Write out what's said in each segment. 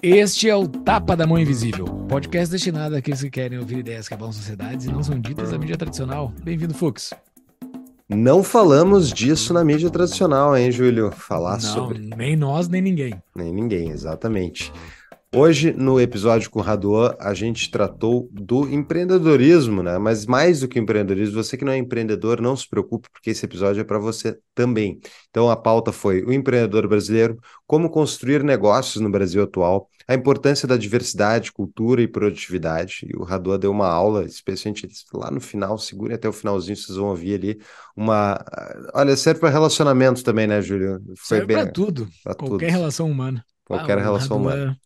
Este é o Tapa da Mão Invisível, podcast destinado àqueles que querem ouvir ideias que abalam sociedades e não são ditas na mídia tradicional. Bem-vindo, Fux. Não falamos disso na mídia tradicional, hein, Júlio? Falar não, sobre. Nem nós, nem ninguém. Nem ninguém, exatamente. Hoje, no episódio com o Raduan, a gente tratou do empreendedorismo, né? Mas mais do que empreendedorismo, você que não é empreendedor, não se preocupe, porque esse episódio é para você também. Então, a pauta foi o empreendedor brasileiro, como construir negócios no Brasil atual, a importância da diversidade, cultura e produtividade. E o Raduan deu uma aula, especialmente lá no final, segure até o finalzinho, vocês vão ouvir ali uma. Olha, serve para relacionamento também, né, Júlio? Foi serve para tudo, pra qualquer tudo. relação humana. Qualquer ah, relação humana.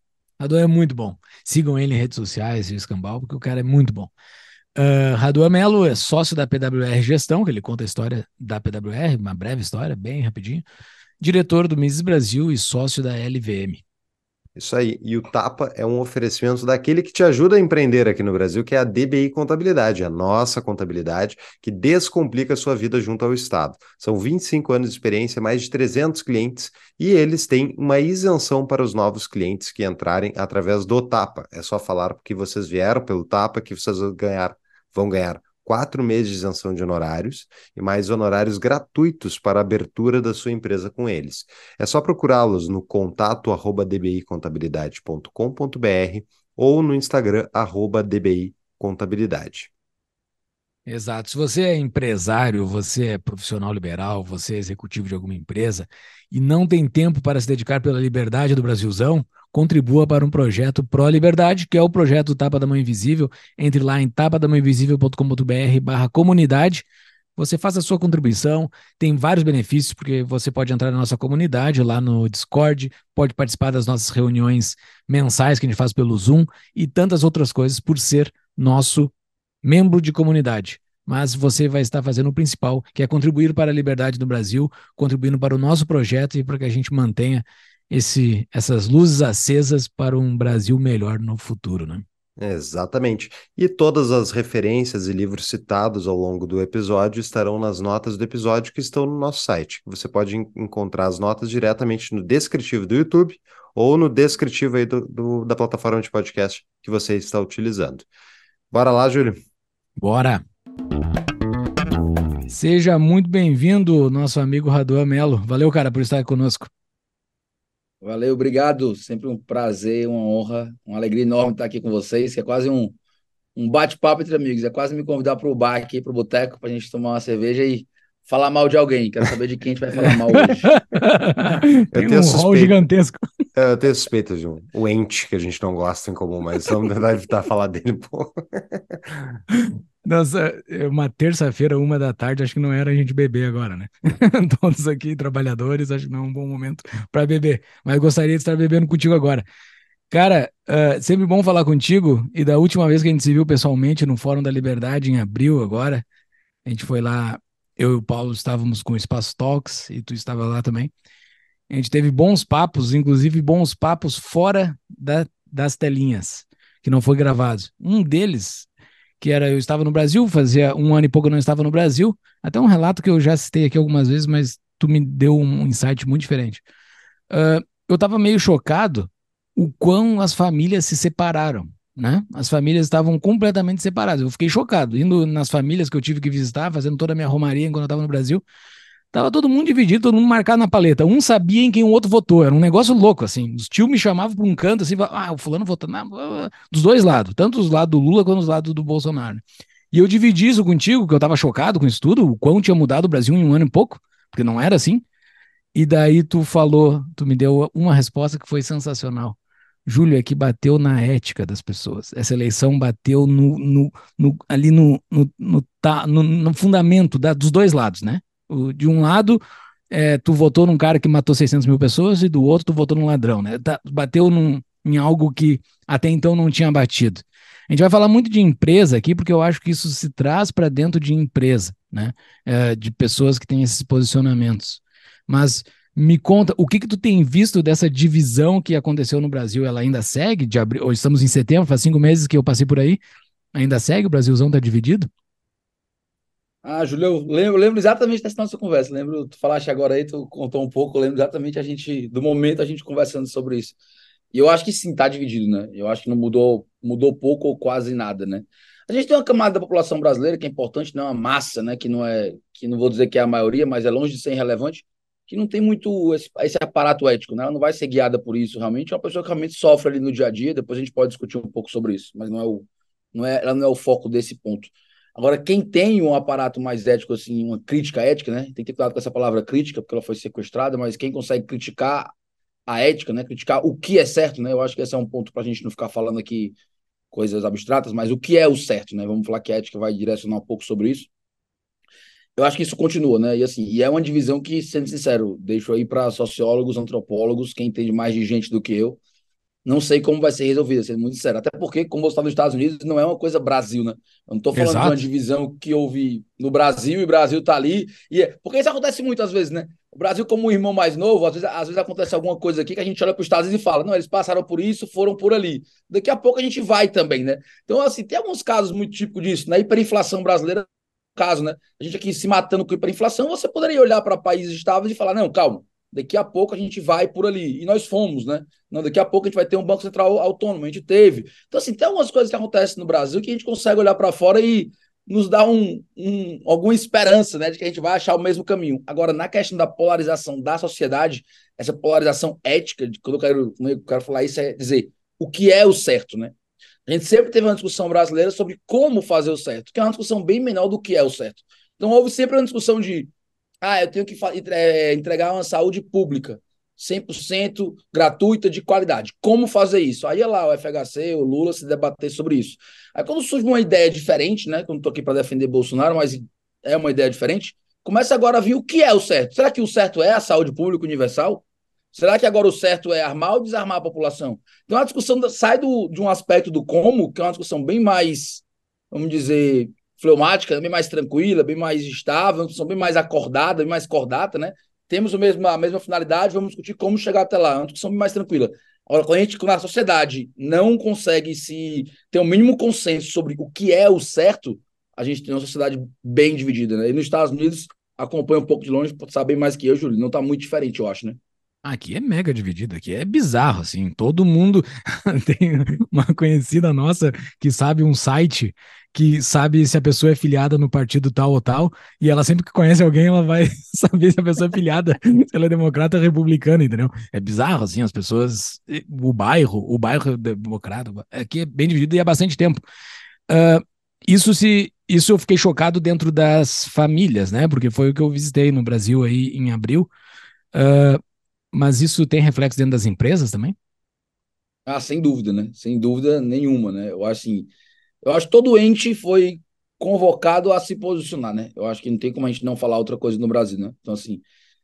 Raduan é muito bom. Sigam ele em redes sociais e Escambau, porque o cara é muito bom. Uh, Raduan Melo é sócio da PWR Gestão, que ele conta a história da PWR, uma breve história, bem rapidinho. Diretor do Mises Brasil e sócio da LVM. Isso aí. E o Tapa é um oferecimento daquele que te ajuda a empreender aqui no Brasil, que é a DBI Contabilidade, a nossa contabilidade, que descomplica a sua vida junto ao Estado. São 25 anos de experiência, mais de 300 clientes, e eles têm uma isenção para os novos clientes que entrarem através do Tapa. É só falar que vocês vieram pelo Tapa, que vocês vão ganhar, vão ganhar quatro meses de isenção de honorários e mais honorários gratuitos para a abertura da sua empresa com eles. É só procurá-los no contato arroba dbicontabilidade.com.br ou no Instagram arroba dbicontabilidade. Exato. Se você é empresário, você é profissional liberal, você é executivo de alguma empresa e não tem tempo para se dedicar pela liberdade do Brasilzão, contribua para um projeto pró-liberdade, que é o projeto Tapa da Mão Invisível. Entre lá em tapadamãoinvisível.com.br barra comunidade. Você faz a sua contribuição, tem vários benefícios, porque você pode entrar na nossa comunidade lá no Discord, pode participar das nossas reuniões mensais que a gente faz pelo Zoom e tantas outras coisas por ser nosso membro de comunidade. Mas você vai estar fazendo o principal, que é contribuir para a liberdade do Brasil, contribuindo para o nosso projeto e para que a gente mantenha esse, essas luzes acesas para um Brasil melhor no futuro, né? Exatamente. E todas as referências e livros citados ao longo do episódio estarão nas notas do episódio que estão no nosso site. Você pode encontrar as notas diretamente no descritivo do YouTube ou no descritivo aí do, do, da plataforma de podcast que você está utilizando. Bora lá, Júlio? Bora! Seja muito bem-vindo, nosso amigo Raduan Melo. Valeu, cara, por estar conosco. Valeu, obrigado. Sempre um prazer, uma honra, uma alegria enorme estar aqui com vocês, que é quase um, um bate-papo entre amigos. É quase me convidar para o bar aqui, para o boteco, para a gente tomar uma cerveja e falar mal de alguém. Quero saber de quem a gente vai falar mal hoje. Tem eu tenho um suspeita, gigantesco. É, eu tenho suspeita de um, o ente que a gente não gosta em comum, mas vamos tentar evitar falar dele, pô. Nossa, é uma terça-feira, uma da tarde, acho que não era a gente beber agora, né? Todos aqui, trabalhadores, acho que não é um bom momento para beber. Mas gostaria de estar bebendo contigo agora. Cara, uh, sempre bom falar contigo. E da última vez que a gente se viu pessoalmente no Fórum da Liberdade, em abril agora, a gente foi lá, eu e o Paulo estávamos com o Espaço Talks, e tu estava lá também. A gente teve bons papos, inclusive bons papos fora da, das telinhas, que não foi gravado. Um deles que era eu estava no Brasil, fazia um ano e pouco eu não estava no Brasil. Até um relato que eu já citei aqui algumas vezes, mas tu me deu um insight muito diferente. Uh, eu estava meio chocado o quão as famílias se separaram, né? As famílias estavam completamente separadas. Eu fiquei chocado. Indo nas famílias que eu tive que visitar, fazendo toda a minha romaria enquanto eu estava no Brasil, Tava todo mundo dividido, todo mundo marcado na paleta. Um sabia em quem o outro votou. Era um negócio louco, assim. Os tios me chamavam para um canto, assim, ah, o fulano votou na... dos dois lados, tanto os lados do Lula quanto os lados do Bolsonaro. E eu dividi isso contigo, que eu tava chocado com isso tudo, o quão tinha mudado o Brasil em um ano e pouco, porque não era assim. E daí tu falou, tu me deu uma resposta que foi sensacional. Júlio, é que bateu na ética das pessoas. Essa eleição bateu no, no, no ali no, no, no, tá, no fundamento da, dos dois lados, né? De um lado, é, tu votou num cara que matou 600 mil pessoas e do outro tu votou num ladrão, né? Tá, bateu num, em algo que até então não tinha batido. A gente vai falar muito de empresa aqui, porque eu acho que isso se traz para dentro de empresa, né? É, de pessoas que têm esses posicionamentos. Mas Me conta, o que que tu tem visto dessa divisão que aconteceu no Brasil? Ela ainda segue? De abril, hoje estamos em setembro, faz cinco meses que eu passei por aí. Ainda segue? O Brasilzão tá dividido? Ah, Júlio, eu lembro, lembro exatamente dessa nossa conversa. Lembro, tu falaste agora aí, tu contou um pouco, eu lembro exatamente a gente, do momento a gente conversando sobre isso. E eu acho que sim, tá dividido, né? Eu acho que não mudou, mudou pouco ou quase nada, né? A gente tem uma camada da população brasileira que é importante, não é uma massa, né? Que não é, que não vou dizer que é a maioria, mas é longe de ser irrelevante, que não tem muito esse, esse aparato ético, né? Ela não vai ser guiada por isso realmente. É uma pessoa que realmente sofre ali no dia a dia. Depois a gente pode discutir um pouco sobre isso, mas não é o, não é, ela não é o foco desse ponto. Agora, quem tem um aparato mais ético, assim, uma crítica ética, né? Tem que ter cuidado com essa palavra crítica, porque ela foi sequestrada, mas quem consegue criticar a ética, né? Criticar o que é certo, né? Eu acho que esse é um ponto para a gente não ficar falando aqui coisas abstratas, mas o que é o certo, né? Vamos falar que a ética vai direcionar um pouco sobre isso. Eu acho que isso continua, né? E assim, e é uma divisão que, sendo sincero, deixo aí para sociólogos, antropólogos, quem entende mais de gente do que eu, não sei como vai ser resolvida, sendo muito sincero. Até porque, como você está nos Estados Unidos, não é uma coisa Brasil, né? Eu não estou falando Exato. de uma divisão que houve no Brasil e o Brasil está ali. E é... Porque isso acontece muitas vezes, né? O Brasil, como um irmão mais novo, às vezes, às vezes acontece alguma coisa aqui que a gente olha para os Estados Unidos e fala: não, eles passaram por isso, foram por ali. Daqui a pouco a gente vai também, né? Então, assim, tem alguns casos muito típicos disso. Na né? hiperinflação brasileira, caso, né? A gente aqui se matando com hiperinflação, você poderia olhar para países estáveis e falar: não, calma daqui a pouco a gente vai por ali. E nós fomos, né? Não, daqui a pouco a gente vai ter um Banco Central autônomo, a gente teve. Então, assim, tem algumas coisas que acontecem no Brasil que a gente consegue olhar para fora e nos dá um, um, alguma esperança, né, de que a gente vai achar o mesmo caminho. Agora, na questão da polarização da sociedade, essa polarização ética, de, quando eu quero, quando eu quero falar isso, é dizer o que é o certo, né? A gente sempre teve uma discussão brasileira sobre como fazer o certo, que é uma discussão bem menor do que é o certo. Então, houve sempre uma discussão de ah, eu tenho que é, entregar uma saúde pública, 100% gratuita, de qualidade. Como fazer isso? Aí é lá o FHC, o Lula se debater sobre isso. Aí quando surge uma ideia diferente, né? Quando estou aqui para defender Bolsonaro, mas é uma ideia diferente, começa agora a vir o que é o certo. Será que o certo é a saúde pública universal? Será que agora o certo é armar ou desarmar a população? Então a discussão sai do, de um aspecto do como, que é uma discussão bem mais, vamos dizer, fleumática, bem mais tranquila, bem mais estável, são bem mais acordada, bem mais cordata, né? Temos o mesmo, a mesma finalidade, vamos discutir como chegar até lá, uma discussão bem mais tranquila. Agora, quando a gente, quando a sociedade não consegue se ter o um mínimo consenso sobre o que é o certo, a gente tem uma sociedade bem dividida, né? E nos Estados Unidos, acompanha um pouco de longe, pode saber mais que eu, Júlio, não está muito diferente, eu acho, né? Aqui é mega dividido, aqui é bizarro, assim, todo mundo tem uma conhecida nossa que sabe um site que sabe se a pessoa é filiada no partido tal ou tal, e ela sempre que conhece alguém, ela vai saber se a pessoa é filiada, se ela é democrata ou republicana, entendeu? É bizarro, assim, as pessoas, o bairro, o bairro democrata, aqui é bem dividido e há bastante tempo. Uh, isso se isso eu fiquei chocado dentro das famílias, né? Porque foi o que eu visitei no Brasil aí em abril. Uh, mas isso tem reflexo dentro das empresas também? Ah, sem dúvida, né? Sem dúvida nenhuma, né? Eu acho assim, eu acho que todo ente foi convocado a se posicionar, né? Eu acho que não tem como a gente não falar outra coisa no Brasil, né? Então, assim,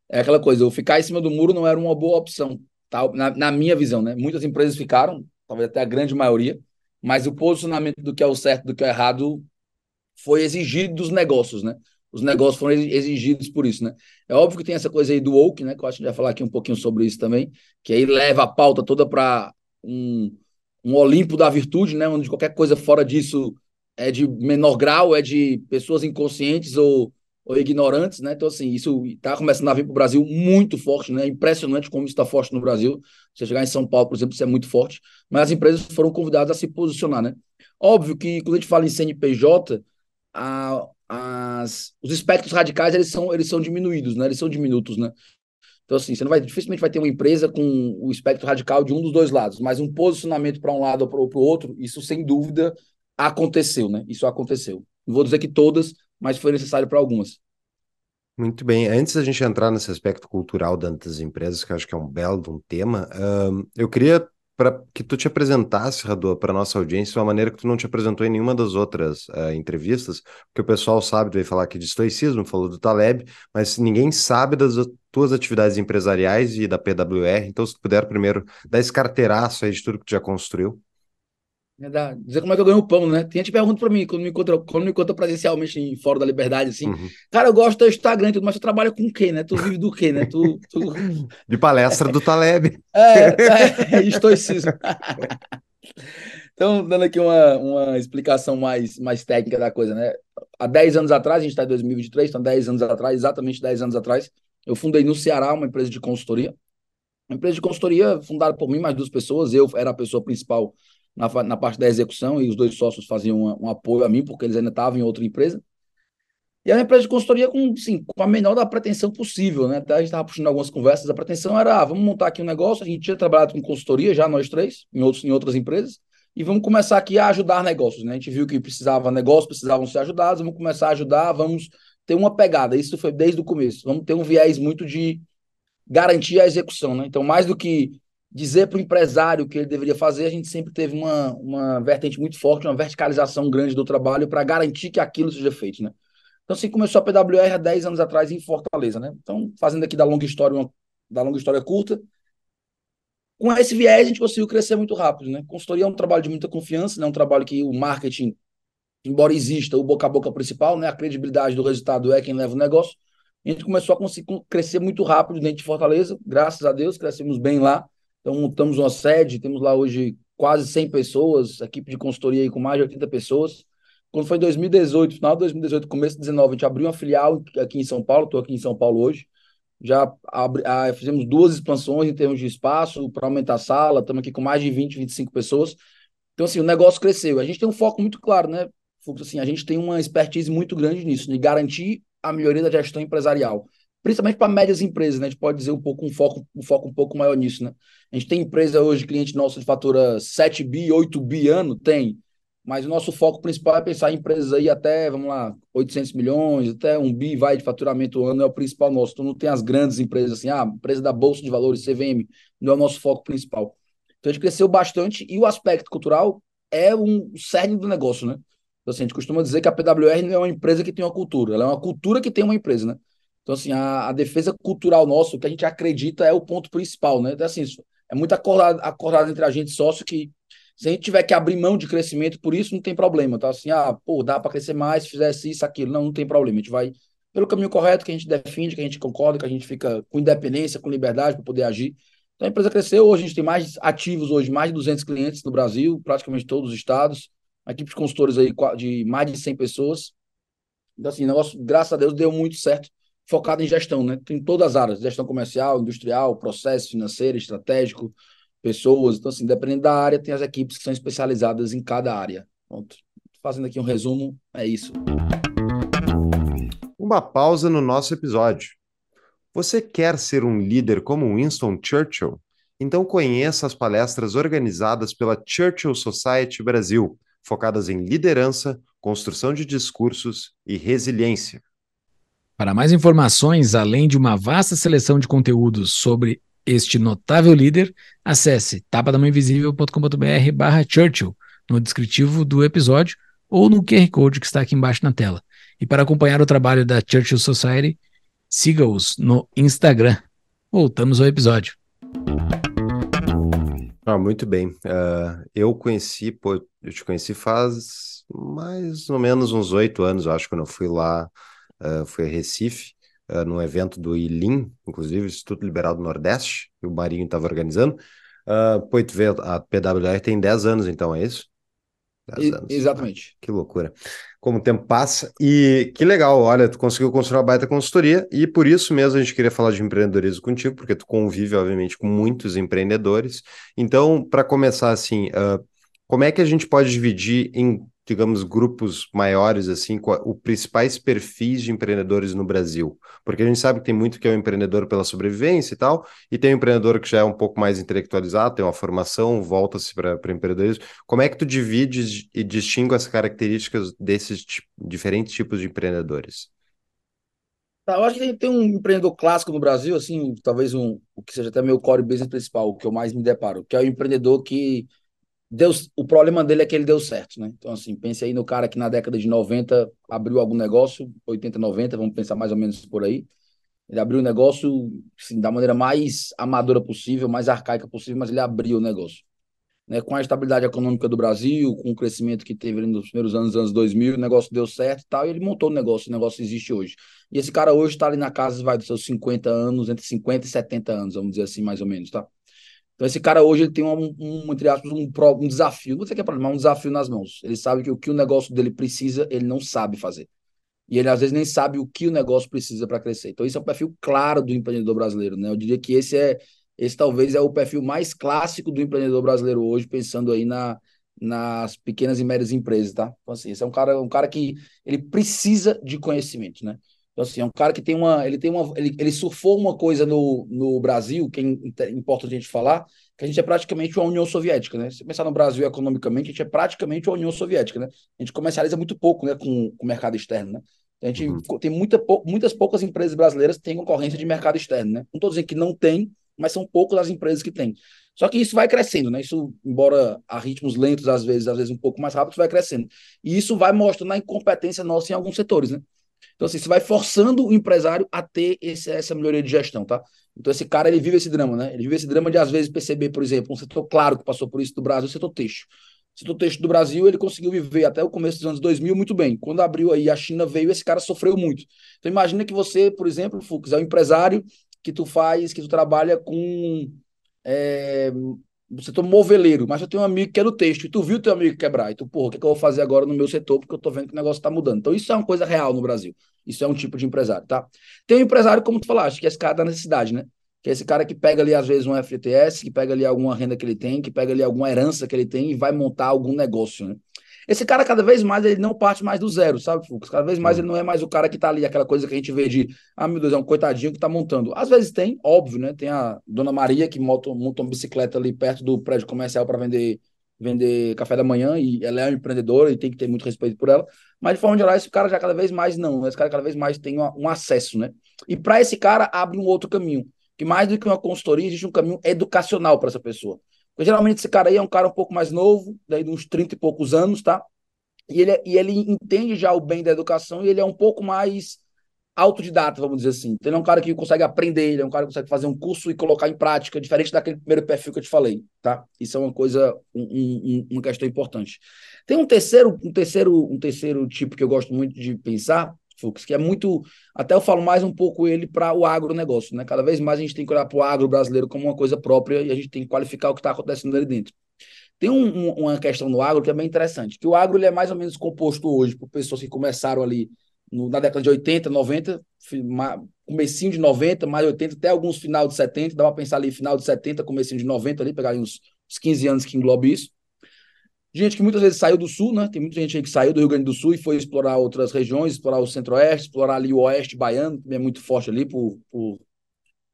é aquela coisa, eu ficar em cima do muro não era uma boa opção, tá? na, na minha visão, né? Muitas empresas ficaram, talvez até a grande maioria, mas o posicionamento do que é o certo do que é o errado foi exigido dos negócios, né? Os negócios foram exigidos por isso, né? É óbvio que tem essa coisa aí do woke, né? Que eu acho que a gente vai falar aqui um pouquinho sobre isso também, que aí leva a pauta toda para um, um Olimpo da virtude, né? Onde qualquer coisa fora disso é de menor grau, é de pessoas inconscientes ou, ou ignorantes, né? Então, assim, isso está começando a vir para o Brasil muito forte, né? Impressionante como isso está forte no Brasil. Você chegar em São Paulo, por exemplo, isso é muito forte. Mas as empresas foram convidadas a se posicionar, né? Óbvio que quando a gente fala em CNPJ, a, as, os espectros radicais eles são, eles são diminuídos, né? Eles são diminutos, né? Então, assim, você não vai, dificilmente vai ter uma empresa com o espectro radical de um dos dois lados, mas um posicionamento para um lado ou para o outro, isso sem dúvida aconteceu, né? Isso aconteceu. Não vou dizer que todas, mas foi necessário para algumas. Muito bem. Antes da gente entrar nesse aspecto cultural das empresas, que eu acho que é um belo um tema, eu queria para que tu te apresentasse, Radu, para nossa audiência de uma maneira que tu não te apresentou em nenhuma das outras uh, entrevistas, porque o pessoal sabe, tu vai falar aqui de estoicismo, falou do Taleb, mas ninguém sabe das tuas atividades empresariais e da PWR, então se tu puder primeiro dar esse carteiraço aí de tudo que tu já construiu. É da, dizer como é que eu ganho o pão, né? Tem gente que pergunta pra mim, quando me encontra, quando me encontra presencialmente em Fora da Liberdade, assim, uhum. cara, eu gosto do Instagram, tudo, mas tu trabalha com o quê, né? Tu vive do quê, né? Tu, tu... De palestra do Taleb. É, é, é estoicismo. então, dando aqui uma, uma explicação mais, mais técnica da coisa, né? Há 10 anos atrás, a gente está em 2023, então 10 anos atrás, exatamente 10 anos atrás, eu fundei no Ceará uma empresa de consultoria. Uma empresa de consultoria fundada por mim, mais duas pessoas. Eu era a pessoa principal na, na parte da execução e os dois sócios faziam um, um apoio a mim, porque eles ainda estavam em outra empresa. E era uma empresa de consultoria com, sim, com a menor da pretensão possível, né? Até a gente estava puxando algumas conversas, a pretensão era, ah, vamos montar aqui um negócio, a gente tinha trabalhado com consultoria já, nós três, em, outros, em outras empresas, e vamos começar aqui a ajudar negócios, né? A gente viu que precisava negócios, precisavam ser ajudados, vamos começar a ajudar, vamos ter uma pegada, isso foi desde o começo, vamos ter um viés muito de garantir a execução, né? Então, mais do que dizer para o empresário o que ele deveria fazer, a gente sempre teve uma, uma vertente muito forte, uma verticalização grande do trabalho para garantir que aquilo seja feito, né? Então, assim começou a PWR há 10 anos atrás em Fortaleza, né? Então, fazendo aqui da longa história, uma, da longa história curta, com esse viés a gente conseguiu crescer muito rápido, né? Consultoria é um trabalho de muita confiança, né? Um trabalho que o marketing, embora exista o boca a boca principal, né? A credibilidade do resultado é quem leva o negócio. A gente começou a conseguir crescer muito rápido dentro de Fortaleza, graças a Deus, crescemos bem lá. Então, montamos uma sede, temos lá hoje quase 100 pessoas, equipe de consultoria aí com mais de 80 pessoas. Quando foi 2018, final de 2018, começo de 2019, a gente abriu uma filial aqui em São Paulo, estou aqui em São Paulo hoje. Já abri, ah, fizemos duas expansões em termos de espaço para aumentar a sala, estamos aqui com mais de 20, 25 pessoas. Então, assim, o negócio cresceu. A gente tem um foco muito claro, né? Assim, a gente tem uma expertise muito grande nisso, de garantir a melhoria da gestão empresarial principalmente para médias empresas, né? A gente pode dizer um pouco um foco, um foco um pouco maior nisso, né? A gente tem empresa hoje, cliente nosso de fatura 7 bi, 8 bi ano, tem. Mas o nosso foco principal é pensar em empresas aí até, vamos lá, 800 milhões, até um bi vai de faturamento ano, é o principal nosso. Então não tem as grandes empresas assim, ah, empresa da Bolsa de Valores, CVM, não é o nosso foco principal. Então a gente cresceu bastante e o aspecto cultural é um cerne do negócio, né? Então, assim, a gente costuma dizer que a PWR não é uma empresa que tem uma cultura, ela é uma cultura que tem uma empresa, né? Então, assim, a, a defesa cultural nossa, o que a gente acredita é o ponto principal, né? Então, assim, é muito acordado, acordado entre a gente sócio que se a gente tiver que abrir mão de crescimento por isso, não tem problema, tá? Assim, ah, pô, dá para crescer mais se fizesse isso, aquilo. Não, não tem problema. A gente vai pelo caminho correto que a gente defende, que a gente concorda, que a gente fica com independência, com liberdade para poder agir. Então a empresa cresceu, hoje a gente tem mais ativos hoje, mais de 200 clientes no Brasil, praticamente todos os estados, uma equipe de consultores aí de mais de 100 pessoas. Então assim, o negócio, graças a Deus, deu muito certo focado em gestão, né? Tem todas as áreas, gestão comercial, industrial, processo financeiro, estratégico, pessoas. Então, assim, dependendo da área, tem as equipes que são especializadas em cada área. Pronto. Fazendo aqui um resumo, é isso. Uma pausa no nosso episódio. Você quer ser um líder como Winston Churchill? Então conheça as palestras organizadas pela Churchill Society Brasil, focadas em liderança, construção de discursos e resiliência. Para mais informações, além de uma vasta seleção de conteúdos sobre este notável líder, acesse tapadamainvisível.com.br barra Churchill no descritivo do episódio ou no QR Code que está aqui embaixo na tela. E para acompanhar o trabalho da Churchill Society, siga-os no Instagram. Voltamos ao episódio. Ah, muito bem. Uh, eu conheci, pô, eu te conheci faz mais ou menos uns oito anos, eu acho, quando eu fui lá uh, foi a Recife, uh, num evento do ILIM, inclusive, Instituto Liberal do Nordeste, que o Marinho estava organizando. Uh, pô, tu vê, a PWR tem 10 anos, então, é isso? 10 anos. Exatamente. Que loucura. Como o tempo passa. E que legal, olha, tu conseguiu construir uma baita consultoria e por isso mesmo a gente queria falar de empreendedorismo contigo, porque tu convive, obviamente, com muitos empreendedores. Então, para começar assim, uh, como é que a gente pode dividir em digamos, grupos maiores, assim, os principais perfis de empreendedores no Brasil? Porque a gente sabe que tem muito que é o um empreendedor pela sobrevivência e tal, e tem o um empreendedor que já é um pouco mais intelectualizado, tem uma formação, volta-se para empreendedorismo. Como é que tu divide e distingue as características desses diferentes tipos de empreendedores? Tá, eu acho que tem um empreendedor clássico no Brasil, assim, talvez um, o que seja até meu core business principal, o que eu mais me deparo, que é o empreendedor que deu, o problema dele é que ele deu certo, né? Então, assim, pense aí no cara que na década de 90 abriu algum negócio, 80, 90, vamos pensar mais ou menos por aí. Ele abriu o negócio assim, da maneira mais amadora possível, mais arcaica possível, mas ele abriu o negócio. né, com a estabilidade econômica do Brasil, com o crescimento que teve nos primeiros anos, anos 2000, o negócio deu certo e tal, e ele montou o negócio, o negócio existe hoje. E esse cara hoje está ali na casa, vai dos seus 50 anos, entre 50 e 70 anos, vamos dizer assim, mais ou menos, tá? Então esse cara hoje ele tem um, um entre aspas, um, um desafio, não sei o que é problema, um desafio nas mãos. Ele sabe que o que o negócio dele precisa, ele não sabe fazer. E ele às vezes nem sabe o que o negócio precisa para crescer. Então, isso é um perfil claro do empreendedor brasileiro, né? Eu diria que esse é esse talvez é o perfil mais clássico do empreendedor brasileiro hoje, pensando aí na, nas pequenas e médias empresas, tá? Então, assim, esse é um cara, um cara que ele precisa de conhecimento, né? Então, assim, é um cara que tem uma. Ele tem uma. Ele, ele surfou uma coisa no, no Brasil, que é importante a gente falar, que a gente é praticamente uma União Soviética, né? Se pensar no Brasil economicamente, a gente é praticamente uma União Soviética, né? A gente comercializa muito pouco, né, com, com o mercado externo, né? A gente uhum. tem muita, muitas poucas empresas brasileiras que têm concorrência de mercado externo, né? Não estou dizendo que não tem, mas são poucas as empresas que têm. Só que isso vai crescendo, né? Isso, embora a ritmos lentos, às vezes, às vezes um pouco mais rápido, vai crescendo. E isso vai mostrando a incompetência nossa em alguns setores, né? Então, assim, você vai forçando o empresário a ter esse, essa melhoria de gestão, tá? Então, esse cara, ele vive esse drama, né? Ele vive esse drama de, às vezes, perceber, por exemplo, um setor claro que passou por isso do Brasil, o setor texto. O setor texto do Brasil, ele conseguiu viver até o começo dos anos 2000 muito bem. Quando abriu aí, a China veio, esse cara sofreu muito. Então, imagina que você, por exemplo, Fux, é um empresário que tu faz, que tu trabalha com é, o setor moveleiro, mas eu tenho um amigo que é do texto, e tu viu teu amigo quebrar, e tu, porra, o que, é que eu vou fazer agora no meu setor, porque eu tô vendo que o negócio tá mudando. Então, isso é uma coisa real no Brasil. Isso é um tipo de empresário, tá? Tem um empresário, como tu falaste, que é esse cara da necessidade, né? Que é esse cara que pega ali, às vezes, um FTS, que pega ali alguma renda que ele tem, que pega ali alguma herança que ele tem e vai montar algum negócio, né? Esse cara, cada vez mais, ele não parte mais do zero, sabe, Fux? Cada vez mais ele não é mais o cara que tá ali, aquela coisa que a gente vê de, ah, meu Deus, é um coitadinho que tá montando. Às vezes tem, óbvio, né? Tem a Dona Maria que monta, monta uma bicicleta ali perto do prédio comercial para vender vender café da manhã e ela é uma empreendedora e tem que ter muito respeito por ela. Mas, de forma geral, esse cara já cada vez mais não. Esse cara cada vez mais tem uma, um acesso, né? E para esse cara, abre um outro caminho. Que mais do que uma consultoria, existe um caminho educacional para essa pessoa. Geralmente esse cara aí é um cara um pouco mais novo, daí de uns 30 e poucos anos, tá? E ele, e ele entende já o bem da educação e ele é um pouco mais autodidata, vamos dizer assim. Então, ele é um cara que consegue aprender, ele é um cara que consegue fazer um curso e colocar em prática, diferente daquele primeiro perfil que eu te falei, tá? Isso é uma coisa, um, um, uma questão importante. Tem um terceiro, um terceiro, um terceiro tipo que eu gosto muito de pensar, Fux, que é muito, até eu falo mais um pouco ele para o agronegócio, né? Cada vez mais a gente tem que olhar para o agro brasileiro como uma coisa própria e a gente tem que qualificar o que está acontecendo ali dentro. Tem um, um, uma questão no agro que é bem interessante, que o agro ele é mais ou menos composto hoje por pessoas que começaram ali no, na década de 80, 90, comecinho de 90, mais 80, até alguns final de 70, dá para pensar ali final de 70, comecinho de 90 ali, pegar uns, uns 15 anos que engloba isso. Gente que muitas vezes saiu do sul, né? Tem muita gente aí que saiu do Rio Grande do Sul e foi explorar outras regiões, explorar o centro-oeste, explorar ali o oeste baiano, que é muito forte ali por, por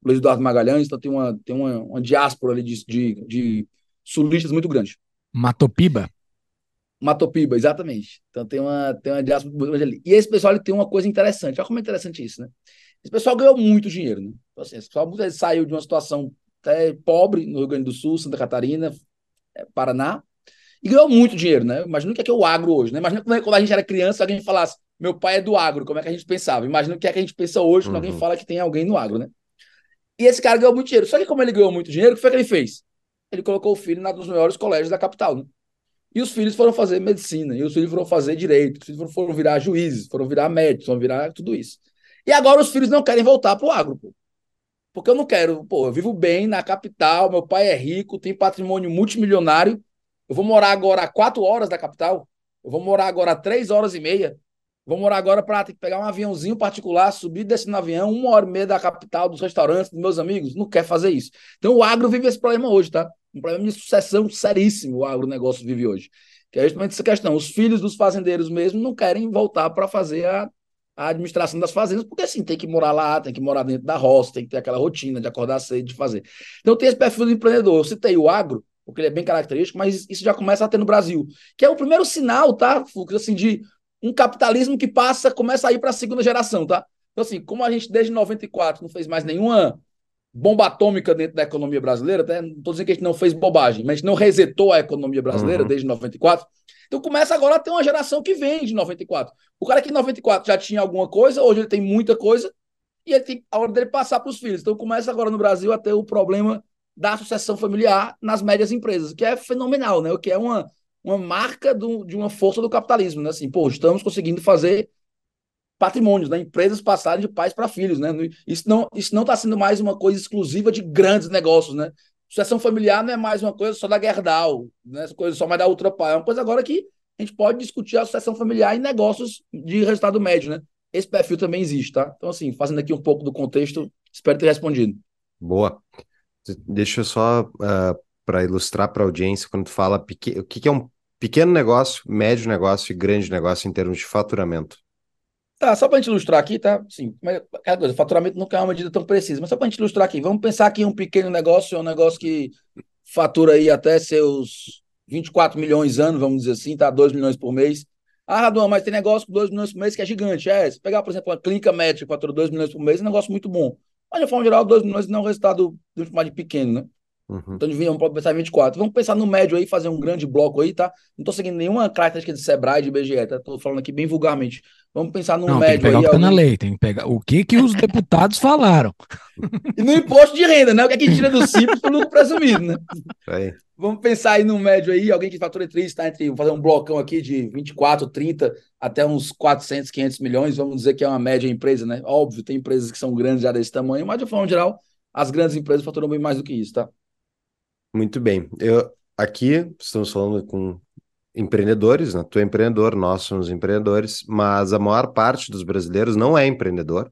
Luiz Eduardo Magalhães, então tem uma, tem uma, uma diáspora ali de, de, de sulistas muito grande. Matopiba? Matopiba, exatamente. Então tem uma, tem uma diáspora muito grande ali. E esse pessoal ele tem uma coisa interessante. Olha como é interessante isso, né? Esse pessoal ganhou muito dinheiro, né? Então, assim, esse pessoal muitas vezes saiu de uma situação até pobre no Rio Grande do Sul, Santa Catarina, é, Paraná, e ganhou muito dinheiro, né? Imagina o que é, que é o agro hoje, né? Imagina quando a gente era criança, alguém falasse, meu pai é do agro, como é que a gente pensava? Imagina o que é que a gente pensa hoje quando uhum. alguém fala que tem alguém no agro, né? E esse cara ganhou muito dinheiro. Só que como ele ganhou muito dinheiro, o que foi que ele fez? ele colocou o filho nos maiores colégios da capital. Né? E os filhos foram fazer medicina, e os filhos foram fazer direito, os filhos foram virar juízes, foram virar médicos, foram virar tudo isso. E agora os filhos não querem voltar para o agro, pô. Porque eu não quero, pô, eu vivo bem na capital, meu pai é rico, tem patrimônio multimilionário. Eu vou morar agora a quatro horas da capital, eu vou morar agora a três horas e meia. Vou morar agora para ter que pegar um aviãozinho particular, subir desse no avião, uma hora e meia da capital, dos restaurantes, dos meus amigos. Não quer fazer isso. Então o agro vive esse problema hoje, tá? Um problema de sucessão seríssimo o agronegócio vive hoje. Que é justamente essa questão. Os filhos dos fazendeiros mesmo não querem voltar para fazer a, a, administração das fazendas, porque assim, tem que morar lá, tem que morar dentro da roça, tem que ter aquela rotina de acordar cedo, de fazer. Então tem esse perfil do empreendedor. Eu citei o agro, porque ele é bem característico, mas isso já começa a ter no Brasil. Que é o primeiro sinal, tá, Fux, assim, de um capitalismo que passa, começa a ir para a segunda geração, tá? Então, assim, como a gente desde 94 não fez mais nenhuma bomba atômica dentro da economia brasileira, até não estou dizendo que a gente não fez bobagem, mas a gente não resetou a economia brasileira uhum. desde 94. Então começa agora a ter uma geração que vem de 94. O cara que em 94 já tinha alguma coisa, hoje ele tem muita coisa, e ele tem a hora dele passar para os filhos. Então começa agora no Brasil a ter o problema da sucessão familiar nas médias empresas, o que é fenomenal, né? O que é uma, uma marca do, de uma força do capitalismo, né? Assim, pô, estamos conseguindo fazer patrimônios, né? Empresas passarem de pais para filhos, né? Isso não isso não está sendo mais uma coisa exclusiva de grandes negócios, né? Sucessão familiar não é mais uma coisa só da Gerdau, né? Essa coisa só mais da Ultrapar, é uma coisa agora que a gente pode discutir a sucessão familiar em negócios de resultado médio, né? Esse perfil também existe, tá? Então, assim, fazendo aqui um pouco do contexto, espero ter respondido. Boa. Deixa eu só uh, ah, para ilustrar para a audiência, quando tu fala o que, que é um pequeno negócio, médio negócio e grande negócio em termos de faturamento. Tá, só para a gente ilustrar aqui, tá? Sim, mas aquela coisa, faturamento nunca é uma medida tão precisa, mas só para a gente ilustrar aqui, vamos pensar que um pequeno negócio é um negócio que fatura aí até seus 24 milhões ano, vamos dizer assim, tá? 2 milhões por mês. Ah, Raduan, mas tem negócio com 2 milhões por mês que é gigante. É, se pegar, por exemplo, uma clínica médica que fatura 2 milhões por mêes, é um negócio muito bom. Mas, de forma geral, 2 milhões não é um resultado de pequeno, né? Uhum. Então, vamos pensar em 24. Vamos pensar no médio aí, fazer um grande bloco aí, tá? Não estou seguindo nenhuma característica de Sebrae, de IBGE, tá? Estou falando aqui bem vulgarmente. Vamos pensar no não, médio tem que pegar aí. O que tá na lei, tem que pegar o que que os deputados falaram. E no imposto de renda, né? O que é que tira do simples pro lucro presumido, né? Aí. Vamos pensar aí no médio aí, alguém que fatura 3 está entre, fazer um blocão aqui de 24, 30 até uns 400, 500 milhões, vamos dizer que é uma média empresa, né? Óbvio, tem empresas que são grandes já desse tamanho, mas de forma geral, as grandes empresas faturam bem mais do que isso, tá? Muito bem. Eu, aqui estamos falando com empreendedores, né? Tu é empreendedor, nós somos empreendedores, mas a maior parte dos brasileiros não é empreendedor.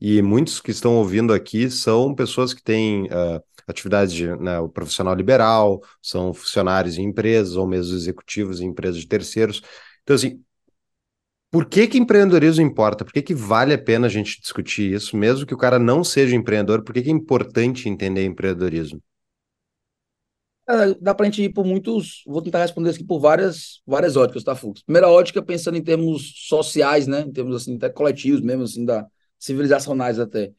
E muitos que estão ouvindo aqui são pessoas que têm uh, atividades de né, o profissional liberal, são funcionários em empresas ou mesmo executivos em empresas de terceiros. Então, assim, por que que empreendedorismo importa? Por que que vale a pena a gente discutir isso, mesmo que o cara não seja empreendedor? Por que que é importante entender empreendedorismo? É, dá para a gente ir por muitos. Vou tentar responder isso aqui por várias, várias óticas, tá, Fux? Primeira ótica, pensando em termos sociais, né? Em termos assim, até coletivos mesmo, assim, da civilizacionais até.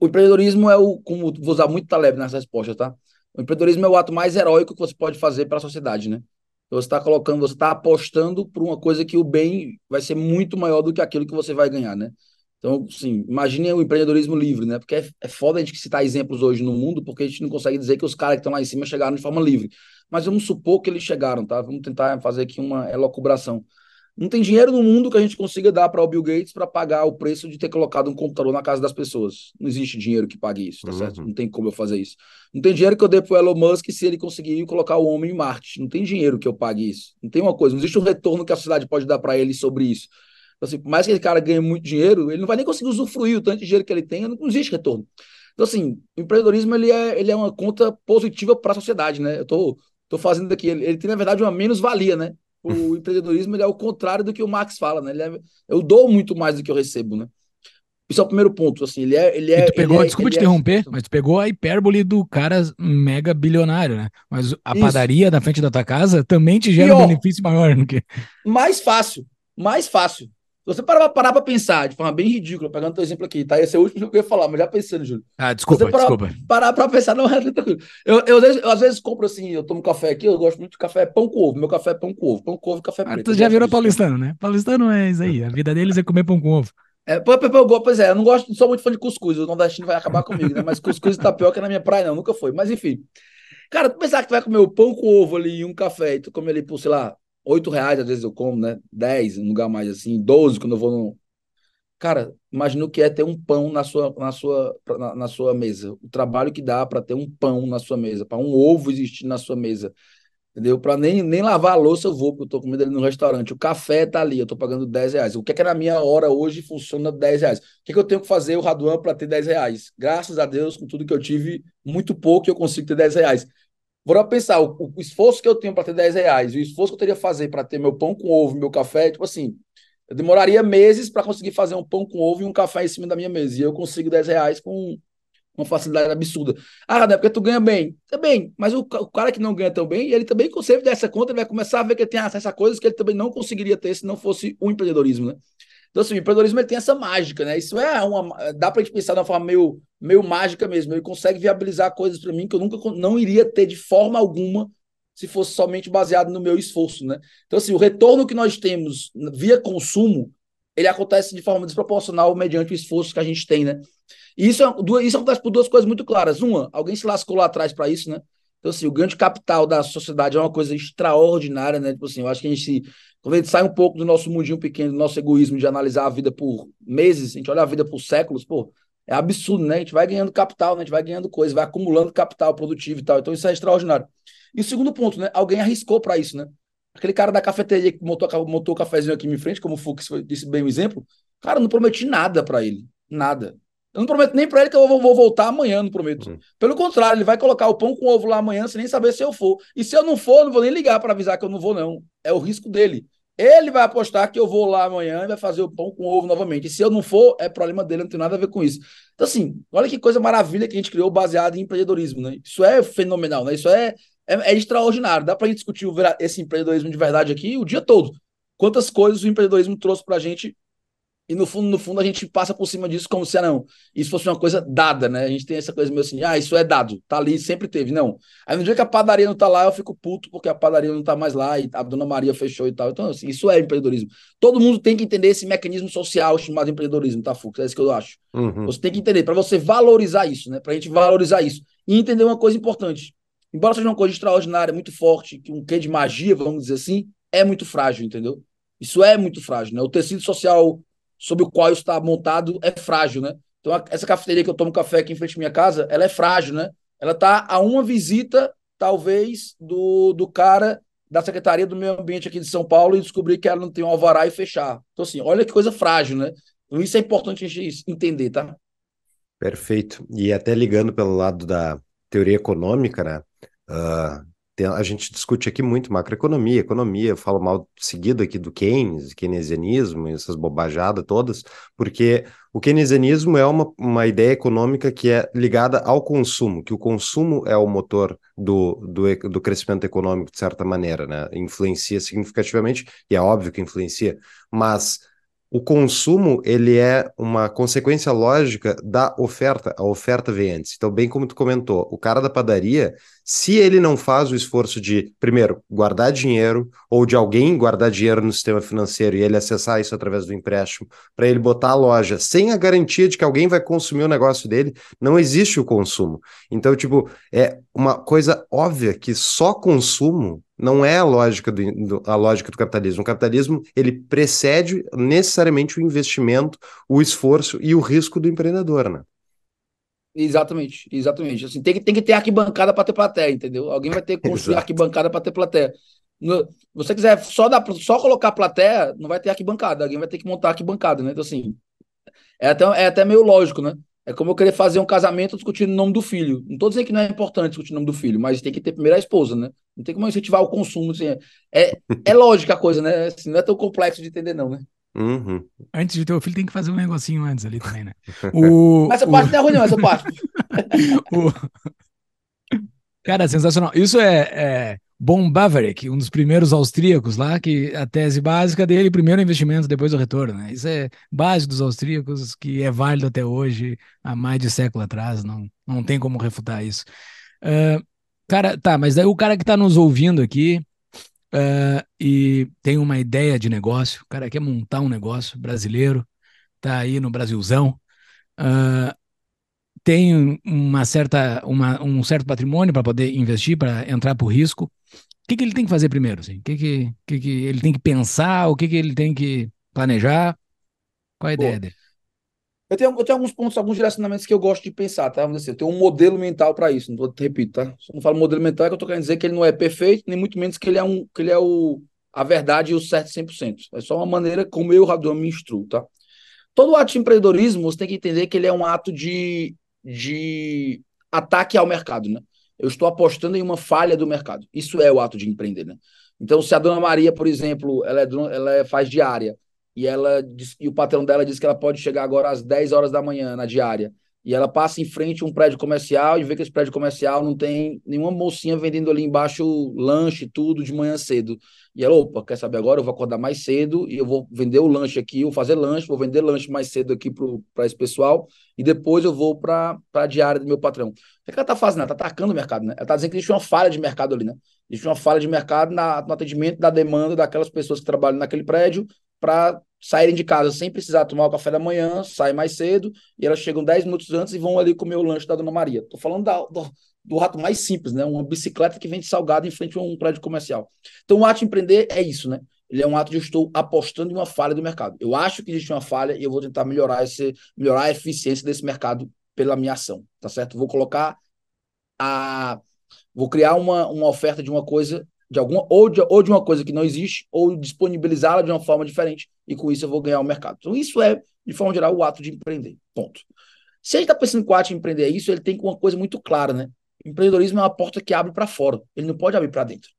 O empreendedorismo é o, como vou usar muito Taleb nessa resposta, tá? O empreendedorismo é o ato mais heróico que você pode fazer para a sociedade, né? Você está colocando, você está apostando por uma coisa que o bem vai ser muito maior do que aquilo que você vai ganhar, né? Então, sim, imagine o empreendedorismo livre, né? Porque é, é foda a gente citar exemplos hoje no mundo, porque a gente não consegue dizer que os caras que estão lá em cima chegaram de forma livre. Mas vamos supor que eles chegaram, tá? Vamos tentar fazer aqui uma elocubração. Não tem dinheiro no mundo que a gente consiga dar para o Bill Gates para pagar o preço de ter colocado um computador na casa das pessoas. Não existe dinheiro que pague isso, tá uhum. certo? Não tem como eu fazer isso. Não tem dinheiro que eu dê para o Elon Musk se ele conseguir colocar o homem em Marte. Não tem dinheiro que eu pague isso. Não tem uma coisa, não existe um retorno que a sociedade pode dar para ele sobre isso. Então, assim, por mais que esse cara ganhe muito dinheiro, ele não vai nem conseguir usufruir o tanto de dinheiro que ele tem, não existe retorno. Então, assim, o empreendedorismo ele é, ele é uma conta positiva para a sociedade, né? Eu tô, tô fazendo aqui, ele, ele tem, na verdade, uma menos-valia, né? O empreendedorismo ele é o contrário do que o Marx fala, né? Ele é, eu dou muito mais do que eu recebo, né? Isso é o primeiro ponto, assim, ele é... Ele é, tu pegou, é, desculpa te é interromper, mas tu pegou a hipérbole do cara mega bilionário, né? Mas a Isso. padaria na frente da tua casa também te gera Pior, um benefício maior do que... Mais fácil, mais fácil. Se você parar, parar para pensar de forma bem ridícula, pegando teu exemplo aqui, tá? Esse é o último que eu ia falar, mas já pensando, Júlio. Ah, desculpa, parar, desculpa. Parar para pensar, não é tranquilo. Eu, eu, eu, eu, às vezes compro assim, eu tomo café aqui, eu gosto muito de café pão com ovo. Meu café é pão com ovo, pão com ovo, café preto. Ah, tu já virou paulistano, né? Paulistano é isso aí. A vida deles é comer pão com ovo. É, pois é, eu não gosto, não sou muito fã de cuscuz. O nordestino vai acabar comigo, né? Mas cuscuz e tapioca na minha praia, não, nunca foi. Mas enfim. Cara, tu pensar que tu vai comer o pão com ovo ali e um café, e tu come ali por, sei lá, oito reais, às vezes eu como, né? Dez, um lugar mais assim, doze quando eu vou no, Cara, imagina o que é ter um pão na sua, na sua, na, na sua mesa. O trabalho que dá para ter um pão na sua mesa, para um ovo existir na sua mesa. Entendeu? Para nem, nem lavar a louça eu vou, porque eu estou comendo ali no restaurante. O café tá ali, eu estou pagando 10 reais. O que é que na minha hora hoje funciona 10 reais? O que, é que eu tenho que fazer, o Raduan, para ter 10 reais? Graças a Deus, com tudo que eu tive, muito pouco eu consigo ter 10 reais. Vou pensar, o, o esforço que eu tenho para ter 10 reais, o esforço que eu teria que fazer para ter meu pão com ovo, meu café, tipo assim, eu demoraria meses para conseguir fazer um pão com ovo e um café em cima da minha mesa. E eu consigo 10 reais com uma facilidade absurda. Ah, não é porque tu ganha bem. Tá bem, mas o, o, cara que não ganha tão bem, ele também consegue dessa conta, ele vai começar a ver que ele tem acesso a coisas que ele também não conseguiria ter se não fosse o empreendedorismo, né? Então, assim, o empreendedorismo ele tem essa mágica, né? Isso é uma. Dá para a gente pensar de uma forma meio, meio mágica mesmo. Ele consegue viabilizar coisas para mim que eu nunca não iria ter de forma alguma se fosse somente baseado no meu esforço, né? Então, assim, o retorno que nós temos via consumo ele acontece de forma desproporcional mediante o esforço que a gente tem, né? E isso, é, isso acontece por duas coisas muito claras. Uma, alguém se lascou lá atrás para isso, né? Então, assim, o grande capital da sociedade é uma coisa extraordinária, né? Tipo assim, eu acho que a gente, quando a gente sai um pouco do nosso mundinho pequeno, do nosso egoísmo de analisar a vida por meses, a gente olha a vida por séculos, pô, é absurdo, né? A gente vai ganhando capital, né? A gente vai ganhando coisa, vai acumulando capital produtivo e tal. Então, isso é extraordinário. E o segundo ponto, né? Alguém arriscou para isso, né? Aquele cara da cafeteria que montou, montou o cafezinho aqui em frente, como o Fux disse bem o exemplo, cara, não prometi nada para ele. Nada. Eu não prometo nem para ele que eu vou, vou, voltar amanhã, não prometo. Uhum. Pelo contrário, ele vai colocar o pão com ovo lá amanhã sem nem saber se eu for. E se eu não for, eu não vou nem ligar para avisar que eu não vou, não. É o risco dele. Ele vai apostar que eu vou lá amanhã e vai fazer o pão com ovo novamente. E se eu não for, é problema dele, não tem nada a ver com isso. Então, assim, olha que coisa maravilha que a gente criou baseado em empreendedorismo, né? Isso é fenomenal, né? Isso é, é, é extraordinário. Dá para gente discutir esse empreendedorismo de verdade aqui o dia todo. Quantas coisas o empreendedorismo trouxe para a gente e no fundo, no fundo, a gente passa por cima disso como se, ah, não, isso fosse uma coisa dada, né? A gente tem essa coisa meio assim, ah, isso é dado, tá ali, sempre teve. Não. Aí no dia que a padaria não tá lá, eu fico puto porque a padaria não tá mais lá e a dona Maria fechou e tal. Então, assim, isso é empreendedorismo. Todo mundo tem que entender esse mecanismo social chamado empreendedorismo, tá, Fux? É isso que eu acho. Uhum. Você tem que entender, para você valorizar isso, né? Pra gente valorizar isso. E entender uma coisa importante. Embora seja uma coisa extraordinária, muito forte, que um quê de magia, vamos dizer assim, é muito frágil, entendeu? Isso é muito frágil, né? O tecido social sobre o qual está montado é frágil, né? Então, essa cafeteria que eu tomo café aqui em frente à minha casa, ela é frágil, né? Ela está a uma visita, talvez, do, do cara da Secretaria do Meio Ambiente aqui de São Paulo e descobrir que ela não tem um alvará e fechar. Então, assim, olha que coisa frágil, né? Então, isso é importante a gente entender, tá? Perfeito. E até ligando pelo lado da teoria econômica, né? Uh, a gente discute aqui muito macroeconomia, economia, eu falo mal seguido aqui do Keynes, keynesianismo, essas bobajadas todas, porque o keynesianismo é uma, uma ideia econômica que é ligada ao consumo, que o consumo é o motor do, do, do crescimento econômico, de certa maneira, né? Influencia significativamente, e é óbvio que influencia, mas o consumo ele é uma consequência lógica da oferta. A oferta vem antes. Então, bem como tu comentou, o cara da padaria, se ele não faz o esforço de, primeiro, guardar dinheiro, ou de alguém guardar dinheiro no sistema financeiro e ele acessar isso através do empréstimo, para ele botar a loja sem a garantia de que alguém vai consumir o negócio dele, não existe o consumo. Então, tipo, é uma coisa óbvia que só consumo não é a lógica do, do, a lógica do capitalismo. O capitalismo ele precede necessariamente o investimento, o esforço e o risco do empreendedor, né? Exatamente, exatamente. Assim, tem, que, tem que ter arquibancada para ter plateia, entendeu? Alguém vai ter que construir arquibancada para ter plateia. Se você quiser só, dar, só colocar plateia, não vai ter arquibancada. Alguém vai ter que montar arquibancada, né? Então, assim, é até, é até meio lógico, né? É como eu querer fazer um casamento discutindo o nome do filho. Não estou dizendo que não é importante discutir o nome do filho, mas tem que ter primeiro a esposa, né? Não tem como incentivar o consumo. Assim, é, é lógica a coisa, né? Assim, não é tão complexo de entender, não, né? Uhum. Antes de ter o filho, tem que fazer um negocinho antes ali também, né? O, essa parte o... não é ruim, não, essa parte. o... Cara, sensacional. Isso é, é Bon Bavaric, um dos primeiros austríacos lá, que a tese básica dele, primeiro investimento, depois o retorno. Né? Isso é básico dos austríacos, que é válido até hoje, há mais de século atrás, não, não tem como refutar isso. Uh, cara, tá, mas daí o cara que está nos ouvindo aqui uh, e tem uma ideia de negócio, o cara quer montar um negócio brasileiro, tá aí no Brasilzão, uh, tem uma certa, uma, um certo patrimônio para poder investir, para entrar por risco. O que, que ele tem que fazer primeiro? Assim? O que, que, que, que ele tem que pensar? O que, que ele tem que planejar? Qual a ideia Pô, dele? Eu tenho, eu tenho alguns pontos, alguns direcionamentos que eu gosto de pensar, tá? Vamos dizer, eu tenho um modelo mental para isso, não te repito, tá? Se eu não falo modelo mental, é que eu estou querendo dizer que ele não é perfeito, nem muito menos que ele é, um, que ele é o, a verdade e o certo 100%. É só uma maneira como eu, Radon, me instruo, tá? Todo ato de empreendedorismo, você tem que entender que ele é um ato de, de ataque ao mercado, né? Eu estou apostando em uma falha do mercado. Isso é o ato de empreender, né? Então, se a dona Maria, por exemplo, ela, é, ela é, faz diária e ela e o patrão dela diz que ela pode chegar agora às 10 horas da manhã na diária, e ela passa em frente a um prédio comercial e vê que esse prédio comercial não tem nenhuma mocinha vendendo ali embaixo lanche, tudo de manhã cedo. E ela, opa, quer saber agora? Eu vou acordar mais cedo e eu vou vender o lanche aqui, vou fazer lanche, vou vender lanche mais cedo aqui para esse pessoal e depois eu vou para a diária do meu patrão. O que, é ela está fazendo? Ela está atacando o mercado, né? Ela está dizendo que existe uma falha de mercado ali, né? Existe uma falha de mercado na, no atendimento da demanda daquelas pessoas que trabalham naquele prédio para saírem de casa sem precisar tomar o café da manhã, saem mais cedo e elas chegam 10 minutos antes e vão ali comer o lanche da Dona Maria. Estou falando da, do, do rato mais simples, né? Uma bicicleta que vende salgado em frente a um prédio comercial. Então, o ato de empreender é isso, né? Ele é um ato de eu estou apostando em uma falha do mercado. Eu acho que existe uma falha e eu vou tentar melhorar, esse, melhorar a eficiência desse mercado pela minha ação, tá certo? Vou colocar a. Vou criar uma, uma oferta de uma coisa, de alguma, ou de, ou de uma coisa que não existe, ou disponibilizá-la de uma forma diferente, e com isso eu vou ganhar o mercado. Então, isso é, de forma geral, o ato de empreender. Ponto. Se a gente está pensando que o ato de empreender é isso, ele tem uma coisa muito clara, né? Empreendedorismo é uma porta que abre para fora, ele não pode abrir para dentro.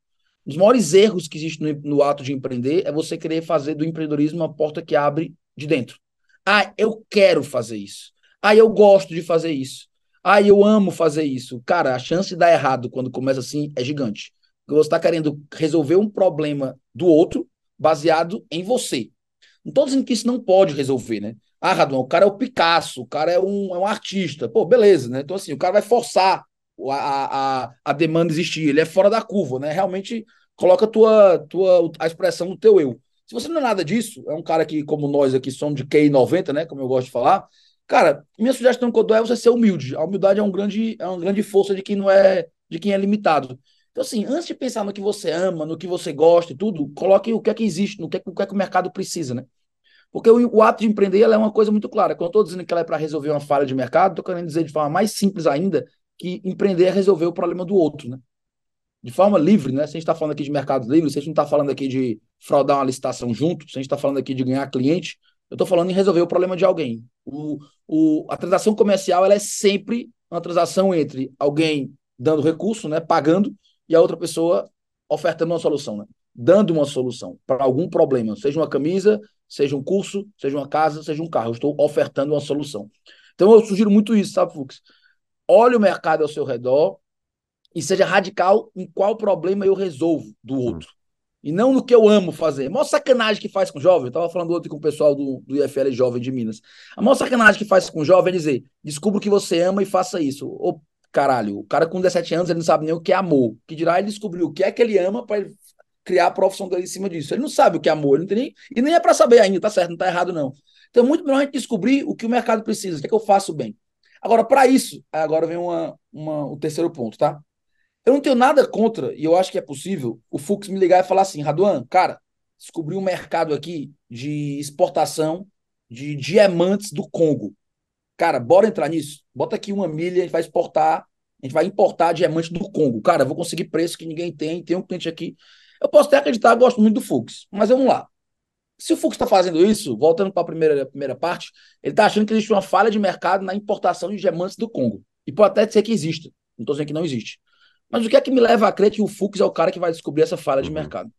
Um dos maiores erros que existe no, no, ato de empreender é você querer fazer do empreendedorismo uma porta que abre de dentro. Ah, eu quero fazer isso. Ah, eu gosto de fazer isso. Ah, eu amo fazer isso. Cara, a chance de dar errado quando começa assim é gigante. Porque você está querendo resolver um problema do outro baseado em você. Não estou dizendo que isso não pode resolver, né? Ah, Radon, o cara é o Picasso, o cara é um, é um artista. Pô, beleza, né? Então, assim, o cara vai forçar a, a, a demanda existir, ele é fora da curva, né? Realmente coloca tua, tua, a expressão do teu eu. Se você não é nada disso, é um cara que, como nós aqui somos de QI 90, né? Como eu gosto de falar, cara, minha sugestão que eu dou é você ser humilde. A humildade é, um grande, é uma grande força de quem não é, de quem é limitado. Então, assim, antes de pensar no que você ama, no que você gosta e tudo, coloque o que é que existe, no que é, o que, é que o mercado precisa, né? Porque o, o ato de empreender é uma coisa muito clara. Quando eu estou dizendo que ela é para resolver uma falha de mercado, estou querendo dizer de forma mais simples ainda que empreender é resolver o problema do outro, né? De forma livre, né? Se a gente está falando aqui de mercado livre, se a gente não está falando aqui de fraudar uma licitação junto, se a gente está falando aqui de ganhar cliente, eu estou falando em resolver o problema de alguém. O, o, a transação comercial ela é sempre uma transação entre alguém dando recurso, né, pagando, e a outra pessoa ofertando uma solução, né? dando uma solução para algum problema, seja uma camisa, seja um curso, seja uma casa, seja um carro. Eu estou ofertando uma solução. Então eu sugiro muito isso, sabe, Fux? Olhe o mercado ao seu redor e seja radical em qual problema eu resolvo do hum. outro. E não no que eu amo fazer. A maior sacanagem que faz com jovem, eu estava falando ontem com o pessoal do, do IFL Jovem de Minas. A maior sacanagem que faz com jovem é dizer: descubra o que você ama e faça isso. Ô, caralho, o cara com 17 anos ele não sabe nem o que é amor. Que dirá ele descobriu o que é que ele ama para criar a profissão dele em cima disso. Ele não sabe o que é amor, ele não tem nem, e nem é para saber ainda, tá certo, não tá errado não. Então é muito melhor a gente descobrir o que o mercado precisa, o que é que eu faço bem. Agora, para isso, agora vem uma, uma, o terceiro ponto, tá? Eu não tenho nada contra, e eu acho que é possível, o Fux me ligar e falar assim, Raduan, cara, descobri um mercado aqui de exportação de diamantes do Congo. Cara, bora entrar nisso? Bota aqui uma milha, a gente vai exportar, a gente vai importar diamante do Congo. Cara, eu vou conseguir preço que ninguém tem, tem um cliente aqui. Eu posso até acreditar, eu gosto muito do Fux, mas vamos lá. Se o Fux está fazendo isso, voltando para a primeira, primeira parte, ele está achando que existe uma falha de mercado na importação de diamantes do Congo. E pode até ser que exista. Não estou dizendo que não existe. Mas o que é que me leva a crer que o Fux é o cara que vai descobrir essa falha de uhum. mercado?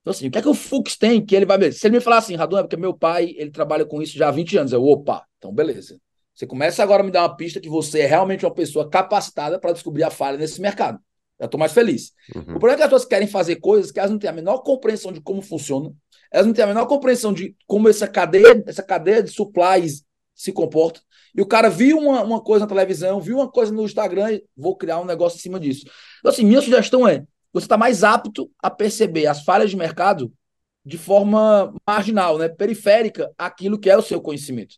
Então, assim, o que é que o Fux tem que ele vai? Se ele me falar assim, Radon, é porque meu pai ele trabalha com isso já há 20 anos. Eu, opa, então beleza. Você começa agora a me dar uma pista que você é realmente uma pessoa capacitada para descobrir a falha nesse mercado. Eu estou mais feliz. Uhum. O problema é que as pessoas querem fazer coisas que elas não têm a menor compreensão de como funciona, elas não têm a menor compreensão de como essa cadeia, essa cadeia de supplies se comporta. E o cara viu uma, uma coisa na televisão, viu uma coisa no Instagram e vou criar um negócio em cima disso. Então, assim, minha sugestão é: você está mais apto a perceber as falhas de mercado de forma marginal, né, periférica àquilo que é o seu conhecimento.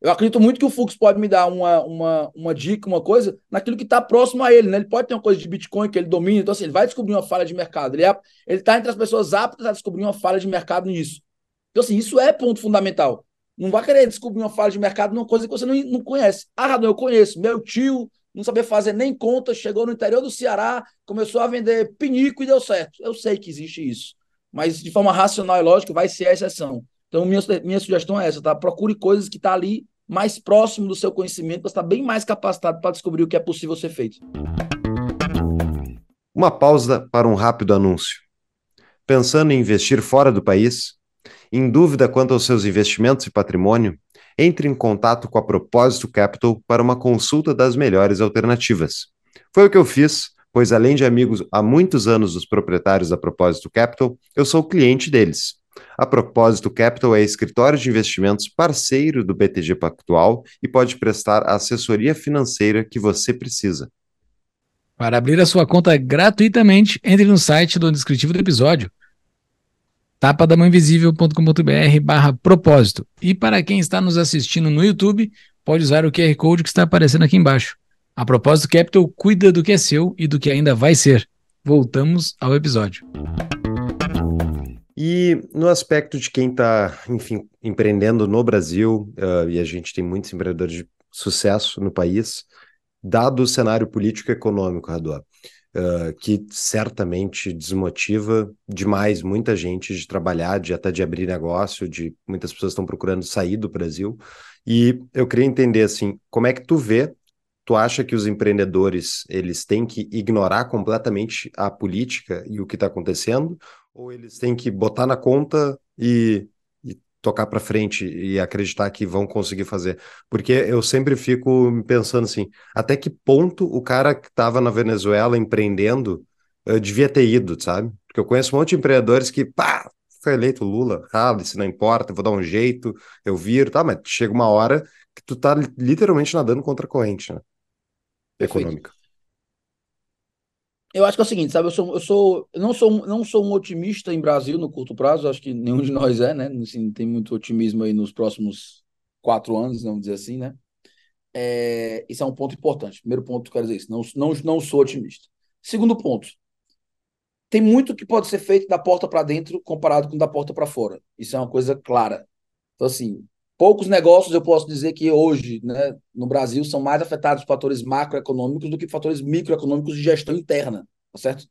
Eu acredito muito que o Fux pode me dar uma, uma, uma dica, uma coisa, naquilo que está próximo a ele, né? Ele pode ter uma coisa de Bitcoin que ele domina, então assim, ele vai descobrir uma falha de mercado. Ele é, está entre as pessoas aptas a descobrir uma falha de mercado nisso. Então, assim, isso é ponto fundamental. Não vai querer descobrir uma falha de mercado numa coisa que você não, não conhece. Ah, Radon, eu conheço. Meu tio não sabia fazer nem conta, chegou no interior do Ceará, começou a vender pinico e deu certo. Eu sei que existe isso. Mas de forma racional e lógica, vai ser a exceção. Então, minha, minha sugestão é essa, tá? Procure coisas que tá ali mais próximo do seu conhecimento, você está bem mais capacitado para descobrir o que é possível ser feito. Uma pausa para um rápido anúncio. Pensando em investir fora do país? Em dúvida quanto aos seus investimentos e patrimônio? Entre em contato com a Propósito Capital para uma consulta das melhores alternativas. Foi o que eu fiz, pois além de amigos há muitos anos dos proprietários da Propósito Capital, eu sou cliente deles. A Propósito Capital é escritório de investimentos parceiro do BTG Pactual e pode prestar a assessoria financeira que você precisa. Para abrir a sua conta gratuitamente, entre no site do descritivo do episódio tapadamãoinvisível.com.br barra propósito. E para quem está nos assistindo no YouTube, pode usar o QR Code que está aparecendo aqui embaixo. A propósito, Capital cuida do que é seu e do que ainda vai ser. Voltamos ao episódio. E no aspecto de quem está, enfim, empreendendo no Brasil, uh, e a gente tem muitos empreendedores de sucesso no país, dado o cenário político e econômico, Rador, uh, que certamente desmotiva demais muita gente de trabalhar, de até de abrir negócio, de muitas pessoas estão procurando sair do Brasil. E eu queria entender assim, como é que tu vê Tu acha que os empreendedores eles têm que ignorar completamente a política e o que está acontecendo, ou eles têm que botar na conta e, e tocar para frente e acreditar que vão conseguir fazer? Porque eu sempre fico pensando assim, até que ponto o cara que estava na Venezuela empreendendo uh, devia ter ido, sabe? Porque eu conheço um monte de empreendedores que, pá, foi eleito Lula, rala, se não importa, vou dar um jeito, eu viro, tá, mas chega uma hora que tu tá literalmente nadando contra a corrente, né? Perfeito. econômica. Eu acho que é o seguinte, sabe? Eu sou, eu sou, eu não sou, não sou um otimista em Brasil no curto prazo. Acho que nenhum de nós é, né? Assim, tem muito otimismo aí nos próximos quatro anos, vamos dizer assim, né? É, isso é um ponto importante. Primeiro ponto, quero dizer isso. Não, não, não sou otimista. Segundo ponto, tem muito que pode ser feito da porta para dentro comparado com da porta para fora. Isso é uma coisa clara. Então, assim, poucos negócios eu posso dizer que hoje, né, no Brasil, são mais afetados por fatores macroeconômicos do que fatores microeconômicos de gestão interna, tá certo?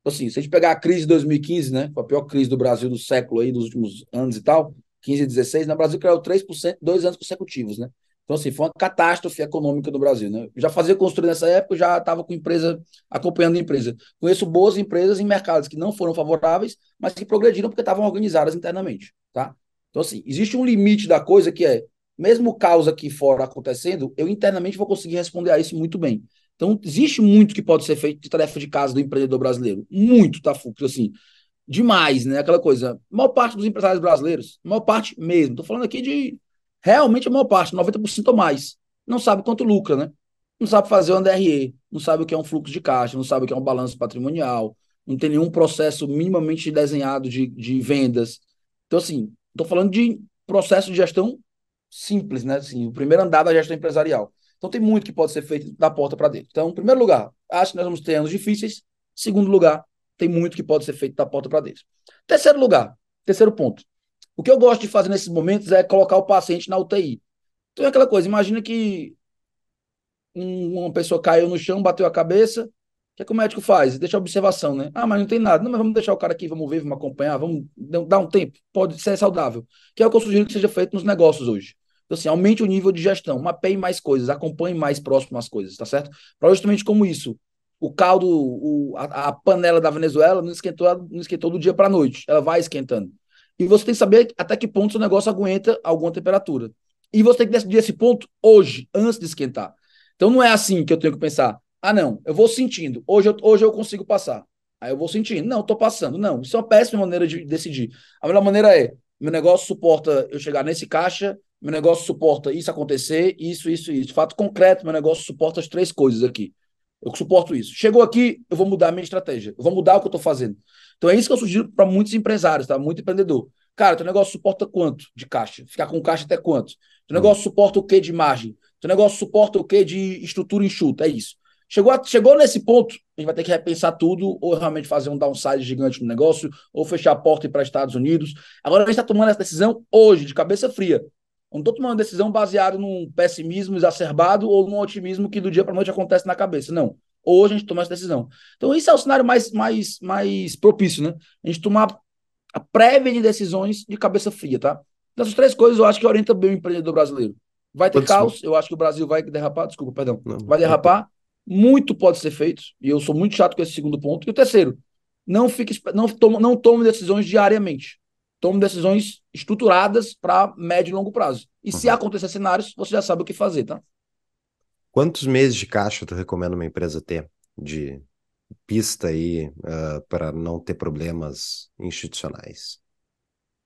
Então, assim, se a gente pegar a crise de 2015, né, a pior crise do Brasil do século aí, dos últimos anos e tal, 15 e 16, no Brasil caiu 3% dois anos consecutivos, né? Então, assim, foi uma catástrofe econômica no Brasil, né? Já fazia construir nessa época, já estava com empresa, acompanhando a empresa. Conheço boas empresas em mercados que não foram favoráveis, mas que progrediram porque estavam organizadas internamente, tá? Então, assim, existe um limite da coisa que é, mesmo caos aqui fora acontecendo, eu internamente vou conseguir responder a isso muito bem. Então, existe muito que pode ser feito de tarefa de casa do empreendedor brasileiro. Muito, tá, Fux? Assim, demais, né? Aquela coisa. A maior parte dos empresários brasileiros, a maior parte mesmo, tô falando aqui de realmente a maior parte, 90% ou mais, não sabe quanto lucra, né? Não sabe fazer um DRE, não sabe o que é um fluxo de caixa, não sabe o que é um balanço patrimonial, não tem nenhum processo minimamente desenhado de, de vendas. Então, assim, Estou falando de processo de gestão simples, né? Assim, o primeiro andar da gestão empresarial. Então tem muito que pode ser feito da porta para dentro. Então, em primeiro lugar, acho que nós vamos ter anos difíceis. Segundo lugar, tem muito que pode ser feito da porta para dentro. Terceiro lugar, terceiro ponto. O que eu gosto de fazer nesses momentos é colocar o paciente na UTI. Então é aquela coisa, imagina que uma pessoa caiu no chão, bateu a cabeça, que é que o médico faz? Deixa a observação, né? Ah, mas não tem nada. Não, mas vamos deixar o cara aqui, vamos ver, vamos acompanhar, vamos dar um tempo. Pode ser saudável. Que é o que eu sugiro que seja feito nos negócios hoje. Então, assim, aumente o nível de gestão, mapeie mais coisas, acompanhe mais próximo as coisas, tá certo? Para justamente como isso. O caldo, o, a, a, panela da Venezuela não esquentou, não esquentou do dia para a noite. Ela vai esquentando. E você tem que saber até que ponto seu negócio aguenta alguma temperatura. E você tem que decidir esse ponto hoje, antes de esquentar. Então não é assim que eu tenho que pensar. Ah, não, eu vou sentindo. Hoje eu, hoje eu consigo passar. Aí eu vou sentindo. Não, estou passando. Não, isso é uma péssima maneira de decidir. A melhor maneira é: meu negócio suporta eu chegar nesse caixa, meu negócio suporta isso acontecer, isso, isso, isso. Fato concreto, meu negócio suporta as três coisas aqui. Eu suporto isso. Chegou aqui, eu vou mudar a minha estratégia. Eu vou mudar o que eu estou fazendo. Então é isso que eu sugiro para muitos empresários, tá? Muito empreendedor. Cara, teu negócio suporta quanto de caixa? Ficar com caixa até quanto? Teu negócio suporta o que de margem? Teu negócio suporta o que de estrutura enxuta? É isso. Chegou, a, chegou nesse ponto, a gente vai ter que repensar tudo, ou realmente fazer um downside gigante no negócio, ou fechar a porta e ir para Estados Unidos. Agora a gente está tomando essa decisão hoje, de cabeça fria. não estou tomando uma decisão baseada num pessimismo exacerbado ou num otimismo que do dia para noite acontece na cabeça. Não. Hoje a gente toma essa decisão. Então, isso é o cenário mais, mais, mais propício, né? A gente tomar a prévia de decisões de cabeça fria, tá? Então, essas três coisas eu acho que orienta bem o empreendedor brasileiro. Vai ter Pode caos, ser. eu acho que o Brasil vai derrapar, desculpa, perdão, não, vai derrapar, muito pode ser feito, e eu sou muito chato com esse segundo ponto. E o terceiro, não fique não tome, não tome decisões diariamente. Tome decisões estruturadas para médio e longo prazo. E uhum. se acontecer cenários, você já sabe o que fazer, tá? Quantos meses de caixa tu recomenda uma empresa ter de pista aí uh, para não ter problemas institucionais?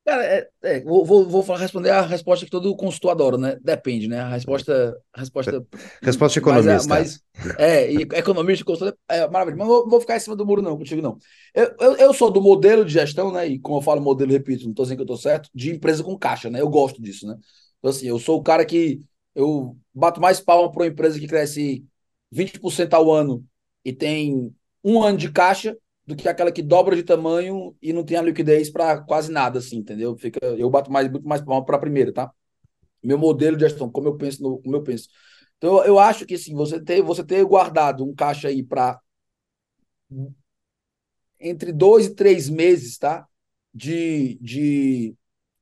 Cara, é, é, vou, vou, vou responder a resposta que todo consultor adora, né? Depende, né? A resposta. A resposta, resposta economista. Mas, mas é, e economista, consultor, é maravilha. Mas não vou ficar em cima do muro, não, contigo, não. Eu, eu, eu, sou do modelo de gestão, né? E como eu falo modelo, repito, não estou dizendo que eu estou certo, de empresa com caixa, né? Eu gosto disso, né? Então, assim, eu sou o cara que eu bato mais palma para uma empresa que cresce 20% ao ano e tem um ano de caixa do que aquela que dobra de tamanho e não tem a liquidez para quase nada, assim, entendeu? Fica, eu bato mais, muito mais para a primeira, tá? Meu modelo de gestão, como eu penso, no, como eu penso. Então, eu acho que assim, você ter, você ter guardado um caixa aí para entre dois e três meses, tá? De, de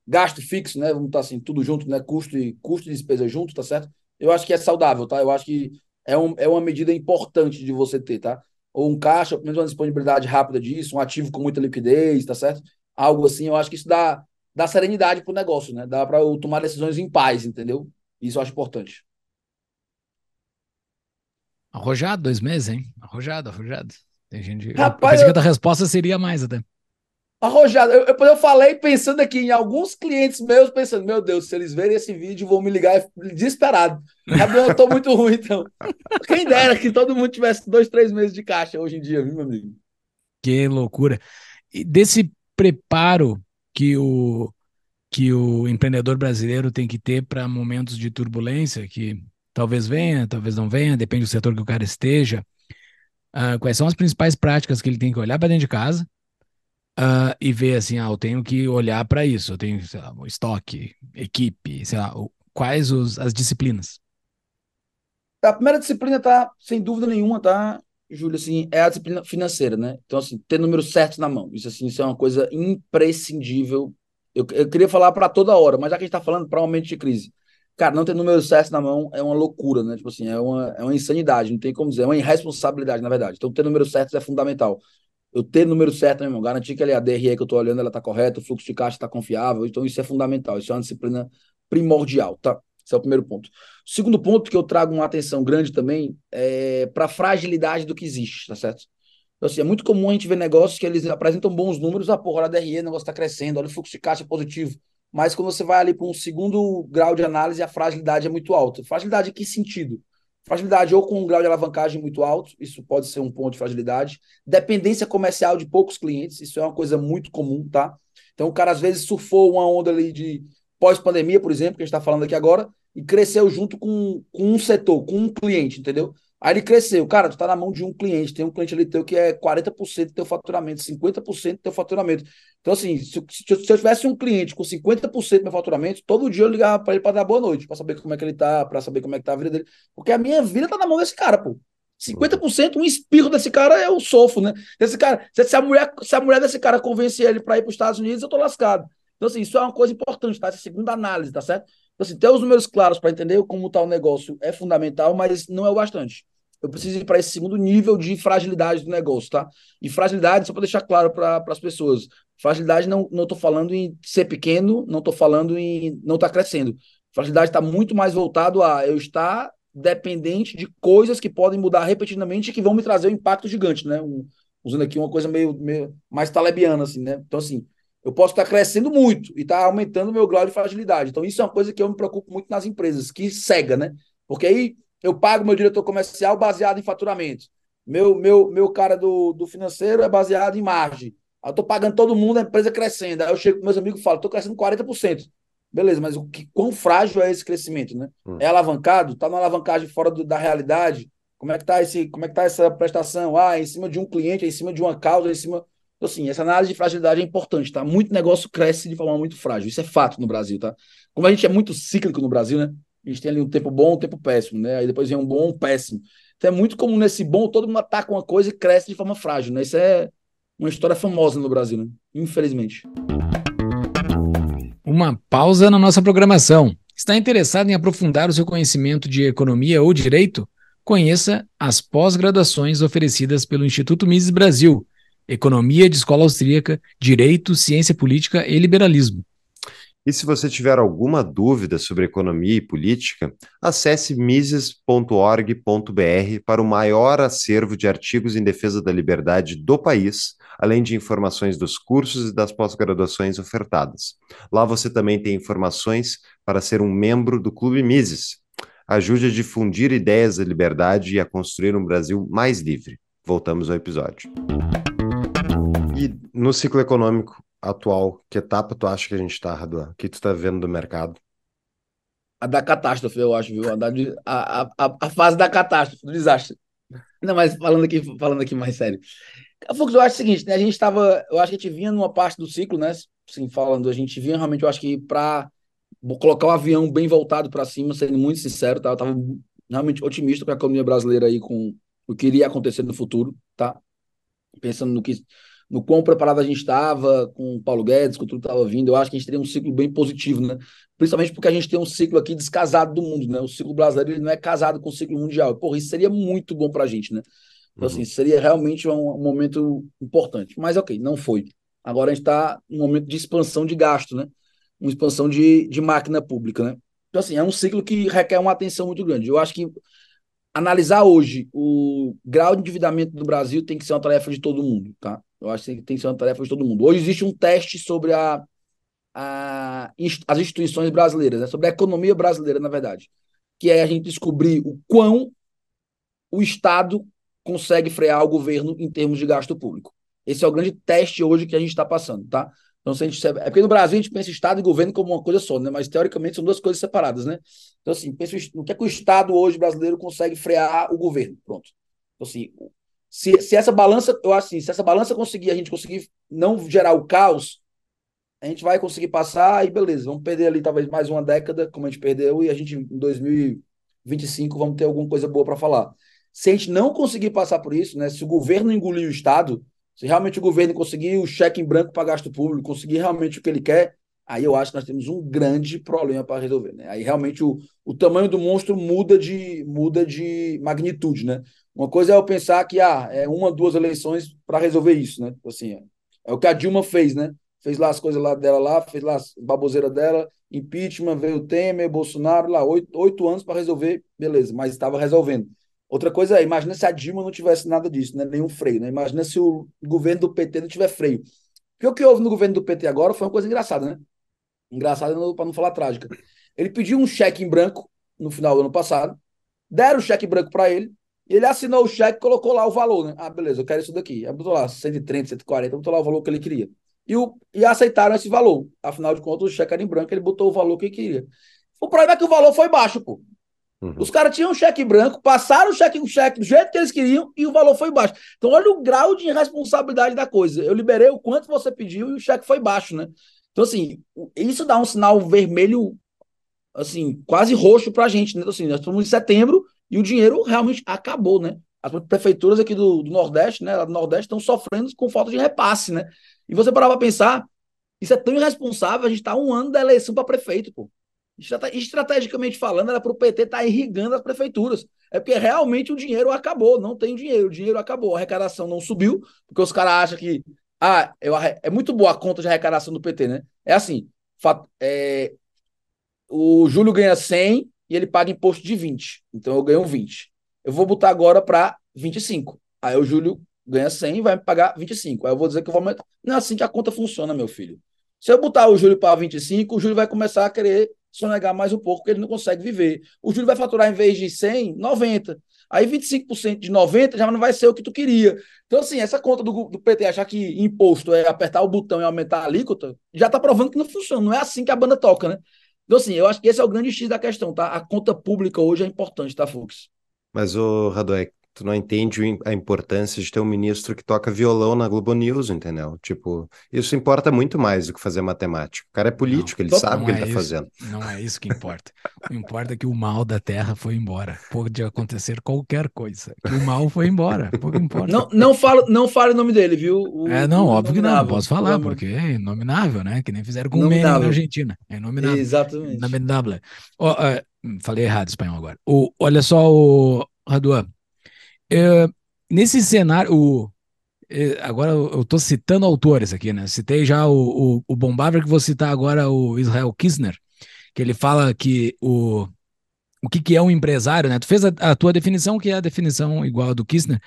gasto fixo, né? Vamos estar assim, tudo junto, né? Custo e custo e despesa junto, tá certo? Eu acho que é saudável, tá? Eu acho que é, um, é uma medida importante de você ter, tá? Ou um caixa, pelo menos uma disponibilidade rápida disso, um ativo com muita liquidez, tá certo? Algo assim, eu acho que isso dá, dá serenidade para o negócio, né? Dá para eu tomar decisões em paz, entendeu? Isso eu acho importante. Arrojado, dois meses, hein? Arrojado, arrojado. Tem gente. Rapaz, eu pensei eu... que a resposta seria mais até. Arrojado. Eu, eu, eu falei pensando aqui em alguns clientes meus, pensando, meu Deus, se eles verem esse vídeo, vão me ligar desesperado. Eu tô muito ruim, então. Quem dera que todo mundo tivesse dois, três meses de caixa hoje em dia, viu, meu amigo? Que loucura. E desse preparo que o, que o empreendedor brasileiro tem que ter para momentos de turbulência, que talvez venha, talvez não venha, depende do setor que o cara esteja. Uh, quais são as principais práticas que ele tem que olhar para dentro de casa? Uh, e ver assim, ah, eu tenho que olhar para isso, eu tenho, sei lá, estoque, equipe, sei lá, quais os, as disciplinas? A primeira disciplina tá, sem dúvida nenhuma, tá, Júlio, assim, é a disciplina financeira, né? Então, assim, ter números certos na mão, isso, assim, isso é uma coisa imprescindível. Eu, eu queria falar para toda hora, mas já que a gente está falando para um momento de crise, cara, não ter números certos na mão é uma loucura, né? Tipo assim, é uma, é uma insanidade, não tem como dizer, é uma irresponsabilidade, na verdade. Então, ter números certos é fundamental eu ter número certo, meu irmão, garantir que a DRE que eu estou olhando ela está correta, o fluxo de caixa está confiável, então isso é fundamental, isso é uma disciplina primordial, tá? Esse é o primeiro ponto. O segundo ponto que eu trago uma atenção grande também é para a fragilidade do que existe, tá certo? Então, assim, é muito comum a gente ver negócios que eles apresentam bons números, a ah, porra, a DRE, o negócio está crescendo, olha o fluxo de caixa positivo. Mas quando você vai ali para um segundo grau de análise, a fragilidade é muito alta. Fragilidade em que sentido? Fragilidade ou com um grau de alavancagem muito alto, isso pode ser um ponto de fragilidade. Dependência comercial de poucos clientes, isso é uma coisa muito comum, tá? Então o cara às vezes surfou uma onda ali de pós-pandemia, por exemplo, que a gente está falando aqui agora, e cresceu junto com, com um setor, com um cliente, entendeu? Aí ele cresceu. Cara, tu tá na mão de um cliente. Tem um cliente ali teu que é 40% do teu faturamento, 50% do teu faturamento. Então, assim, se, se, eu tivesse um cliente com 50% do meu faturamento, todo dia eu ligava para ele para dar boa noite, para saber como é que ele tá, para saber como é que tá a vida dele. Porque a minha vida tá na mão desse cara, pô. 50%, um espirro desse cara eu sofro, né? Esse cara, se a mulher, se a mulher desse cara convencer ele para ir para os Estados Unidos, eu tô lascado. Então, assim, isso é uma coisa importante, tá? Essa segunda análise, tá certo? Então, assim, ter os números claros para entender como tá o negócio é fundamental, mas não é o bastante eu preciso ir para esse segundo nível de fragilidade do negócio, tá? E fragilidade, só para deixar claro para as pessoas, fragilidade não estou falando em ser pequeno, não estou falando em não estar tá crescendo. Fragilidade está muito mais voltado a eu estar dependente de coisas que podem mudar repetidamente e que vão me trazer um impacto gigante, né? Um, usando aqui uma coisa meio, meio mais talebiana, assim, né? Então, assim, eu posso estar crescendo muito e estar tá aumentando o meu grau de fragilidade. Então, isso é uma coisa que eu me preocupo muito nas empresas, que cega, né? Porque aí eu pago meu diretor comercial baseado em faturamento. Meu, meu, meu cara do, do financeiro é baseado em margem. Eu estou pagando todo mundo, a empresa crescendo. Aí eu chego com meus amigos e falo, estou crescendo 40%. Beleza, mas o que, quão frágil é esse crescimento, né? Hum. É alavancado? Está numa alavancagem fora do, da realidade? Como é que está esse, como é que tá essa prestação? Ah, em cima de um cliente, em cima de uma causa, em cima. Então, assim, essa análise de fragilidade é importante, tá? Muito negócio cresce de forma muito frágil. Isso é fato no Brasil, tá? Como a gente é muito cíclico no Brasil, né? A gente tem ali um tempo bom, um tempo péssimo, né? Aí depois vem um bom, um péssimo. Então é muito comum nesse bom, todo mundo ataca uma coisa e cresce de forma frágil, né? Isso é uma história famosa no Brasil, né? Infelizmente. Uma pausa na nossa programação. Está interessado em aprofundar o seu conhecimento de economia ou direito? Conheça as pós-graduações oferecidas pelo Instituto Mises Brasil, Economia de Escola Austríaca, Direito, Ciência Política e Liberalismo. E se você tiver alguma dúvida sobre economia e política, acesse mises.org.br para o maior acervo de artigos em defesa da liberdade do país, além de informações dos cursos e das pós-graduações ofertadas. Lá você também tem informações para ser um membro do Clube Mises. Ajude a difundir ideias da liberdade e a construir um Brasil mais livre. Voltamos ao episódio. E no ciclo econômico, atual, que etapa tu acha que a gente está? O que tu está vendo do mercado? A da catástrofe, eu acho, viu? A, da, a, a, a fase da catástrofe, do desastre. Não, mas falando aqui, falando aqui mais sério. Fux, eu acho o seguinte, né? A gente estava, eu acho que a gente vinha numa parte do ciclo, né? Assim, falando, a gente vinha realmente, eu acho que para colocar o avião bem voltado para cima, sendo muito sincero, tá? Eu estava realmente otimista com a economia brasileira aí, com o que iria acontecer no futuro, tá? Pensando no que no quão preparado a gente estava com o Paulo Guedes, com tudo que estava vindo, eu acho que a gente teria um ciclo bem positivo, né? Principalmente porque a gente tem um ciclo aqui descasado do mundo, né? O ciclo brasileiro ele não é casado com o ciclo mundial. Porra, isso seria muito bom para a gente, né? Então, assim, uhum. assim, seria realmente um, um, momento importante. Mas, ok, não foi. Agora a gente está num momento de expansão de gasto, né? Uma expansão de, de máquina pública, né? Então, assim, é um ciclo que requer uma atenção muito grande. Eu acho que analisar hoje o grau de endividamento do Brasil tem que ser uma tarefa de todo mundo, tá? Eu acho que tem que ser uma tarefa de todo mundo. Hoje existe um teste sobre a, a as instituições brasileiras, né? sobre a economia brasileira, na verdade, que é a gente descobrir o quão o Estado consegue frear o governo em termos de gasto público. Esse é o grande teste hoje que a gente está passando, tá? Então, se a gente, é porque no Brasil a gente pensa Estado e governo como uma coisa só, né? Mas teoricamente são duas coisas separadas, né? Então, assim, pensa no que é que o Estado hoje brasileiro consegue frear o governo. Pronto. Então, assim, se, se essa balança, eu assim, se essa balança conseguir, a gente conseguir não gerar o caos, a gente vai conseguir passar e beleza, vamos perder ali talvez mais uma década, como a gente perdeu, e a gente em 2025 vamos ter alguma coisa boa para falar. Se a gente não conseguir passar por isso, né, se o governo engolir o Estado, se realmente o governo conseguir o cheque em branco para gasto público, conseguir realmente o que ele quer, aí eu acho que nós temos um grande problema para resolver. Né? Aí realmente o, o tamanho do monstro muda de, muda de magnitude. Né? Uma coisa é eu pensar que ah, é uma, duas eleições para resolver isso, né? Assim, é, o que a Dilma fez, né? Fez lá as coisas lá dela lá, fez lá as baboseira dela, impeachment, veio o Temer, Bolsonaro, lá, oito, oito anos para resolver, beleza, mas estava resolvendo. Outra coisa é, imagina se a Dilma não tivesse nada disso, né? Nenhum freio, né? Imagina se o governo do PT não tiver freio. Porque o que houve no governo do PT agora foi uma coisa engraçada, né? Engraçada para não falar trágica. Ele pediu um cheque em branco no final do ano passado, deram o cheque branco para ele, ele assinou o cheque e colocou lá o valor, né? Ah, beleza, eu quero isso daqui. Aí botou lá 130, 140, botou lá o valor que ele queria. E, o, e aceitaram esse valor. Afinal de contas, o cheque era em branco, ele botou o valor que ele queria. O problema é que o valor foi baixo, pô. Uhum. Os caras tinham um cheque branco, passaram o cheque, o cheque do jeito que eles queriam e o valor foi baixo. Então, olha o grau de irresponsabilidade da coisa. Eu liberei o quanto você pediu e o cheque foi baixo, né? Então, assim, isso dá um sinal vermelho, assim, quase roxo pra gente, né? Então, assim, nós estamos em setembro e o dinheiro realmente acabou, né? As prefeituras aqui do, do Nordeste, né, do Nordeste, estão sofrendo com falta de repasse, né? E você parava para pensar, isso é tão irresponsável, a gente está um ano da eleição para prefeito, pô. Estrategicamente falando, era para o PT estar tá irrigando as prefeituras. É porque realmente o dinheiro acabou, não tem dinheiro, o dinheiro acabou, a arrecadação não subiu, porque os caras acham que ah, eu, é muito boa a conta de arrecadação do PT, né? É assim, é, o Júlio ganha 100, e ele paga imposto de 20. Então eu ganho 20. Eu vou botar agora para 25. Aí o Júlio ganha 100 e vai me pagar 25. Aí eu vou dizer que eu vou aumentar. Não é assim que a conta funciona, meu filho. Se eu botar o Júlio para 25, o Júlio vai começar a querer sonegar mais um pouco, porque ele não consegue viver. O Júlio vai faturar, em vez de 100, 90. Aí 25% de 90 já não vai ser o que tu queria. Então, assim, essa conta do, do PT achar que imposto é apertar o botão e aumentar a alíquota, já está provando que não funciona. Não é assim que a banda toca, né? Então, assim, eu acho que esse é o grande X da questão, tá? A conta pública hoje é importante, tá, Fux? Mas, o Radoé, tu não entende a importância de ter um ministro que toca violão na Globo News, entendeu? Tipo, isso importa muito mais do que fazer matemática. O cara é político, não, ele sabe o que é ele tá isso, fazendo. Não é isso que importa. o que importa é que o mal da terra foi embora. Pode acontecer qualquer coisa. Que o mal foi embora. Pouco importa. Não, não, falo, não fale o nome dele, viu? O, é, não, óbvio que não. Posso falar, porque é inominável, né? Que nem fizeram com o Menem na Argentina. É inominável. Exatamente. Inominável. Oh, uh, falei errado espanhol agora. O, olha só, o Raduan. É, nesse cenário, o, agora eu estou citando autores aqui, né? Citei já o, o, o Bon que vou citar agora o Israel Kisner, que ele fala que o, o que, que é um empresário, né? Tu fez a, a tua definição, que é a definição igual a do Kisner,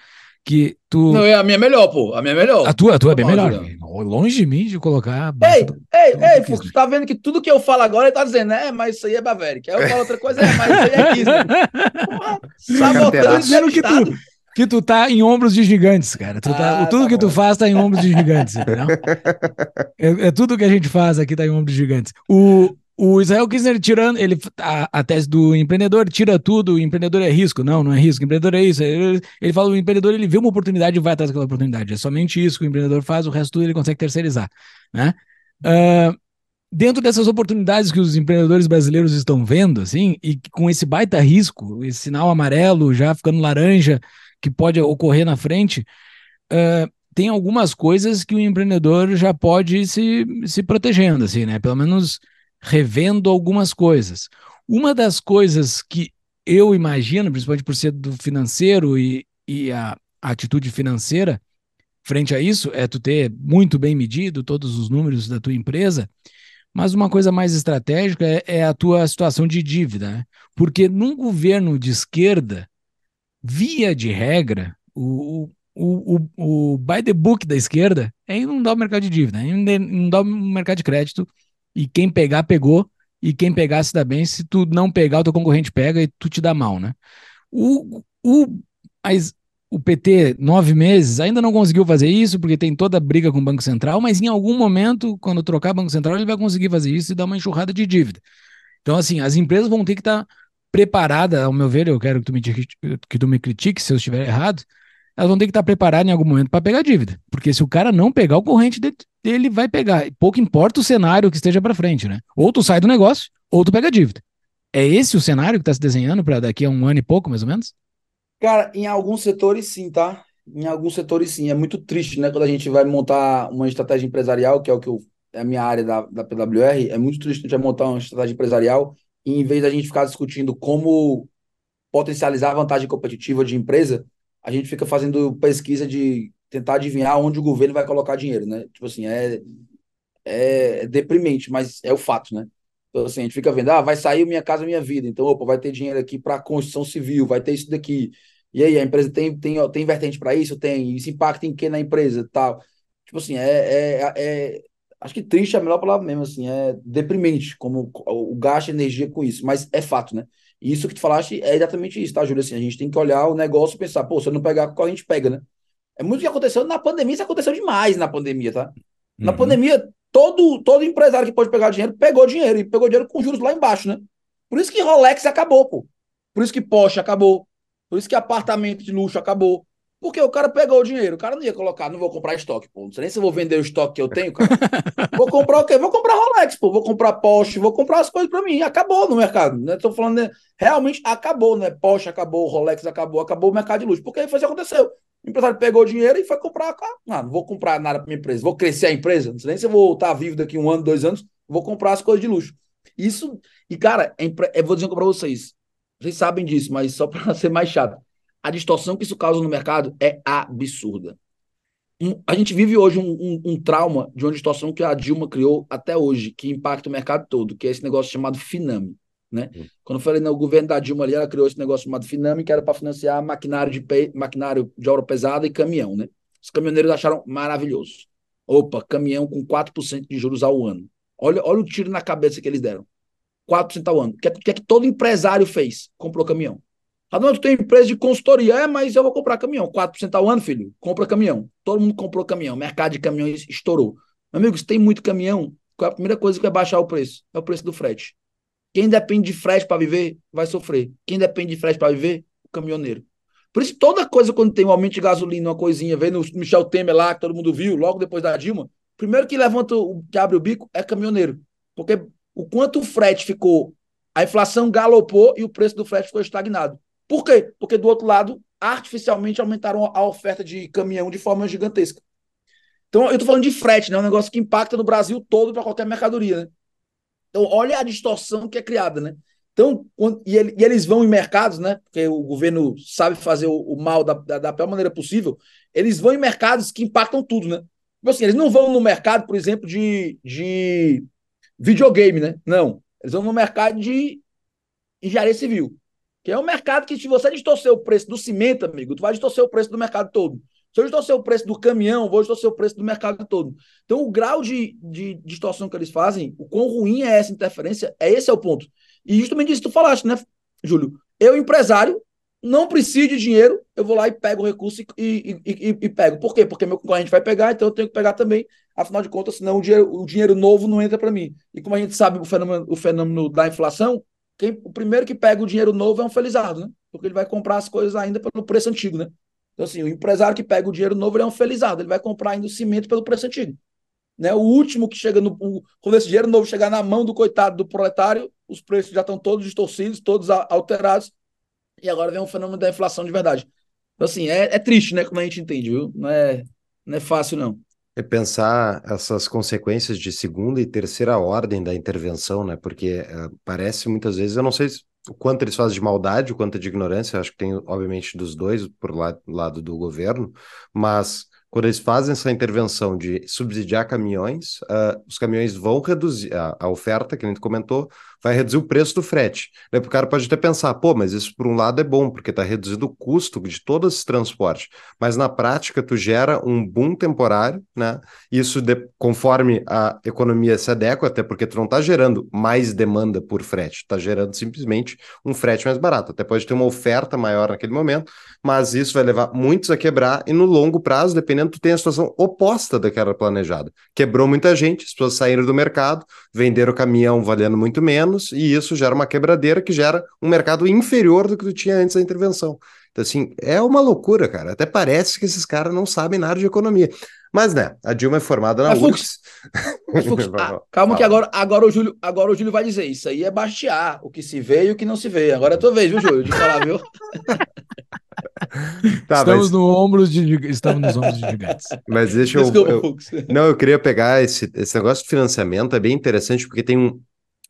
que tu. Não, é a minha melhor, pô. A minha é melhor. A tua, a tua é bem melhor. Longe de mim de colocar. Ei, do, ei, do ei, Fux, tá vendo que tudo que eu falo agora ele tá dizendo, é, mas isso aí é Baveric. Aí eu falo outra coisa, é, mas isso aí é Kisner. Sabotando dizendo que tu, que tu tá em ombros de gigantes, cara. Tu tá, ah, tudo tá que tu faz tá em ombros de gigantes, entendeu? é, é, tudo que a gente faz aqui tá em ombros de gigantes. O, o Israel Kirchner tirando, ele, a, a, tese do empreendedor tira tudo, o empreendedor é risco. Não, não é risco, o empreendedor é isso. Ele, ele fala, o empreendedor ele vê uma oportunidade e vai atrás daquela oportunidade. É somente isso que o empreendedor faz, o resto tudo ele consegue terceirizar, né? Uh, dentro dessas oportunidades que os empreendedores brasileiros estão vendo, assim, e com esse baita risco, esse sinal amarelo já ficando laranja, que pode ocorrer na frente, uh, tem algumas coisas que o empreendedor já pode se, se protegendo, assim, né? Pelo menos revendo algumas coisas. Uma das coisas que eu imagino, principalmente por ser do financeiro e, e a, a atitude financeira frente a isso, é tu ter muito bem medido todos os números da tua empresa, mas uma coisa mais estratégica é, é a tua situação de dívida, né? Porque num governo de esquerda, via de regra, o, o, o, o by the book da esquerda é inundar o mercado de dívida, é inundar o mercado de crédito e quem pegar, pegou, e quem pegar se dá bem, se tu não pegar, o teu concorrente pega e tu te dá mal, né? O, o, o PT, nove meses, ainda não conseguiu fazer isso, porque tem toda a briga com o Banco Central, mas em algum momento, quando trocar Banco Central, ele vai conseguir fazer isso e dar uma enxurrada de dívida. Então, assim, as empresas vão ter que estar preparadas, ao meu ver, eu quero que tu me, que tu me critique se eu estiver errado, elas vão ter que estar preparadas em algum momento para pegar dívida. Porque se o cara não pegar, o corrente dele vai pegar. Pouco importa o cenário que esteja para frente, né? Ou tu sai do negócio, ou tu pega dívida. É esse o cenário que está se desenhando para daqui a um ano e pouco, mais ou menos? Cara, em alguns setores sim, tá? Em alguns setores sim. É muito triste, né? Quando a gente vai montar uma estratégia empresarial, que é o que eu, é a minha área da, da PWR, é muito triste a gente vai montar uma estratégia empresarial em vez da gente ficar discutindo como potencializar a vantagem competitiva de empresa, a gente fica fazendo pesquisa de tentar adivinhar onde o governo vai colocar dinheiro, né? Tipo assim, é, é deprimente, mas é o fato, né? Então, assim, a gente fica vendo, ah, vai sair Minha Casa Minha Vida, então, opa, vai ter dinheiro aqui para construção civil, vai ter isso daqui. E aí, a empresa tem, tem, tem vertente para isso? Tem. Isso impacta em que na empresa tal? Tipo assim, é, é, é, Acho que triste é a melhor palavra mesmo, assim, é deprimente como o gasto de energia com isso, mas é fato, né? E isso que tu falaste é exatamente isso, tá, Júlio? Assim, a gente tem que olhar o negócio e pensar, pô, se eu não pegar com a gente pega, né? É muito o que aconteceu na pandemia, isso aconteceu demais na pandemia, tá? Na uhum. pandemia, todo, todo empresário que pode pegar dinheiro, pegou dinheiro, e pegou dinheiro com juros lá embaixo, né? Por isso que Rolex acabou, pô. Por isso que Porsche acabou. Por isso que apartamento de luxo acabou. Porque o cara pegou o dinheiro, o cara não ia colocar, não vou comprar estoque, pô. Não sei nem se eu vou vender o estoque que eu tenho, cara. vou comprar o quê? Vou comprar Rolex, pô. Vou comprar Porsche, vou comprar as coisas para mim. Acabou no mercado, né? Tô falando, né? realmente acabou, né? Porsche acabou, Rolex acabou, acabou o mercado de luxo. Porque foi isso que aconteceu. O empresário pegou o dinheiro e foi comprar. Ah, não vou comprar nada para minha empresa. Vou crescer a empresa. Não sei nem se eu vou estar vivo daqui um ano, dois anos. Vou comprar as coisas de luxo. Isso, e cara, é eu vou dizer para vocês. Vocês sabem disso, mas só para ser mais chato a distorção que isso causa no mercado é absurda. Um, a gente vive hoje um, um, um, trauma de uma distorção que a Dilma criou até hoje, que impacta o mercado todo, que é esse negócio chamado Finame. Né? Hum. Quando eu falei no governo da Dilma ali, ela criou esse negócio chamado Finame, que era para financiar maquinário de, pe... maquinário de obra pesada e caminhão. Né? Os caminhoneiros acharam maravilhoso. Opa, caminhão com 4% de juros ao ano. Olha, olha o tiro na cabeça que eles deram. 4% ao ano. O que, é, que, é que todo empresário fez? Comprou caminhão. Tu tem empresa de consultoria. É, mas eu vou comprar caminhão. 4% ao ano, filho. Compra caminhão. Todo mundo comprou caminhão. mercado de caminhões estourou. Meu amigo, se tem muito caminhão, qual é a primeira coisa que vai baixar o preço? É o preço do frete. Quem depende de frete para viver, vai sofrer. Quem depende de frete para viver, o caminhoneiro. Por isso, toda coisa, quando tem um aumento de gasolina, uma coisinha, vem no Michel Temer lá, que todo mundo viu, logo depois da Dilma, primeiro que levanta, que abre o bico, é caminhoneiro. Porque o quanto o frete ficou, a inflação galopou e o preço do frete ficou estagnado. Por quê? Porque do outro lado, artificialmente aumentaram a oferta de caminhão de forma gigantesca. Então, eu estou falando de frete, né? Um negócio que impacta no Brasil todo para qualquer mercadoria, né? Então, olha a distorção que é criada, né? Então, e, ele, eles vão em mercados, né? Porque o governo sabe fazer o, o mal da, da, da, pior maneira possível. eles vão em mercados que impactam tudo, né? Tipo assim, eles não vão no mercado, por exemplo, de, de videogame, né? Não. Eles vão no mercado de engenharia civil. Que é um mercado que, se você distorcer o preço do cimento, amigo, tu vai distorcer o preço do mercado todo. Se eu distorcer o preço do caminhão, vou distorcer o preço do mercado todo. Então, o grau de, de distorção que eles fazem, o quão ruim é essa interferência, é esse é o ponto. E justamente isso que tu falaste, né, Júlio? Eu, empresário, não preciso de dinheiro, eu vou lá e pego o recurso e, e, e, e, pego. Por quê? Porque meu concorrente vai pegar, então eu tenho que pegar também. Afinal de contas, senão o dinheiro, o dinheiro novo não entra para mim. E como a gente sabe o fenômeno, o fenômeno da inflação, quem, o primeiro que pega o dinheiro novo é um felizardo, né? Porque ele vai comprar as coisas ainda pelo preço antigo, né? Então, assim, o empresário que pega o dinheiro novo ele é um felizardo, ele vai comprar ainda o cimento pelo preço antigo. Né? O último que chega no. O, quando esse dinheiro novo chegar na mão do coitado do proletário, os preços já estão todos distorcidos, todos alterados, e agora vem um fenômeno da inflação de verdade. Então, assim, é, é triste, né? Como a gente entende, viu? Não é, não é fácil, não. É pensar essas consequências de segunda e terceira ordem da intervenção, né? Porque uh, parece muitas vezes, eu não sei o quanto eles fazem de maldade, o quanto de ignorância, acho que tem, obviamente, dos dois, por lá, lado do governo, mas quando eles fazem essa intervenção de subsidiar caminhões, uh, os caminhões vão reduzir a, a, oferta, que a gente comentou, vai reduzir o preço do frete. Né? O cara pode até pensar, pô, mas isso por um lado é bom, porque está reduzindo o custo de todo esse transporte. Mas na prática, tu gera um boom temporário, né? Isso, de, conforme a economia se adequa, até porque tu não está gerando mais demanda por frete, está gerando simplesmente um frete mais barato. Até pode ter uma oferta maior naquele momento, mas isso vai levar muitos a quebrar, e no longo prazo, dependendo, tu tem a situação oposta daquela planejada. Quebrou muita gente, as pessoas saíram do mercado, venderam o caminhão valendo muito menos anos, e isso gera uma quebradeira que gera um mercado inferior do que tu tinha antes da intervenção. Então, assim, é uma loucura, cara. Até parece que esses caras não sabem nada de economia. Mas, né, a Dilma é formada na URGS. ah, calma que agora, agora, o Júlio, agora o Júlio vai dizer, isso aí é bastiar, o que se vê e o que não se vê. Agora é a tua vez, viu, Júlio, de falar, viu? Tá, estamos, mas... no ombros de, estamos nos ombros de gigantes. Mas deixa eu, eu, Não, eu queria pegar esse, esse negócio de financiamento, é bem interessante, porque tem um,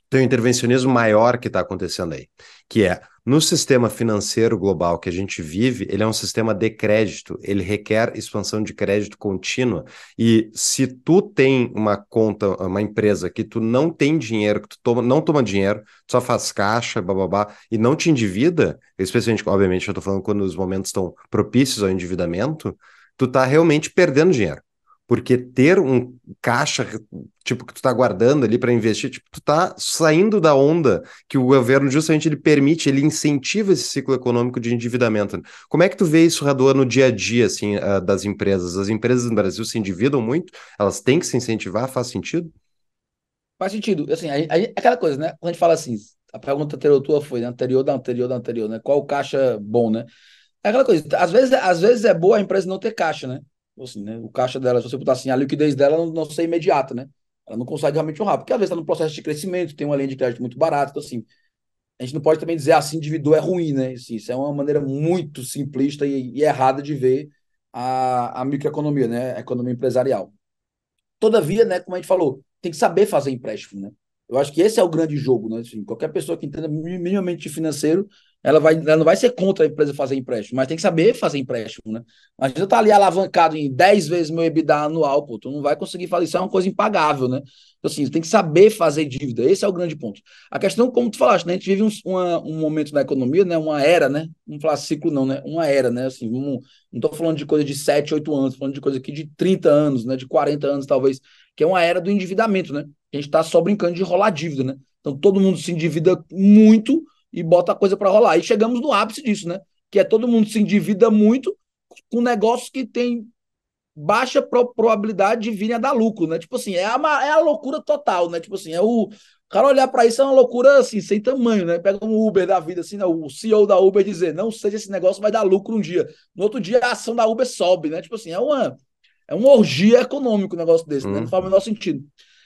tem um intervencionismo maior que está acontecendo aí, que é no sistema financeiro global que a gente vive, ele é um sistema de crédito, ele requer expansão de crédito contínua. E se tu tem uma conta, uma empresa que tu não tem dinheiro, que tu toma, não toma dinheiro, tu só faz caixa, bababá, e não te endivida, especialmente, obviamente, eu estou falando quando os momentos estão propícios ao endividamento, tu tá realmente perdendo dinheiro porque ter um caixa tipo que tu está guardando ali para investir, tipo, tu tá saindo da onda que o governo justamente ele permite, ele incentiva esse ciclo econômico de endividamento. Como é que tu vê isso, Radua, no dia a dia assim, uh, das empresas? As empresas no Brasil se endividam muito? Elas têm que se incentivar? Faz sentido? Faz sentido. Assim, a, a, aquela coisa, né? Quando a gente fala assim, a pergunta anterior tua foi, né? anterior da anterior da anterior, né? Qual o caixa bom, né? É aquela coisa, às vezes, às vezes é boa a empresa não ter caixa, né? Assim, né? O caixa dela, se você botar assim, a liquidez dela não, não ser imediata, né? Ela não consegue realmente honrar, porque às vezes está no processo de crescimento, tem uma linha de crédito muito barata, então assim, a gente não pode também dizer assim, indivíduo é ruim, né? Assim, isso é uma maneira muito simplista e, e errada de ver a, a microeconomia, né? A economia empresarial. Todavia, né, como a gente falou, tem que saber fazer empréstimo, né? Eu acho que esse é o grande jogo, né? Assim, qualquer pessoa que entenda minimamente financeiro, ela, vai, ela não vai ser contra a empresa fazer empréstimo, mas tem que saber fazer empréstimo, né? Mas você tá ali alavancado em 10 vezes meu EBITDA anual, pô, tu não vai conseguir fazer isso, é uma coisa impagável, né? Então, assim, tem que saber fazer dívida, esse é o grande ponto. A questão, como tu falaste, né? A gente vive um, uma, um momento na economia, né? Uma era, né? Não falar ciclo não, né? Uma era, né? Assim, um, não tô falando de coisa de 7, 8 anos, falando de coisa aqui de 30 anos, né? De 40 anos, talvez, que é uma era do endividamento, né? A gente tá só brincando de rolar dívida, né? Então, todo mundo se endivida muito, e bota a coisa para rolar. E chegamos no ápice disso, né? Que é todo mundo se endivida muito com negócios que tem baixa pro probabilidade de vir a dar lucro, né? Tipo assim, é a, é a loucura total, né? Tipo assim, é o, o cara olhar para isso é uma loucura assim, sem tamanho, né? Pega um Uber da vida, assim, né? o CEO da Uber dizer, não seja esse negócio vai dar lucro um dia. No outro dia a ação da Uber sobe, né? Tipo assim, é uma, é uma orgia econômica um negócio desse, né? Não faz o menor sentido.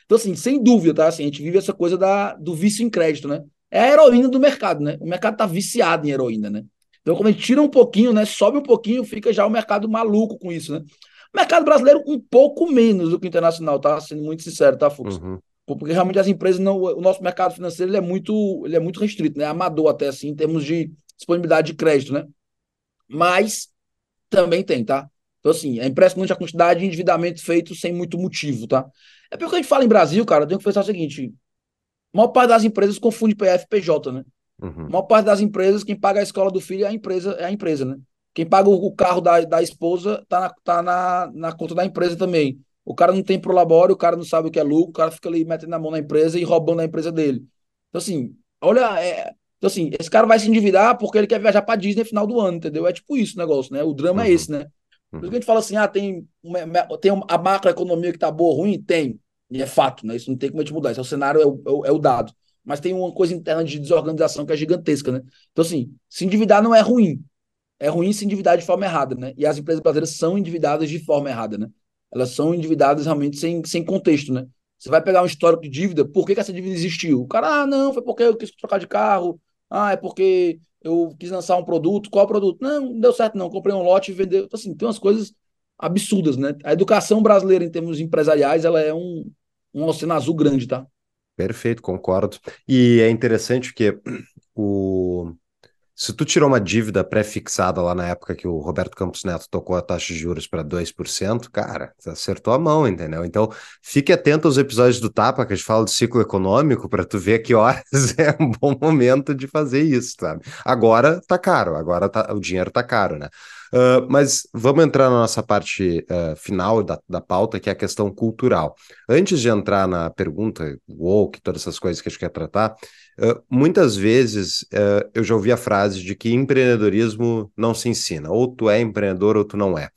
Então, assim, sem dúvida, tá? Assim, a gente vive essa coisa da, do vício em crédito, né? É a heroína do mercado, né? O mercado tá viciado em heroína, né? Então, quando a gente tira um pouquinho, né? Sobe um pouquinho, fica já o mercado maluco com isso, né? O mercado brasileiro um pouco menos do que o internacional, tá? Sendo muito sincero, tá, Fux? Uhum. Porque realmente as empresas não. O nosso mercado financeiro ele é muito, ele é muito restrito, né? Amador até assim, em termos de disponibilidade de crédito, né? Mas também tem, tá? Então, assim, é impressionante a quantidade de endividamento feito sem muito motivo, tá? É porque a gente fala em Brasil, cara, eu tenho que pensar o seguinte: a maior parte das empresas confunde PF e PJ, né? Uhum. A maior parte das empresas, quem paga a escola do filho é a empresa, é a empresa, né? Quem paga o carro da, da esposa tá, na, tá na, na conta da empresa também. O cara não tem prolabore, o cara não sabe o que é lucro, o cara fica ali metendo a mão na empresa e roubando a empresa dele. Então, assim, olha, é, então, assim, esse cara vai se endividar porque ele quer viajar para Disney no final do ano, entendeu? É tipo isso o negócio, né? O drama é uhum. é esse, né? Por isso que a gente fala assim, ah, tem, uma, tem a macroeconomia que tá boa ou ruim? Tem. E é fato, né? Isso não tem como a gente mudar. Isso é o cenário, é o, é o, é o dado. Mas tem uma coisa interna de desorganização que é gigantesca, né? Então, assim, se endividar não é ruim. É ruim se endividar de forma errada, né? E as empresas brasileiras são endividadas de forma errada, né? Elas são endividadas realmente sem, sem contexto, né? Você vai pegar um histórico de dívida, por que, que essa dívida existiu? O cara, ah, não, foi porque eu quis trocar de carro, ah, é porque eu quis lançar um produto, qual produto? Não, não deu certo não, comprei um lote e vendeu. Então, assim, tem umas coisas absurdas, né? A educação brasileira em termos empresariais, ela é um, um oceano azul grande, tá? Perfeito, concordo. E é interessante que o se tu tirou uma dívida pré-fixada lá na época que o Roberto Campos Neto tocou a taxa de juros para 2%, cara, acertou a mão, entendeu? Então, fique atento aos episódios do Tapa, que a gente fala do ciclo econômico, para tu ver que horas é um bom momento de fazer isso, sabe? Agora tá caro, agora tá, o dinheiro tá caro, né? Uh, mas vamos entrar na nossa parte uh, final da, da pauta, que é a questão cultural. Antes de entrar na pergunta, woke, todas essas coisas que a gente quer tratar, uh, muitas vezes eu já ouvi a frase de que empreendedorismo não se ensina, ou tu é empreendedor ou tu não é.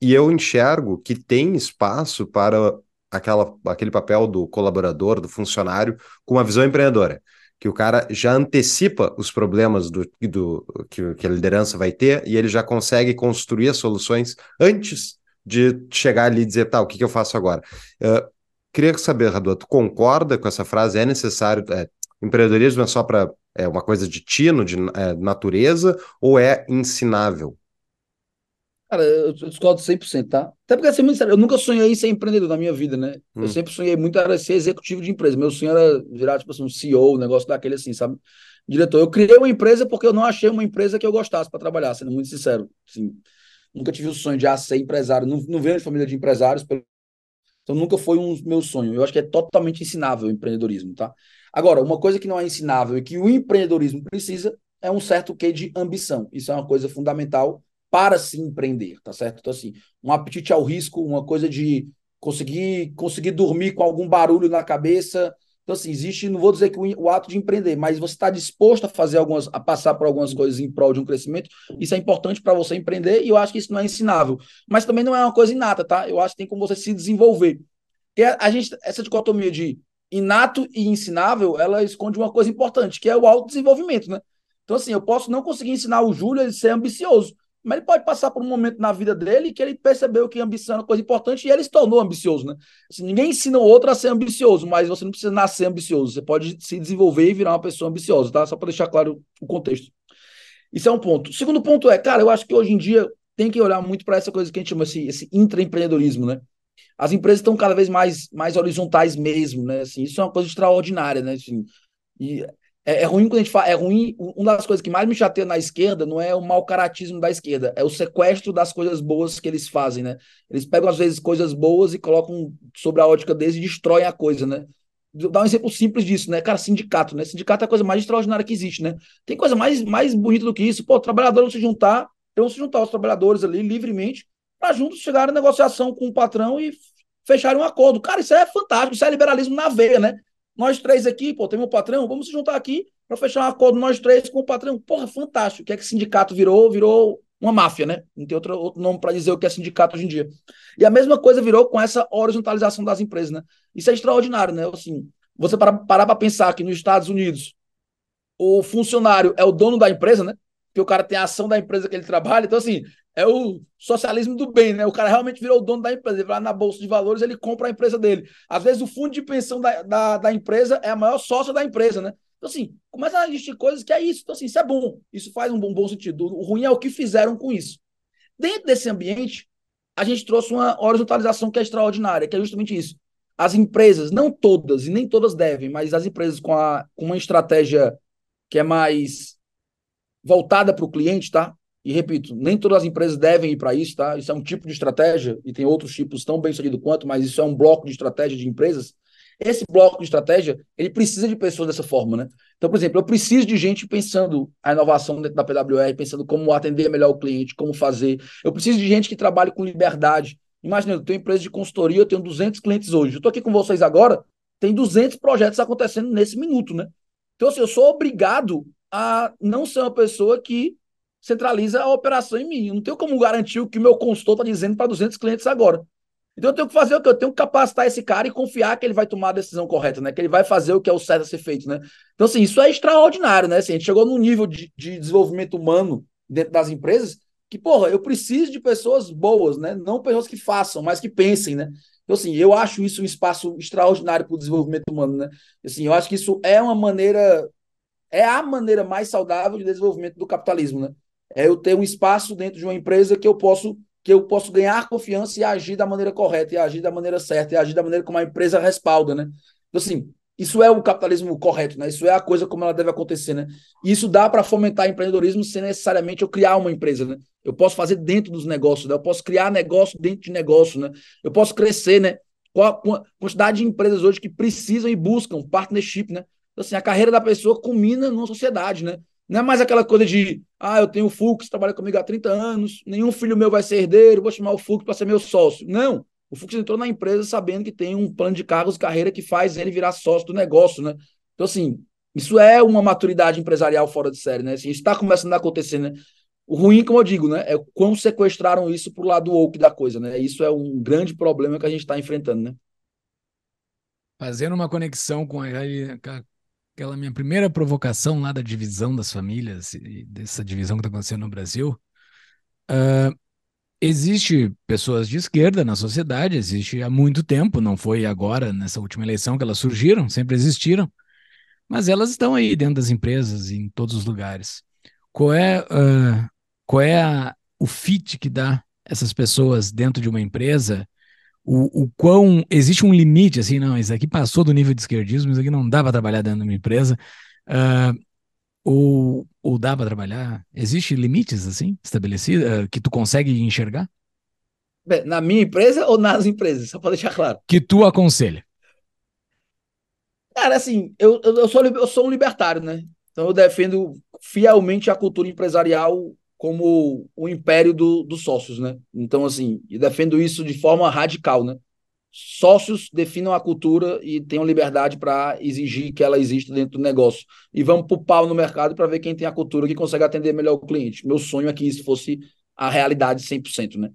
e eu enxergo que tem espaço para aquela, aquele papel do colaborador, do funcionário, com uma visão empreendedora que o cara já antecipa os problemas do, do que, que, a liderança vai ter e ele já consegue construir as soluções antes de chegar ali e dizer, tá, o que, que eu faço agora? Uh, queria saber, Radu, tu concorda com essa frase? É necessário, é, empreendedorismo é só para é uma coisa de tino, de é, natureza, ou é ensinável? Cara, eu discordo 100%, tá? Até porque, assim, eu nunca sonhei em ser empreendedor na minha vida, né? Hum. Eu sempre sonhei muito era ser executivo de empresa. Meu sonho era virar, tipo assim, um CEO, um negócio daquele assim, sabe? Diretor. Eu criei uma empresa porque eu não achei uma empresa que eu gostasse para trabalhar, sendo muito sincero. Assim, nunca tive o sonho de ah, ser empresário. Não, não venho de família de empresários, então nunca foi um meu sonho. Eu acho que é totalmente ensinável o empreendedorismo, tá? Agora, uma coisa que não é ensinável e que o empreendedorismo precisa é um certo quê de ambição. Isso é uma coisa fundamental para se empreender, tá certo? Então, assim, um apetite ao risco, uma coisa de conseguir, conseguir dormir com algum barulho na cabeça. Então, assim, existe, não vou dizer que o, o ato de empreender, mas você está disposto a fazer algumas, a passar por algumas coisas em prol de um crescimento, isso é importante para você empreender, e eu acho que isso não é ensinável. Mas também não é uma coisa inata, tá? Eu acho que tem como você se desenvolver. Porque a, a gente, essa dicotomia de inato e ensinável, ela esconde uma coisa importante, que é o autodesenvolvimento, né? Então, assim, eu posso não conseguir ensinar o Júlio a ser ambicioso, mas ele pode passar por um momento na vida dele que ele percebeu que ambição é uma coisa importante e ele se tornou ambicioso, né? Assim, ninguém ensina o outro a ser ambicioso, mas você não precisa nascer ambicioso. Você pode se desenvolver e virar uma pessoa ambiciosa, tá? Só para deixar claro o contexto. Isso é um ponto. O segundo ponto é, cara, eu acho que hoje em dia tem que olhar muito para essa coisa que a gente chama esse, esse intraempreendedorismo, né? As empresas estão cada vez mais, mais horizontais mesmo, né? Assim, isso é uma coisa extraordinária, né? Assim, e é, é, ruim quando a gente fala. É ruim. Uma das coisas que mais me chateia na esquerda não é o mau caratismo da esquerda, é o sequestro das coisas boas que eles fazem, né? Eles pegam, às vezes, coisas boas e colocam sobre a ótica deles e destroem a coisa, né? Dá um exemplo simples disso, né? Cara, sindicato, né? Sindicato é a coisa mais extraordinária que existe, né? Tem coisa mais, mais bonita do que isso. Pô, trabalhadores vão se juntar, vão se juntar os trabalhadores ali livremente para juntos chegarem a negociação com o patrão e fecharem um acordo. Cara, isso é fantástico, isso é liberalismo na veia, né? Nós três aqui, pô, tem meu patrão, vamos se juntar aqui para fechar um acordo nós três com o patrão. Porra, fantástico. O que é que sindicato virou? Virou uma máfia, né? Não tem outro, outro nome para dizer o que é sindicato hoje em dia. E a mesma coisa virou com essa horizontalização das empresas, né? Isso é extraordinário, né? Assim, você parar para pensar que nos Estados Unidos o funcionário é o dono da empresa, né? Que o cara tem a ação da empresa que ele trabalha. Então, assim, é o socialismo do bem, né? O cara realmente virou o dono da empresa. Ele vai lá na Bolsa de Valores, ele compra a empresa dele. Às vezes o fundo de pensão da, da, da empresa é a maior sócia da empresa, né? Então, assim, começa a existir coisas que é isso. Então, assim, isso é bom. Isso faz um bom, bom sentido. O ruim é o que fizeram com isso. Dentro desse ambiente, a gente trouxe uma horizontalização que é extraordinária, que é justamente isso. As empresas, não todas, e nem todas devem, mas as empresas com, a, com uma estratégia que é mais voltada para o cliente, tá? E repito, nem todas as empresas devem ir para isso, tá? Isso é um tipo de estratégia, e tem outros tipos tão bem sucedidos quanto, mas isso é um bloco de estratégia de empresas. Esse bloco de estratégia, ele precisa de pessoas dessa forma, né? Então, por exemplo, eu preciso de gente pensando a inovação dentro da PWR, pensando como atender melhor o cliente, como fazer. Eu preciso de gente que trabalhe com liberdade. Imagina, eu tenho empresa de consultoria, eu tenho 200 clientes hoje. Eu estou aqui com vocês agora, tem 200 projetos acontecendo nesse minuto, né? Então, assim, eu sou obrigado a não ser uma pessoa que centraliza a operação em mim. Eu não tenho como garantir o que o meu consultor está dizendo para 200 clientes agora. Então eu tenho que fazer o que? Eu tenho que capacitar esse cara e confiar que ele vai tomar a decisão correta, né? Que ele vai fazer o que é o certo a ser feito, né? Então, assim, isso é extraordinário, né? Assim, a gente chegou num nível de, de desenvolvimento humano dentro das empresas que, porra, eu preciso de pessoas boas, né? Não pessoas que façam, mas que pensem, né? Então, assim, eu acho isso um espaço extraordinário para o desenvolvimento humano, né? Assim, eu acho que isso é uma maneira, é a maneira mais saudável de desenvolvimento do capitalismo, né? É eu ter um espaço dentro de uma empresa que eu posso que eu posso ganhar confiança e agir da maneira correta, e agir da maneira certa, e agir da maneira como a empresa respalda, né? Então, assim, isso é o capitalismo correto, né? Isso é a coisa como ela deve acontecer, né? E isso dá para fomentar empreendedorismo sem necessariamente eu criar uma empresa, né? Eu posso fazer dentro dos negócios, né? Eu posso criar negócio dentro de negócio, né? Eu posso crescer, né? Com a, quantidade de empresas hoje que precisam e buscam partnership, né? Então, assim, a carreira da pessoa culmina numa sociedade, né? Não é mais aquela coisa de, ah, eu tenho o Fux, trabalha comigo há 30 anos, nenhum filho meu vai ser herdeiro, vou chamar o Fux para ser meu sócio. Não. O Fux entrou na empresa sabendo que tem um plano de cargos e carreira que faz ele virar sócio do negócio, né? Então, assim, isso é uma maturidade empresarial fora de série, né? Assim, isso está começando a acontecer, né? O ruim, como eu digo, né? É quão sequestraram isso para o lado woke da coisa, né? Isso é um grande problema que a gente está enfrentando, né? Fazendo uma conexão com a, aquela minha primeira provocação lá da divisão das famílias, dessa divisão que está acontecendo no Brasil, uh, existe pessoas de esquerda na sociedade, existe há muito tempo, não foi agora, nessa última eleição que elas surgiram, sempre existiram, mas elas estão aí dentro das empresas, em todos os lugares. Qual é, uh, qual é a, o fit que dá essas pessoas dentro de uma empresa o, o quão existe um limite, assim, não, isso aqui passou do nível de esquerdismo, isso aqui não dá para trabalhar dentro de uma empresa, uh, ou, ou dá para trabalhar? Existe limites, assim, estabelecidos, uh, que tu consegue enxergar? Bem, na minha empresa ou nas empresas? Só para deixar claro. Que tu aconselha? Cara, assim, eu, eu, sou, eu sou um libertário, né? Então eu defendo fielmente a cultura empresarial como o império do, dos sócios, né? Então, assim, e defendo isso de forma radical, né? Sócios definam a cultura e tenham liberdade para exigir que ela exista dentro do negócio. E vamos pro pau no mercado para ver quem tem a cultura que consegue atender melhor o cliente. Meu sonho é que isso fosse a realidade 100%, né?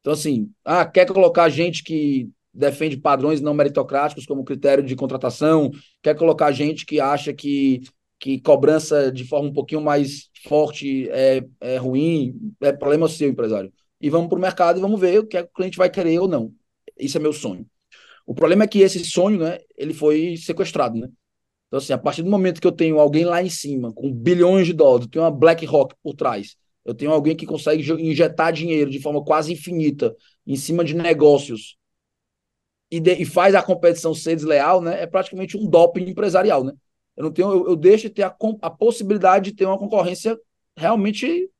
Então, assim, ah, quer colocar gente que defende padrões não meritocráticos como critério de contratação, quer colocar gente que acha que que cobrança de forma um pouquinho mais forte é, é ruim, é problema seu, empresário. E vamos para o mercado e vamos ver o que, é que o cliente vai querer ou não. Isso é meu sonho. O problema é que esse sonho, né, ele foi sequestrado, né? Então, assim, a partir do momento que eu tenho alguém lá em cima, com bilhões de dólares, tenho uma BlackRock por trás, eu tenho alguém que consegue injetar dinheiro de forma quase infinita em cima de negócios e, de, e faz a competição ser desleal, né? É praticamente um doping empresarial, né? Eu não tenho, eu, eu deixo de ter a, a possibilidade de ter uma concorrência realmente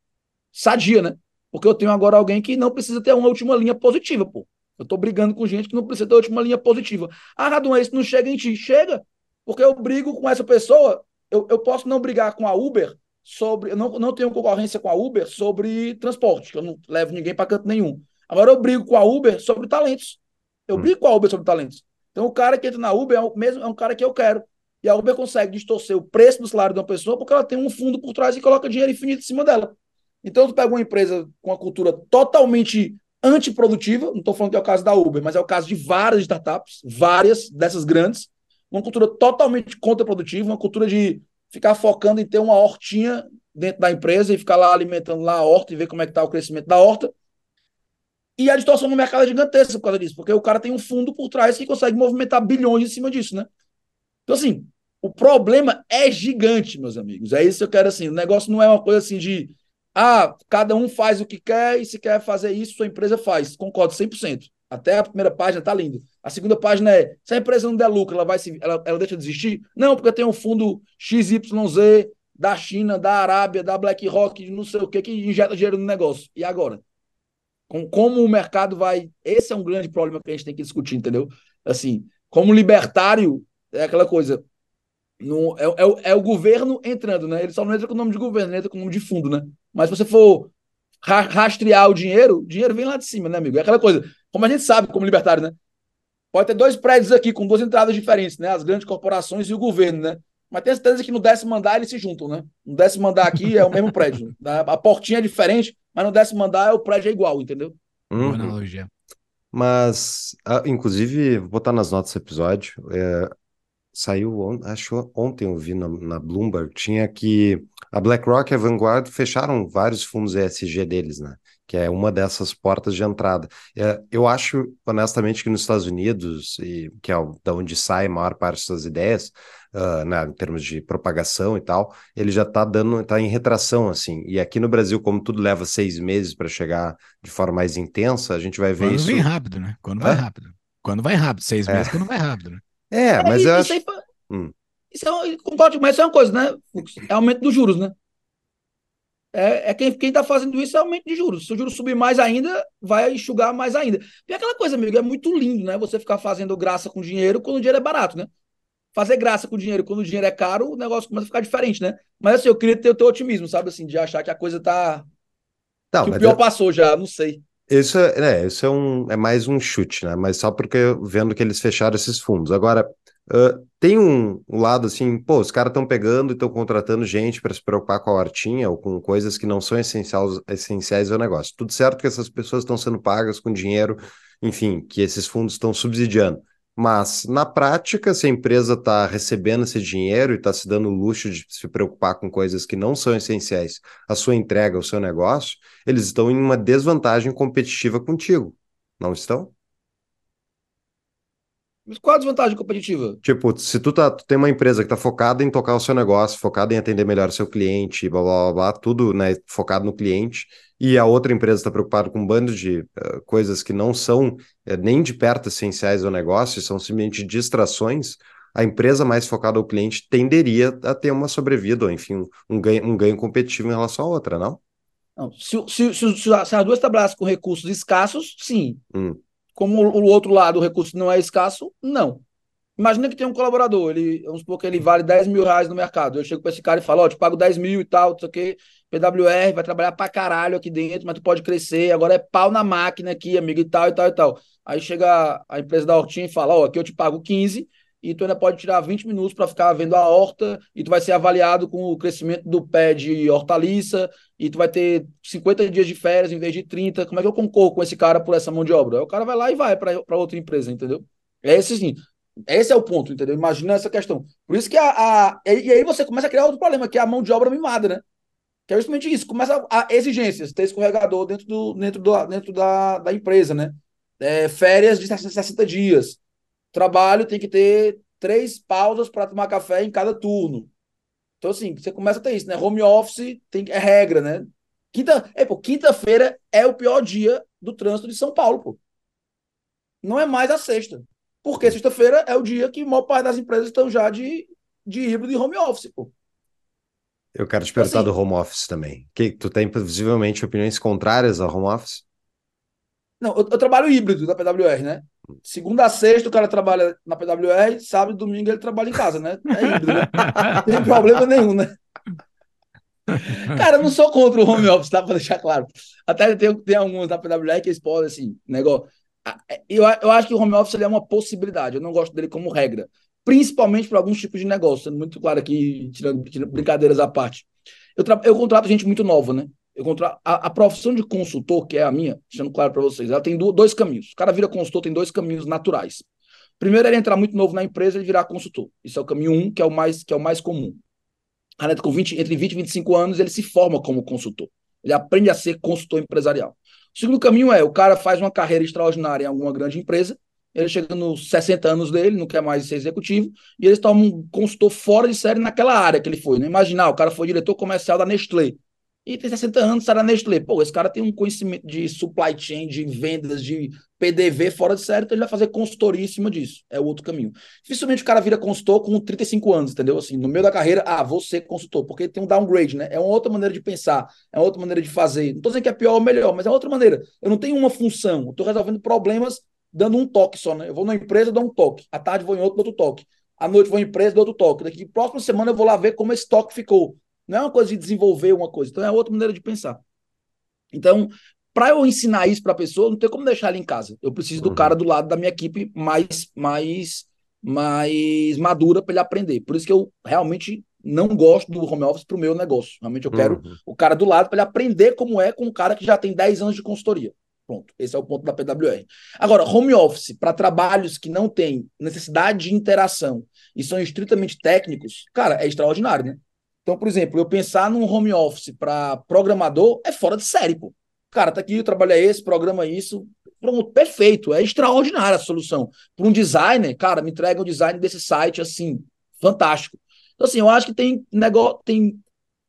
sadia, né? Porque eu tenho agora alguém que não precisa ter uma última linha positiva, pô. Eu tô brigando com gente que não precisa ter última linha positiva. Ah, Radon, isso não chega em ti. Chega, porque eu brigo com essa pessoa. Eu, eu posso não brigar com a Uber sobre. Eu não, não tenho concorrência com a Uber sobre transporte, que eu não levo ninguém para canto nenhum. Agora eu brigo com a Uber sobre talentos. Eu hum. brigo com a Uber sobre talentos. Então o cara que entra na Uber é o mesmo, é um cara que eu quero. E a Uber consegue distorcer o preço do salário de uma pessoa porque ela tem um fundo por trás e coloca dinheiro infinito em cima dela. Então, tu pega uma empresa com uma cultura totalmente antiprodutiva, não estou falando que é o caso da Uber, mas é o caso de várias startups, várias dessas grandes, uma cultura totalmente contraprodutiva, uma cultura de ficar focando em ter uma hortinha dentro da empresa e ficar lá alimentando lá a horta e ver como é que está o crescimento da horta. E a distorção no mercado é gigantesca por causa disso, porque o cara tem um fundo por trás que consegue movimentar bilhões em cima disso, né? Então, assim, o problema é gigante, meus amigos. É isso que eu quero, assim. O negócio não é uma coisa assim de. Ah, cada um faz o que quer e se quer fazer isso, sua empresa faz. Concordo 100%. Até a primeira página tá lindo. A segunda página é: se a empresa não der lucro, ela vai se, ela, ela deixa de existir? Não, porque tem um fundo XYZ da China, da Arábia, da BlackRock, não sei o que, que injeta dinheiro no negócio. E agora? Com, como o mercado vai. Esse é um grande problema que a gente tem que discutir, entendeu? Assim, como libertário, é aquela coisa. No, é, é, é, o governo entrando, né? Ele só não entra com o nome de governo, ele entra com o nome de fundo, né? Mas se você for rastrear o dinheiro, o dinheiro vem lá de cima, né, amigo? É aquela coisa. Como a gente sabe, como libertário, né? Pode ter dois prédios aqui com duas entradas diferentes, né? As grandes corporações e o governo, né? Mas tem certeza que no décimo andar eles se juntam, né? No décimo andar aqui é o mesmo prédio. A portinha é diferente, mas no décimo andar é o prédio é igual, entendeu? Uhum. Boa analogia. Mas, ah, inclusive, vou botar nas notas do episódio. É, saiu, on, acho ontem eu vi na, na, Bloomberg, tinha que a BlackRock e a Vanguard fecharam vários fundos ESG deles, né? Que é uma dessas portas de entrada. É, eu acho, honestamente, que nos Estados Unidos, e, que é da onde sai a maior parte das ideias, uh, né, em termos de propagação e tal, ele já está dando, está em retração, assim. E aqui no Brasil, como tudo leva seis meses para chegar de forma mais intensa, a gente vai ver quando isso. Quando vem rápido, né? Quando vai rápido. Quando vai rápido, seis é. meses, quando vai rápido, né? É, é mas eu acho. Aí, hum. Isso é, concordo, mas isso é uma coisa, né? É aumento dos juros, né? É, é quem, quem tá fazendo isso é aumento de juros. Se o juros subir mais ainda, vai enxugar mais ainda. E aquela coisa, amigo, é muito lindo, né? Você ficar fazendo graça com dinheiro quando o dinheiro é barato, né? fazer graça com dinheiro quando o dinheiro é caro, o negócio começa a ficar diferente, né? Mas assim, eu queria ter o teu otimismo, sabe? Assim, de achar que a coisa tá. Não, que o pior eu... passou já, não sei. Isso é, é, isso é, um, é mais um chute, né? Mas só porque vendo que eles fecharam esses fundos. Agora, uh, tem um, um, lado assim, pô, os caras estão pegando e estão contratando gente para se preocupar com a hortinha ou com coisas que não são essenciais, essenciais ao negócio. Tudo certo que essas pessoas estão sendo pagas com dinheiro, enfim, que esses fundos estão subsidiando. Mas, na prática, se a empresa está recebendo esse dinheiro e está se dando o luxo de se preocupar com coisas que não são essenciais à sua entrega, ao seu negócio, eles estão em uma desvantagem competitiva contigo, não estão? Mas qual a desvantagem competitiva? Tipo, se tu, tá, tu tem uma empresa que está focada em tocar o seu negócio, focada em atender melhor o seu cliente, blá blá blá, blá tudo né, focado no cliente, e a outra empresa está preocupada com um bando de uh, coisas que não são uh, nem de perto essenciais ao negócio, são simplesmente distrações, a empresa mais focada ao cliente tenderia a ter uma sobrevida, ou enfim, um ganho, um ganho competitivo em relação à outra, não? não se, se, se, se, as duas trabalhassem com recursos escassos, sim. Hum. Como o, outro lado, o recurso não é escasso, não. Imagina que tem um colaborador, ele, vamos supor que ele vale 10 mil reais no mercado. Eu chego para esse cara e falo, ó, oh, te pago 10 mil e tal, não sei o quê. PWR vai trabalhar pra caralho aqui dentro, mas tu pode crescer. Agora é pau na máquina aqui, amigo, e tal, e tal, e tal. Aí chega a empresa da Hortinha e fala, ó, oh, aqui eu te pago 15 e tu ainda pode tirar 20 minutos para ficar vendo a horta e tu vai ser avaliado com o crescimento do pé de hortaliça e tu vai ter 50 dias de férias em vez de 30. Como é que eu concorro com esse cara por essa mão de obra? Aí o cara vai lá e vai para outra empresa, entendeu? É esse sim. Esse é o ponto, entendeu? Imagina essa questão. Por isso que a, a. E aí você começa a criar outro problema, que é a mão de obra mimada, né? Que é justamente isso. Começa a, exigências, ter escorregador dentro, do, dentro, do, dentro da, da empresa, né? É, férias de 60 dias trabalho tem que ter três pausas para tomar café em cada turno. Então, assim, você começa a ter isso, né? Home office tem, é regra, né? Quinta, é, pô, quinta-feira é o pior dia do trânsito de São Paulo, pô. Não é mais a sexta. Porque sexta-feira é o dia que a maior parte das empresas estão já de, de híbrido e home office, pô. Eu quero te perguntar assim, do home office também. Que tu tem visivelmente opiniões contrárias ao home office? Não, eu, eu trabalho híbrido da PWR, né? Segunda a sexta o cara trabalha na PWR, sábado e domingo ele trabalha em casa, né? É híbrido, né? Não tem problema nenhum, né? Cara, eu não sou contra o home office, tá? Pra deixar claro. Até tem, tem alguns da PWR que eles podem, assim, negócio. É, eu, eu acho que o home office é uma possibilidade, eu não gosto dele como regra. Principalmente para alguns tipos de negócio, sendo muito claro aqui, tirando, tirando brincadeiras à parte. Eu, eu contrato gente muito nova, né? Eu contra... a, a, profissão de consultor, que é a minha, deixando claro para vocês, ela tem do, dois caminhos. O cara vira consultor, tem dois caminhos naturais. Primeiro, ele entrar muito novo na empresa e virar consultor. Isso é o caminho um, que é o mais, que é o mais comum. Cara, com 20, entre 20 e 25 anos, ele se forma como consultor. Ele aprende a ser consultor empresarial. O segundo caminho é, o cara faz uma carreira extraordinária em alguma grande empresa, ele chega nos 60 anos dele, não quer mais ser executivo, e ele toma um consultor fora de série naquela área que ele foi. Né? Imaginar, o cara foi diretor comercial da Nestlé e tem 60 anos, está na Nestlé. Pô, esse cara tem um conhecimento de supply chain, de vendas, de PDV fora de série, então ele vai fazer consultoria em cima disso. É o outro caminho. Dificilmente o cara vira consultor com 35 anos, entendeu? Assim, no meio da carreira, ah, vou ser consultor, porque tem um downgrade, né? É uma outra maneira de pensar, é uma outra maneira de fazer. Não estou dizendo que é pior ou melhor, mas é outra maneira. Eu não tenho uma função, eu estou resolvendo problemas dando um toque só, né? Eu vou numa empresa, dou um toque. À tarde vou em outro, dou outro toque. À noite vou em empresa, dou outro toque. Daqui próxima semana eu vou lá ver como esse toque ficou. Não é uma coisa de desenvolver uma coisa, então é outra maneira de pensar. Então, para eu ensinar isso para a pessoa, não tem como deixar ela em casa. Eu preciso do uhum. cara do lado da minha equipe mais mais mais madura para ele aprender. Por isso que eu realmente não gosto do home office para o meu negócio. Realmente eu quero uhum. o cara do lado para ele aprender como é com um cara que já tem 10 anos de consultoria. Pronto, esse é o ponto da PWR. Agora, home office para trabalhos que não têm necessidade de interação e são estritamente técnicos, cara, é extraordinário, né? Então, por exemplo, eu pensar num home office para programador é fora de série, pô. Cara, tá aqui, o trabalho esse, programa isso. Pronto, perfeito. É extraordinária a solução. Para um designer, cara, me entrega o design desse site assim, fantástico. Então, assim, eu acho que tem negócio, tem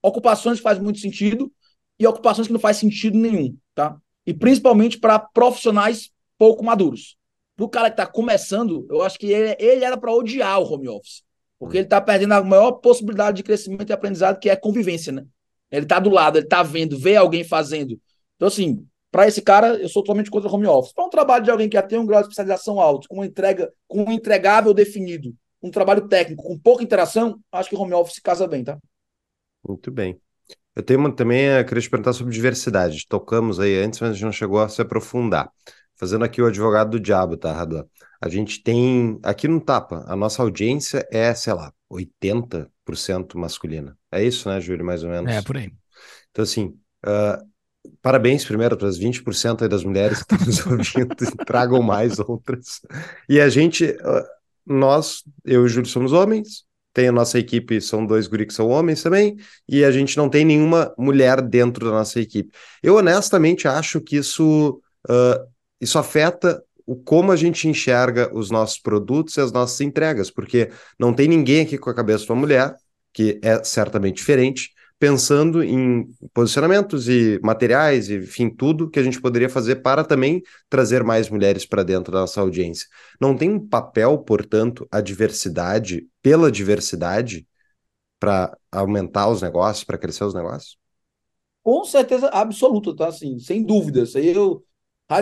ocupações que fazem muito sentido e ocupações que não faz sentido nenhum, tá? E principalmente para profissionais pouco maduros. Para o cara que está começando, eu acho que ele, ele era para odiar o home office. Porque ele está perdendo a maior possibilidade de crescimento e aprendizado, que é convivência, né? Ele está do lado, ele está vendo, vê alguém fazendo. Então, assim, para esse cara, eu sou totalmente contra o home office. Para um trabalho de alguém que já tem um grau de especialização alto, com entrega, com um entregável definido, um trabalho técnico, com pouca interação, acho que o home office casa bem, tá? Muito bem. Eu tenho uma, também, eu queria te perguntar sobre diversidade. Tocamos aí antes, mas a gente não chegou a se aprofundar. Fazendo aqui o advogado do diabo, tá, Raduan? A gente tem, aqui no Tapa, a nossa audiência é, sei lá, 80% masculina. É isso, né, Júlio, mais ou menos? É, por aí. Então, assim, uh, parabéns primeiro para as 20% das mulheres que estão nos ouvindo, tragam mais outras. E a gente, uh, nós, eu e o Júlio somos homens, tem a nossa equipe, são dois guri que são homens também, e a gente não tem nenhuma mulher dentro da nossa equipe. Eu honestamente acho que isso, uh, isso afeta o como a gente enxerga os nossos produtos e as nossas entregas, porque não tem ninguém aqui com a cabeça de uma mulher, que é certamente diferente, pensando em posicionamentos e materiais, e, enfim, tudo que a gente poderia fazer para também trazer mais mulheres para dentro da nossa audiência. Não tem um papel, portanto, a diversidade pela diversidade para aumentar os negócios, para crescer os negócios? Com certeza absoluta, tá? Assim, sem dúvida. Isso aí eu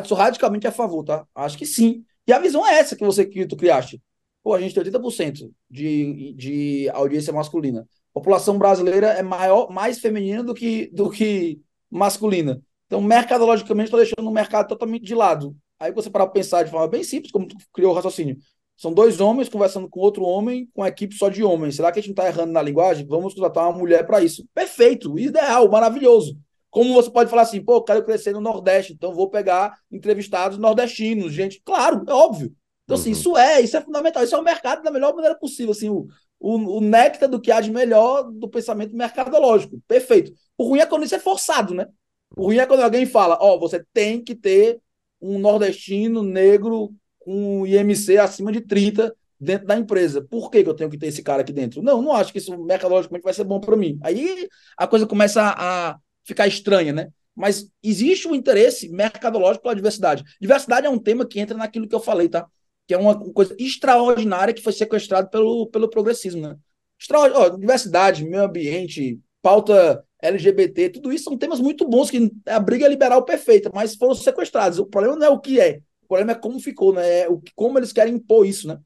Sou radicalmente a favor, tá? Acho que sim. E a visão é essa que você que tu criaste. Pô, a gente tem 80% de, de audiência masculina. A população brasileira é maior, mais feminina do que, do que masculina. Então, mercadologicamente, estou deixando o mercado totalmente de lado. Aí você para pensar de forma bem simples, como tu criou o raciocínio. São dois homens conversando com outro homem, com uma equipe só de homens. Será que a gente não está errando na linguagem? Vamos contratar uma mulher para isso. Perfeito, ideal, maravilhoso. Como você pode falar assim, pô, eu quero crescer no Nordeste, então vou pegar entrevistados nordestinos, gente. Claro, é óbvio. Então, assim, uhum. isso é, isso é fundamental. Isso é o mercado da melhor maneira possível, assim, o, o, o néctar do que há de melhor do pensamento mercadológico. Perfeito. O ruim é quando isso é forçado, né? O ruim é quando alguém fala, ó, oh, você tem que ter um nordestino negro com IMC acima de 30 dentro da empresa. Por que, que eu tenho que ter esse cara aqui dentro? Não, não acho que isso mercadologicamente vai ser bom para mim. Aí a coisa começa a, ficar estranha, né? Mas existe um interesse mercadológico pela diversidade. Diversidade é um tema que entra naquilo que eu falei, tá? Que é uma coisa extraordinária que foi sequestrado pelo, pelo progressismo, né? Extra, diversidade, meio ambiente, pauta LGBT, tudo isso são temas muito bons que a briga liberal perfeita, mas foram sequestrados. O problema não é o que é, o problema é como ficou, né? É como eles querem impor isso, né?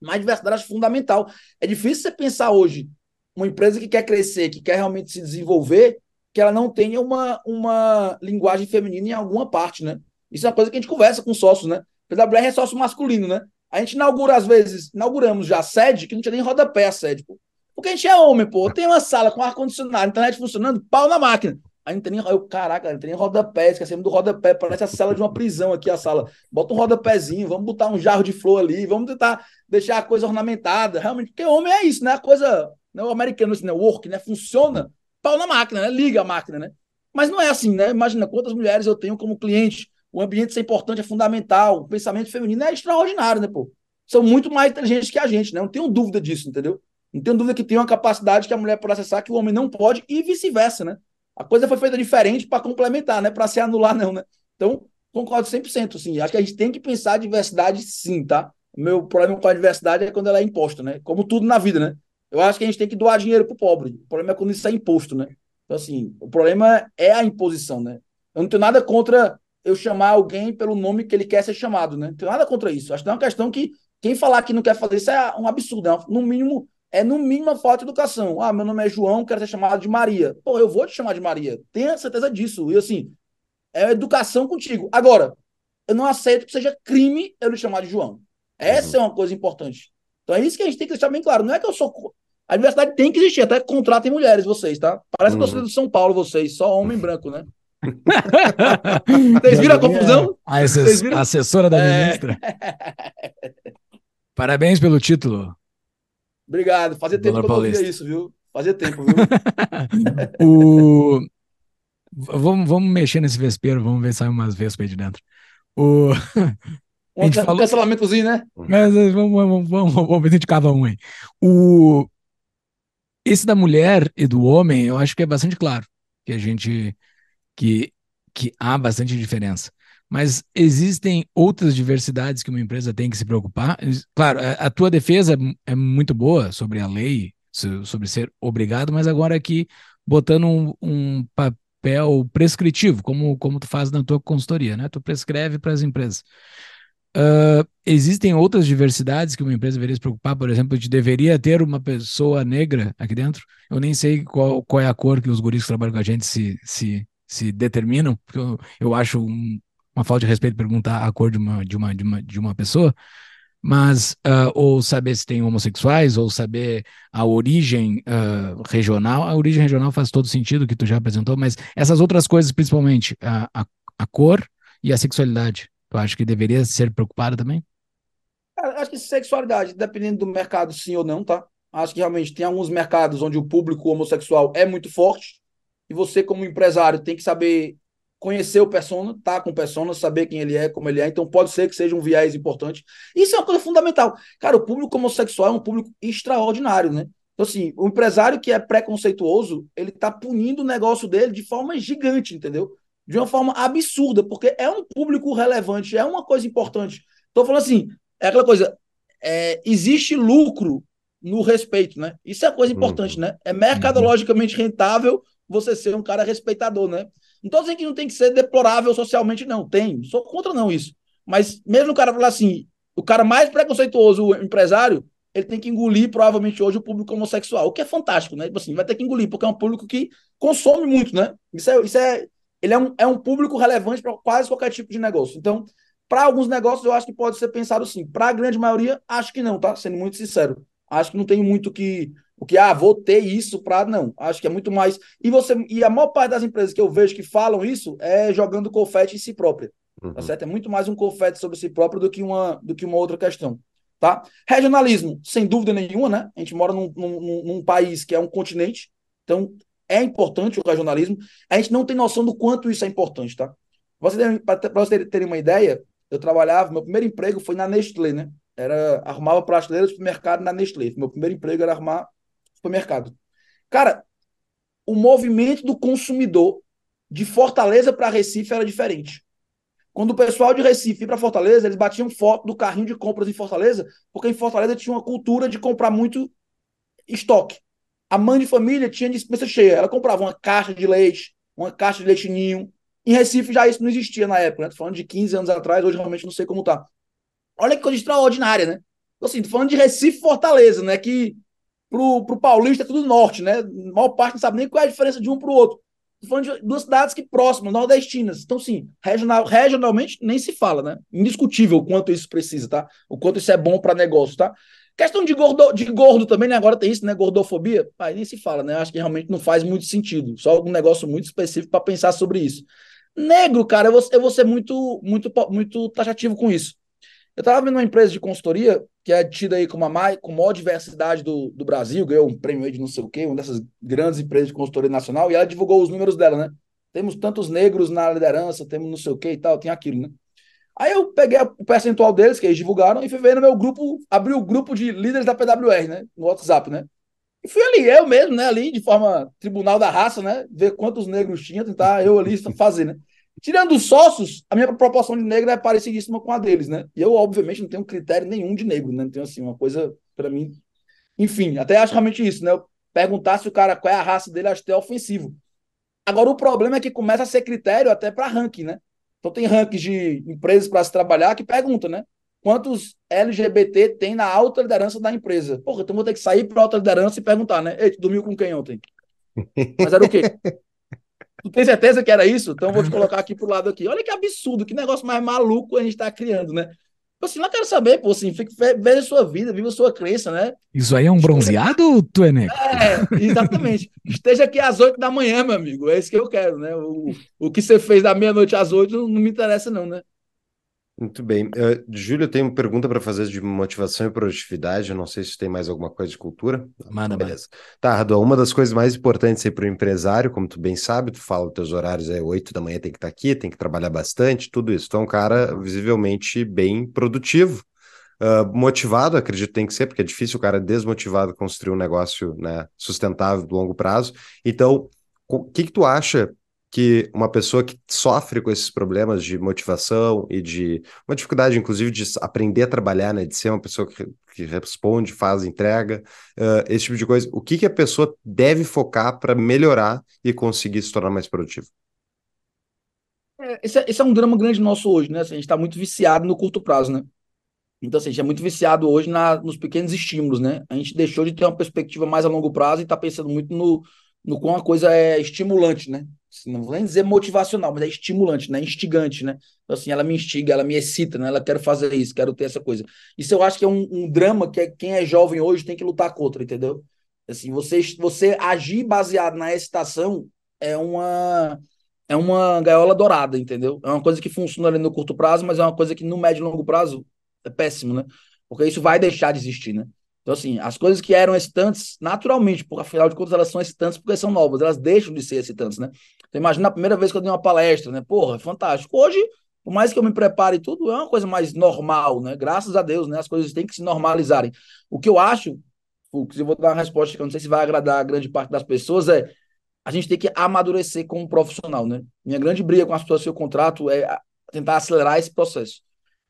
Mas diversidade é fundamental. É difícil você pensar hoje uma empresa que quer crescer, que quer realmente se desenvolver, que ela não tenha uma, uma linguagem feminina em alguma parte, né? Isso é uma coisa que a gente conversa com sócios, né? PWR é sócio masculino, né? A gente inaugura, às vezes, inauguramos já a sede, que não tinha nem rodapé a sede, pô. Porque a gente é homem, pô. Tem uma sala com ar-condicionado, internet funcionando, pau na máquina. A gente tem nem. Eu, caraca, não tem nem rodapé, esquecemos do rodapé, parece a cela de uma prisão aqui, a sala. Bota um rodapézinho, vamos botar um jarro de flor ali, vamos tentar deixar a coisa ornamentada. Realmente, porque homem é isso, né? A coisa. Não, o americano, assim, né? Work, né? Funciona pau na máquina, né? Liga a máquina, né? Mas não é assim, né? Imagina quantas mulheres eu tenho como cliente. O ambiente ser importante é fundamental. O pensamento feminino é extraordinário, né, pô? São muito mais inteligentes que a gente, né? Não tenho dúvida disso, entendeu? Não tenho dúvida que tem uma capacidade que a mulher pode acessar que o homem não pode e vice-versa, né? A coisa foi feita diferente para complementar, né? Para se anular, não, né? Então, concordo 100%, sim. Acho que a gente tem que pensar a diversidade, sim, tá? O meu problema com a diversidade é quando ela é imposta, né? Como tudo na vida, né? Eu acho que a gente tem que doar dinheiro pro pobre. O problema é quando isso é imposto, né? Então, assim, o problema é a imposição, né? Eu não tenho nada contra eu chamar alguém pelo nome que ele quer ser chamado, né? Não tenho nada contra isso. Acho que é uma questão que quem falar que não quer fazer isso é um absurdo. É no mínimo, é no mínimo uma falta de educação. Ah, meu nome é João, quero ser chamado de Maria. Pô, eu vou te chamar de Maria. Tenha certeza disso. E assim, é educação contigo. Agora, eu não aceito que seja crime eu lhe chamar de João. Essa uhum. é uma coisa importante. Então é isso que a gente tem que deixar bem claro. Não é que eu sou. A diversidade tem que existir, até contratem mulheres, vocês, tá? Parece uhum. que eu do São Paulo, vocês, só homem branco, né? Vocês viram a confusão? A assessora da é... ministra. Parabéns pelo título. Obrigado. Fazia tempo Dona que eu não via isso, viu? Fazia tempo, viu? o... vamos, vamos mexer nesse vespeiro, vamos ver se sai umas vespas aí de dentro. O... Um a falou... cancelamentozinho, né? Mas, vamos, vamos, vamos, vamos ver se a gente cava um aí. O... Esse da mulher e do homem, eu acho que é bastante claro que a gente que, que há bastante diferença. Mas existem outras diversidades que uma empresa tem que se preocupar. Claro, a, tua defesa é muito boa sobre a lei, sobre ser obrigado, mas agora aqui botando um, um papel prescritivo, como, como tu faz na tua consultoria, né? Tu prescreve para as empresas. Uh, existem outras diversidades que uma empresa deveria se preocupar, por exemplo, de deveria ter uma pessoa negra aqui dentro. Eu nem sei qual, qual é a cor que os guris que trabalham com a gente se, se se determinam, porque eu, eu acho um, uma falta de respeito perguntar a cor de uma, de uma, de uma, de uma pessoa, mas uh, ou saber se tem homossexuais, ou saber a origem uh, regional. A origem regional faz todo sentido que tu já apresentou, mas essas outras coisas, principalmente a, a, a cor e a sexualidade, tu acha que deveria ser preocupada também? Acho que sexualidade, dependendo do mercado, sim ou não, tá? Acho que realmente tem alguns mercados onde o público homossexual é muito forte, e você, como empresário, tem que saber conhecer o persona, tá com o persona, saber quem ele é, como ele é. Então pode ser que seja um viés importante. Isso é uma coisa fundamental. Cara, o público homossexual é um público extraordinário, né? Então, assim, o empresário que é preconceituoso, ele tá punindo o negócio dele de forma gigante, entendeu? De uma forma absurda, porque é um público relevante, é uma coisa importante. Tô falando assim, é aquela coisa, é, existe lucro no respeito, né? Isso é coisa importante, uhum. né? É mercadologicamente rentável você ser um cara respeitador, né? Não estou dizendo que não tem que ser deplorável socialmente, não. Tem. Sou contra, não, isso. Mas mesmo o cara falar assim, o cara mais preconceituoso, o empresário, ele tem que engolir, provavelmente, hoje, o público homossexual, o que é fantástico, né? Tipo assim, vai ter que engolir, porque é um público que consome muito, né? Isso é. Isso é ele é um, é um público relevante para quase qualquer tipo de negócio. Então, para alguns negócios, eu acho que pode ser pensado sim. Para a grande maioria, acho que não, tá? Sendo muito sincero. Acho que não tem muito que o que, ah, vou ter isso para. Não, acho que é muito mais. E você e a maior parte das empresas que eu vejo que falam isso é jogando confete em si própria. Tá uhum. Tá certo? É muito mais um confete sobre si próprio do que uma, do que uma outra questão. Tá? Regionalismo, sem dúvida nenhuma, né? A gente mora num, num, num país que é um continente, então é importante o regionalismo. A gente não tem noção do quanto isso é importante, tá? Para vocês terem uma ideia, eu trabalhava, meu primeiro emprego foi na Nestlé, né? Era arrumava prateleiras de mercado na Nestlé. Meu primeiro emprego era arrumar supermercado. Cara, o movimento do consumidor de Fortaleza para Recife era diferente. Quando o pessoal de Recife ia para Fortaleza, eles batiam foto do carrinho de compras em Fortaleza, porque em Fortaleza tinha uma cultura de comprar muito estoque. A mãe de família tinha dispensa cheia, ela comprava uma caixa de leite, uma caixa de leite ninho. Em Recife já isso não existia na época, né? Tô falando de 15 anos atrás, hoje realmente não sei como tá. Olha que coisa extraordinária, né? Assim, tô falando de Recife Fortaleza, né? Que pro, pro paulista é tudo norte, né? A maior parte não sabe nem qual é a diferença de um pro outro. Estou falando de duas cidades que próximas, nordestinas. Então, sim, regional, regionalmente nem se fala, né? Indiscutível o quanto isso precisa, tá? O quanto isso é bom para negócio, tá? Questão de gordo, de gordo também, né? Agora tem isso, né? Gordofobia. Aí nem se fala, né? Acho que realmente não faz muito sentido. Só algum negócio muito específico para pensar sobre isso. Negro, cara, eu vou, eu vou ser muito, muito, muito taxativo com isso. Eu estava vendo uma empresa de consultoria que é tida aí como a com maior diversidade do, do Brasil, ganhou um prêmio aí de não sei o quê, uma dessas grandes empresas de consultoria nacional, e ela divulgou os números dela, né? Temos tantos negros na liderança, temos não sei o quê e tal, tem aquilo, né? Aí eu peguei o percentual deles, que eles divulgaram, e fui ver no meu grupo, abri o grupo de líderes da PWR, né? No WhatsApp, né? E fui ali, eu mesmo, né, ali de forma tribunal da raça, né, ver quantos negros tinha, tentar eu ali fazer, né. Tirando os sócios, a minha proporção de negro é parecidíssima com a deles, né? E eu, obviamente, não tenho critério nenhum de negro, né? Não tenho, assim, uma coisa, para mim... Enfim, até acho realmente isso, né? Eu perguntar se o cara, qual é a raça dele, acho até ofensivo. Agora, o problema é que começa a ser critério até para ranking, né? Então, tem rankings de empresas para se trabalhar que perguntam, né? Quantos LGBT tem na alta liderança da empresa? Porra, então vou ter que sair para alta liderança e perguntar, né? Ei, tu dormiu com quem ontem? Mas era o quê? Tu tem certeza que era isso? Então vou te colocar aqui pro lado aqui. Olha que absurdo, que negócio mais maluco a gente está criando, né? Assim, não quero saber, pô, assim, veja a sua vida, viva a sua crença, né? Isso aí é um bronzeado ou tu é exatamente. Esteja aqui às oito da manhã, meu amigo, é isso que eu quero, né? O, o que você fez da meia-noite às oito não, não me interessa não, né? Muito bem. Uh, Júlio, eu tenho uma pergunta para fazer de motivação e produtividade. Eu não sei se tem mais alguma coisa de cultura. Manda, Beleza. Tá, Radu, uma das coisas mais importantes aí para o empresário, como tu bem sabe, tu fala os teus horários é 8 da manhã, tem que estar tá aqui, tem que trabalhar bastante, tudo isso. Então, é um cara visivelmente bem produtivo. Uh, motivado, acredito que tem que ser, porque é difícil o cara desmotivado construir um negócio né, sustentável de longo prazo. Então, o que, que tu acha que uma pessoa que sofre com esses problemas de motivação e de uma dificuldade, inclusive, de aprender a trabalhar, né, de ser uma pessoa que, que responde, faz, entrega, uh, esse tipo de coisa, o que, que a pessoa deve focar para melhorar e conseguir se tornar mais produtivo? É, esse, é, esse, é, um drama grande nosso hoje, né? Assim, a gente está muito viciado no curto prazo, né? Então, assim, a gente é muito viciado hoje na, nos pequenos estímulos, né? A gente deixou de ter uma perspectiva mais a longo prazo e está pensando muito no, no quão a coisa é estimulante, né? Não vou nem dizer motivacional, mas é estimulante, né? Instigante, né? Então, assim, ela me instiga, ela me excita, né? Ela quer fazer isso, quero ter essa coisa. Isso eu acho que é um, um drama que é, quem é jovem hoje tem que lutar contra, entendeu? Assim, você, você agir baseado na excitação é uma é uma gaiola dourada, entendeu? É uma coisa que funciona ali no curto prazo, mas é uma coisa que no médio e longo prazo é péssimo, né? Porque isso vai deixar de existir, né? Então, assim, as coisas que eram excitantes, naturalmente, porque afinal de contas elas são excitantes porque são novas, elas deixam de ser excitantes, né? Então, imagina a primeira vez que eu dei uma palestra, né? Porra, é fantástico. Hoje, por mais que eu me prepare e tudo, é uma coisa mais normal, né? Graças a Deus, né? As coisas têm que se normalizarem. O que eu acho, Fux, eu vou dar uma resposta que eu não sei se vai agradar a grande parte das pessoas, é a gente tem que amadurecer como profissional, né? Minha grande briga com as pessoas que eu contrato é tentar acelerar esse processo.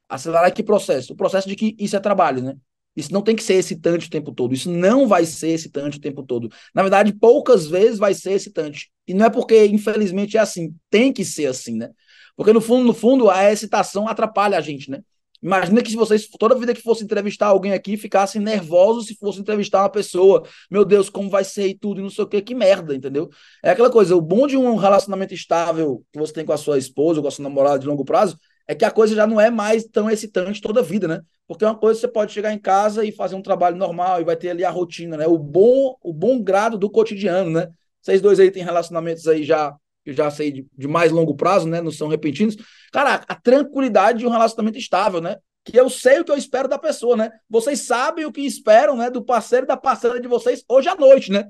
Acelerar que processo? O processo de que isso é trabalho, né? Isso não tem que ser excitante o tempo todo. Isso não vai ser excitante o tempo todo. Na verdade, poucas vezes vai ser excitante. E não é porque, infelizmente, é assim. Tem que ser assim, né? Porque, no fundo, no fundo, a excitação atrapalha a gente, né? Imagina que se vocês, toda vida que fosse entrevistar alguém aqui, ficassem nervosos se fosse entrevistar uma pessoa. Meu Deus, como vai ser e tudo, e não sei o que, que merda, entendeu? É aquela coisa, o bom de um relacionamento estável que você tem com a sua esposa ou com a sua namorada de longo prazo é que a coisa já não é mais tão excitante toda a vida, né? Porque é uma coisa você pode chegar em casa e fazer um trabalho normal e vai ter ali a rotina, né? O bom, o bom grado do cotidiano, né? Vocês dois aí têm relacionamentos aí já, eu já sei, de, de mais longo prazo, né? Não são repentinos. Cara, a tranquilidade de um relacionamento estável, né? Que eu sei o que eu espero da pessoa, né? Vocês sabem o que esperam, né? Do parceiro e da parceira de vocês hoje à noite, né?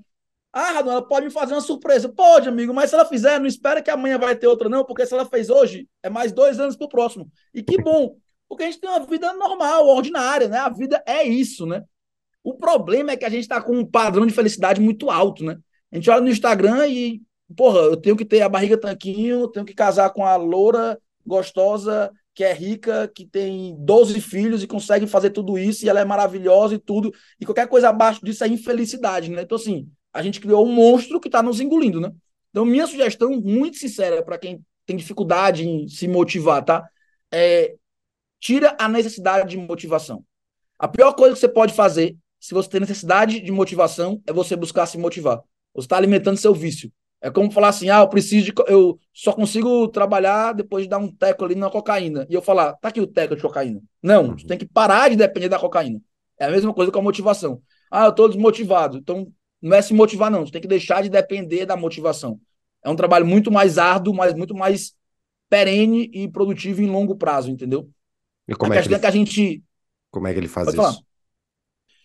Ah, Radon, ela pode me fazer uma surpresa. Pode, amigo, mas se ela fizer, não espera que amanhã vai ter outra, não, porque se ela fez hoje, é mais dois anos pro próximo. E que bom, porque a gente tem uma vida normal, ordinária, né? A vida é isso, né? O problema é que a gente está com um padrão de felicidade muito alto, né? A gente olha no Instagram e, porra, eu tenho que ter a barriga tanquinho, tenho que casar com a loura gostosa, que é rica, que tem 12 filhos e consegue fazer tudo isso, e ela é maravilhosa e tudo, e qualquer coisa abaixo disso é infelicidade, né? Então, assim, a gente criou um monstro que está nos engolindo, né? Então, minha sugestão, muito sincera, para quem tem dificuldade em se motivar, tá? É tira a necessidade de motivação. A pior coisa que você pode fazer, se você tem necessidade de motivação, é você buscar se motivar. Você está alimentando seu vício. É como falar assim: ah, eu preciso de. Eu só consigo trabalhar depois de dar um teco ali na cocaína. E eu falar, tá aqui o teco de cocaína. Não, você tem que parar de depender da cocaína. É a mesma coisa com a motivação. Ah, eu estou desmotivado. Então, não é se motivar, não. Você tem que deixar de depender da motivação. É um trabalho muito mais árduo, mas muito mais perene e produtivo em longo prazo, entendeu? E como a é que, ele... é que a gente. Como é que ele faz Pode isso? Falar.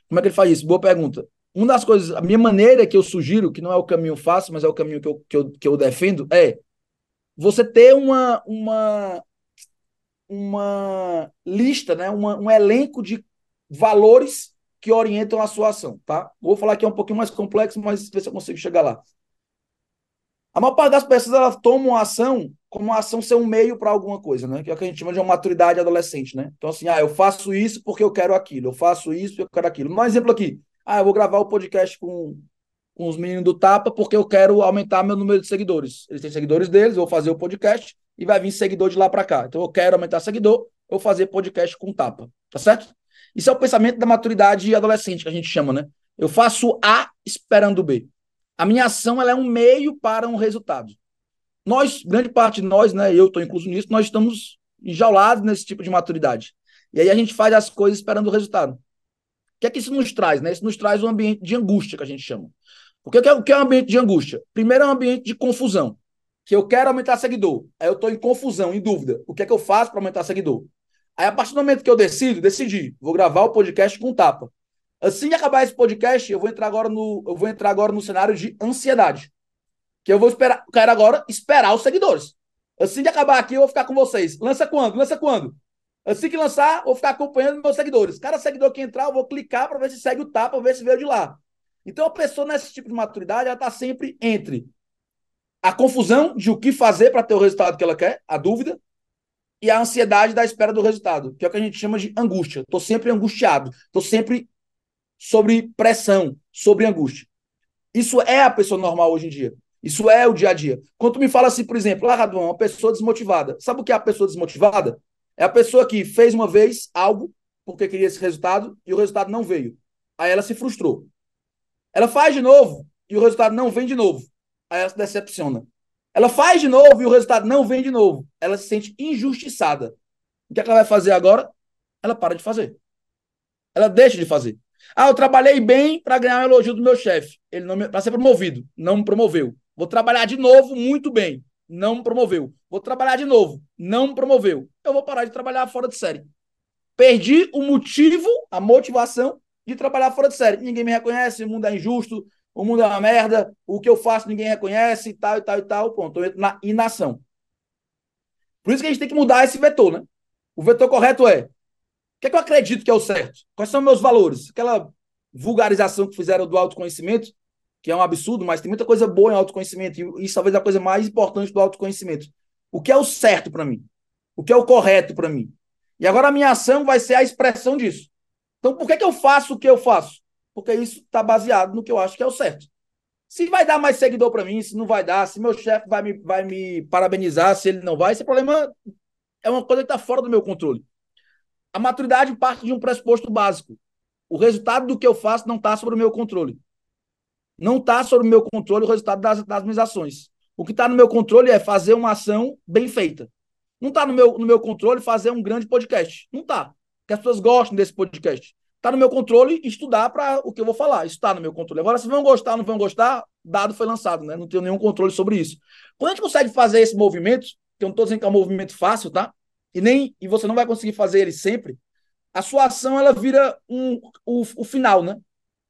Como é que ele faz isso? Boa pergunta. Uma das coisas, a minha maneira que eu sugiro, que não é o caminho fácil, mas é o caminho que eu, que eu, que eu defendo, é você ter uma, uma, uma lista, né? Uma, um elenco de valores que orientam a sua ação, tá? Vou falar que é um pouquinho mais complexo, mas ver se eu consigo chegar lá. A maior parte das pessoas elas tomam a ação como a ação ser um meio para alguma coisa, né? Que é o que a gente chama de uma maturidade adolescente, né? Então, assim, ah, eu faço isso porque eu quero aquilo, eu faço isso porque eu quero aquilo. Um exemplo aqui. Ah, eu vou gravar o podcast com, com os meninos do Tapa porque eu quero aumentar meu número de seguidores. Eles têm seguidores deles, eu vou fazer o podcast e vai vir seguidor de lá para cá. Então, eu quero aumentar seguidor, eu vou fazer podcast com Tapa, tá certo? Isso é o pensamento da maturidade adolescente que a gente chama, né? Eu faço A esperando B. A minha ação ela é um meio para um resultado. Nós, grande parte de nós, né, eu estou incluso nisso, nós estamos enjaulados nesse tipo de maturidade. E aí a gente faz as coisas esperando o resultado. O que é que isso nos traz? Né? Isso nos traz um ambiente de angústia, que a gente chama. Porque o que é um ambiente de angústia? Primeiro é um ambiente de confusão. Que eu quero aumentar seguidor. Aí eu estou em confusão, em dúvida. O que é que eu faço para aumentar seguidor? Aí, a partir do momento que eu decido, decidi, vou gravar o podcast com tapa. Assim que acabar esse podcast, eu vou entrar agora no, eu vou entrar agora no cenário de ansiedade. Que eu vou esperar, quero agora esperar os seguidores. Assim que acabar aqui, eu vou ficar com vocês. Lança quando? Lança quando? Assim que lançar, vou ficar acompanhando meus seguidores. Cada seguidor que entrar, eu vou clicar para ver se segue o tapa, ver se veio de lá. Então, a pessoa nesse tipo de maturidade, ela está sempre entre a confusão de o que fazer para ter o resultado que ela quer, a dúvida, e a ansiedade da espera do resultado, que é o que a gente chama de angústia. Estou sempre angustiado, estou sempre sobre pressão, sobre angústia. Isso é a pessoa normal hoje em dia. Isso é o dia a dia. Quando me fala assim, por exemplo, ah, Raduan, uma pessoa desmotivada. Sabe o que é a pessoa desmotivada? É a pessoa que fez uma vez algo porque queria esse resultado e o resultado não veio. Aí ela se frustrou. Ela faz de novo e o resultado não vem de novo. Aí ela se decepciona. Ela faz de novo e o resultado não vem de novo. Ela se sente injustiçada. O que, é ela vai fazer agora? Ela para de fazer. Ela deixa de fazer. Ah, eu trabalhei bem para ganhar um elogio do meu chefe. Ele não para ser promovido, não me promoveu. Vou trabalhar de novo muito bem, não me promoveu. Vou trabalhar de novo, não me promoveu. Eu vou parar de trabalhar fora de série. Perdi o motivo, a motivação de trabalhar fora de série. Ninguém me reconhece, o mundo é injusto, o mundo é uma merda, o que eu faço ninguém reconhece, e tal, e tal, e tal. Pronto, eu entro na inação. Por isso que a gente tem que mudar esse vetor, né? O vetor correto é: o que, é que eu acredito que é o certo? Quais são meus valores? Aquela vulgarização que fizeram do autoconhecimento, que é um absurdo, mas tem muita coisa boa em autoconhecimento, e isso talvez é a coisa mais importante do autoconhecimento. O que é o certo para mim? O que é o correto para mim? E agora a minha ação vai ser a expressão disso. Então, por que, que eu faço o que eu faço? Porque isso está baseado no que eu acho que é o certo. Se vai dar mais seguidor para mim, se não vai dar, se meu chefe vai me, vai me parabenizar, se ele não vai, esse problema é uma coisa que está fora do meu controle. A maturidade parte de um pressuposto básico. O resultado do que eu faço não está sobre o meu controle. Não está sobre o meu controle o resultado das, das minhas ações. O que está no meu controle é fazer uma ação bem feita. Não está no meu, no meu controle fazer um grande podcast. Não está. Que as pessoas gostem desse podcast. Está no meu controle estudar para o que eu vou falar. Isso está no meu controle. Agora, se vão gostar ou não vão gostar, dado foi lançado, né? Não tenho nenhum controle sobre isso. Quando a gente consegue fazer esse movimento, que eu não estou dizendo que é um movimento fácil, tá? E nem e você não vai conseguir fazer ele sempre, a sua ação ela vira um, o, o final, né?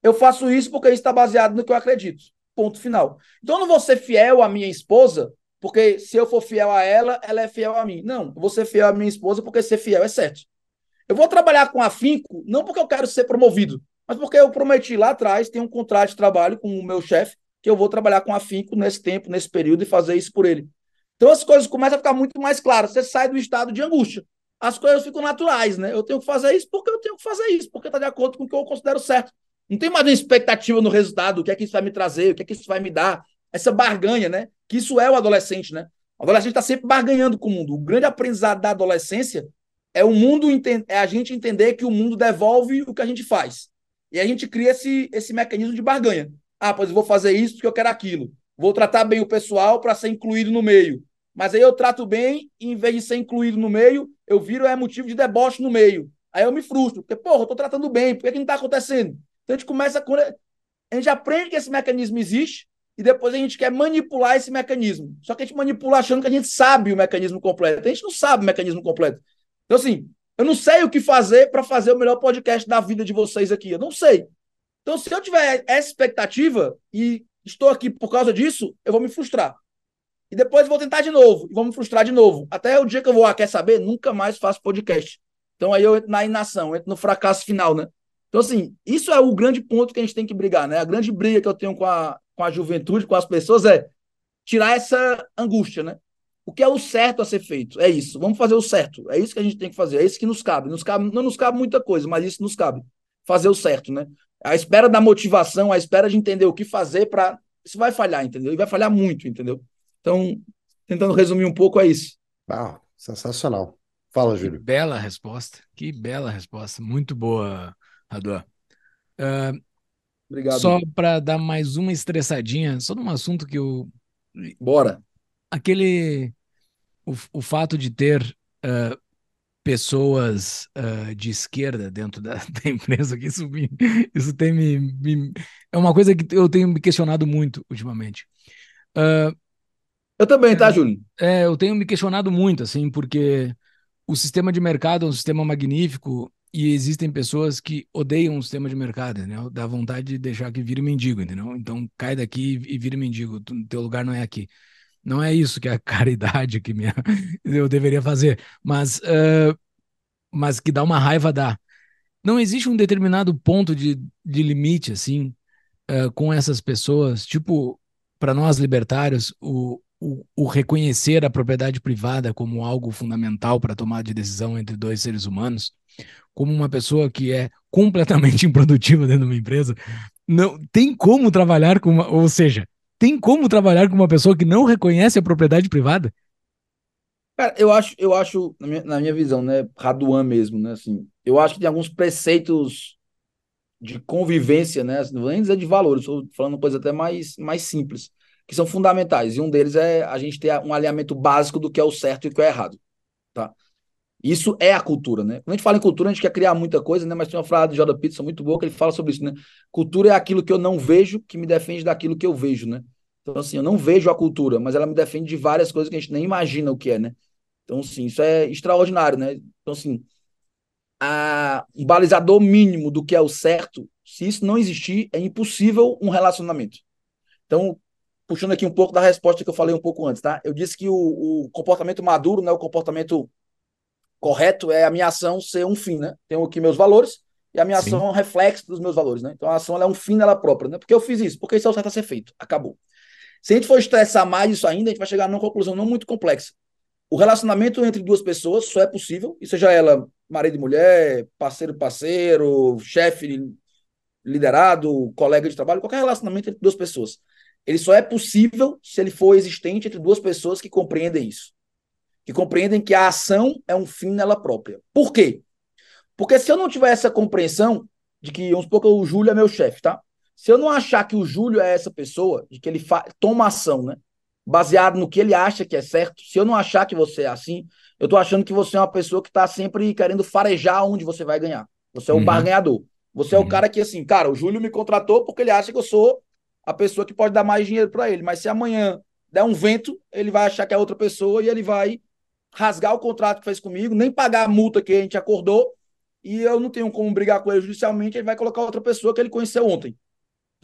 Eu faço isso porque isso está baseado no que eu acredito. Ponto final. Então, eu não vou ser fiel à minha esposa, porque se eu for fiel a ela, ela é fiel a mim. Não, eu vou ser fiel à minha esposa porque ser fiel é certo. Eu vou trabalhar com afinco, não porque eu quero ser promovido, mas porque eu prometi lá atrás, tem um contrato de trabalho com o meu chefe, que eu vou trabalhar com afinco nesse tempo, nesse período e fazer isso por ele. Então as coisas começam a ficar muito mais claras. Você sai do estado de angústia. As coisas ficam naturais, né? Eu tenho que fazer isso porque eu tenho que fazer isso, porque está de acordo com o que eu considero certo. Não tem mais uma expectativa no resultado, o que é que isso vai me trazer, o que é que isso vai me dar. Essa barganha, né? Que isso é o adolescente, né? O adolescente está sempre barganhando com o mundo. O grande aprendizado da adolescência é o mundo é a gente entender que o mundo devolve o que a gente faz. E a gente cria esse, esse mecanismo de barganha. Ah, pois eu vou fazer isso porque eu quero aquilo. Vou tratar bem o pessoal para ser incluído no meio. Mas aí eu trato bem e, em vez de ser incluído no meio, eu viro é motivo de deboche no meio. Aí eu me frustro, porque, porra, eu tô tratando bem, por que, que não está acontecendo? Então a gente começa a. A gente aprende que esse mecanismo existe e depois a gente quer manipular esse mecanismo. Só que a gente manipula achando que a gente sabe o mecanismo completo. A gente não sabe o mecanismo completo. Então, assim, eu não sei o que fazer para fazer o melhor podcast da vida de vocês aqui. Eu não sei. Então, se eu tiver essa expectativa e estou aqui por causa disso, eu vou me frustrar. E depois vou tentar de novo, e vou me frustrar de novo. Até o dia que eu vou, ah, quer saber? Nunca mais faço podcast. Então aí eu entro na inação, entro no fracasso final, né? Então, assim, isso é o grande ponto que a gente tem que brigar, né? A grande briga que eu tenho com a, com a juventude, com as pessoas, é tirar essa angústia, né? O que é o certo a ser feito? É isso. Vamos fazer o certo. É isso que a gente tem que fazer. É isso que nos cabe. Nos cabe não nos cabe muita coisa, mas isso nos cabe. Fazer o certo, né? A espera da motivação, a espera de entender o que fazer para. Isso vai falhar, entendeu? E vai falhar muito, entendeu? Então, tentando resumir um pouco, é isso. Ah, sensacional. Fala, Júlio. Que bela resposta. Que bela resposta. Muito boa, Raduan. Uh, Obrigado. Só para dar mais uma estressadinha, só num assunto que eu. Bora. Aquele. O, o fato de ter uh, pessoas uh, de esquerda dentro da, da empresa, que isso, me, isso tem me, me, É uma coisa que eu tenho me questionado muito ultimamente. Uh, eu também, tá, Júlio? É, eu tenho me questionado muito, assim, porque o sistema de mercado é um sistema magnífico e existem pessoas que odeiam o sistema de mercado, entendeu? Dá vontade de deixar que vire mendigo, entendeu? Então cai daqui e vire mendigo, teu lugar não é aqui. Não é isso que é a caridade que minha, eu deveria fazer, mas, uh, mas que dá uma raiva, dá. Não existe um determinado ponto de, de limite, assim, uh, com essas pessoas. Tipo, para nós libertários, o, o, o, reconhecer a propriedade privada como algo fundamental para tomar de decisão entre dois seres humanos como uma pessoa que é completamente improdutiva dentro de uma empresa, não tem como trabalhar com uma, ou seja, tem como trabalhar com uma pessoa que não reconhece a propriedade privada? Cara, eu acho, eu acho na minha, na minha visão, né, Raduan mesmo, né, assim, eu acho que tem alguns preceitos de convivência, né, assim, não vou nem dizer de valores, estou falando coisa até mais, mais simples, que são fundamentais, e um deles é a gente ter um alinhamento básico do que é o certo e o que é errado, tá? Isso é a cultura, né? Quando a gente fala em cultura, a gente quer criar muita coisa, né? Mas tem uma frase de Jordan Peterson muito boa que ele fala sobre isso, né? Cultura é aquilo que eu não vejo que me defende daquilo que eu vejo, né? Então, assim, eu não vejo a cultura, mas ela me defende de várias coisas que a gente nem imagina o que é, né? Então, assim, isso é extraordinário, né? Então, assim, a, um balizador mínimo do que é o certo, se isso não existir, é impossível um relacionamento. Então, puxando aqui um pouco da resposta que eu falei um pouco antes, tá? Eu disse que o, o comportamento maduro, né, o comportamento correto é a minha ação ser um fim, né? Tenho aqui meus valores e a minha Sim. ação é um reflexo dos meus valores, né? Então a ação é um fim nela própria, né? Porque eu fiz isso, porque isso é o certo a ser feito. Acabou. Se a gente for estressar mais isso ainda, a gente vai chegar numa conclusão não muito complexa. O relacionamento entre duas pessoas só é possível, e seja ela marido e mulher, parceiro parceiro, chefe liderado, colega de trabalho, qualquer relacionamento entre duas pessoas. Ele só é possível se ele for existente entre duas pessoas que compreendem isso que compreendem que a ação é um fim nela própria. Por quê? Porque se eu não tiver essa compreensão de que, vamos supor que o Júlio é meu chefe, tá? Se eu não achar que o Júlio é essa pessoa, de que ele toma ação, né? Baseado no que ele acha que é certo, se eu não achar que você é assim, eu tô achando que você é uma pessoa que tá sempre querendo farejar onde você vai ganhar. Você é o uhum. barganhador. Você uhum. é o uhum. cara que, assim, cara, o Júlio me contratou porque ele acha que eu sou a pessoa que pode dar mais dinheiro para ele. Mas se amanhã der um vento, ele vai achar que é outra pessoa e ele vai rasgar o contrato que fez comigo, nem pagar a multa que a gente acordou, e eu não tenho como brigar com ele judicialmente, ele vai colocar outra pessoa que ele conheceu ontem.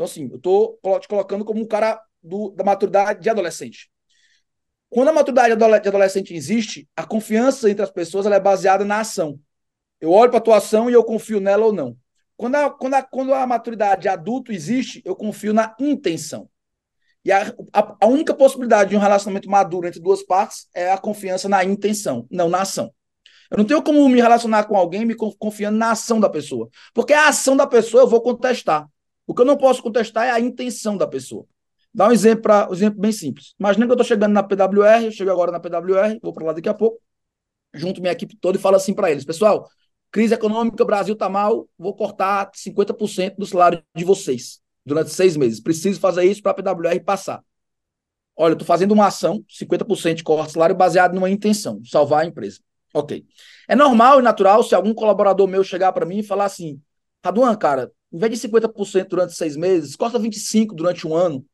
Então, assim, eu estou te colocando como um cara do, da maturidade de adolescente. Quando a maturidade de adolescente existe, a confiança entre as pessoas é baseada na ação. Eu olho para a tua ação e eu confio nela ou não. Quando a, quando, a, quando a maturidade de adulto existe, eu confio na intenção. E a, a, a, única possibilidade de um relacionamento maduro entre duas partes é a confiança na intenção, não na ação. Eu não tenho como me relacionar com alguém me confiando na ação da pessoa. Porque a ação da pessoa eu vou contestar. O que eu não posso contestar é a intenção da pessoa. Dá um exemplo, pra, um exemplo bem simples. Imagina que eu estou chegando na PWR, eu chego agora na PWR, vou para lá daqui a pouco, junto minha equipe toda e falo assim para eles: pessoal, crise econômica, Brasil está mal, vou cortar 50% do salário de vocês durante seis meses. Preciso fazer isso para a PWR passar. Olha, estou fazendo uma ação, 50% de corte de salário, baseado numa intenção, salvar a empresa. Ok. É normal e natural se algum colaborador meu chegar para mim e falar assim: Raduan, cara, em vez de 50% durante seis meses, corta 25% durante um ano.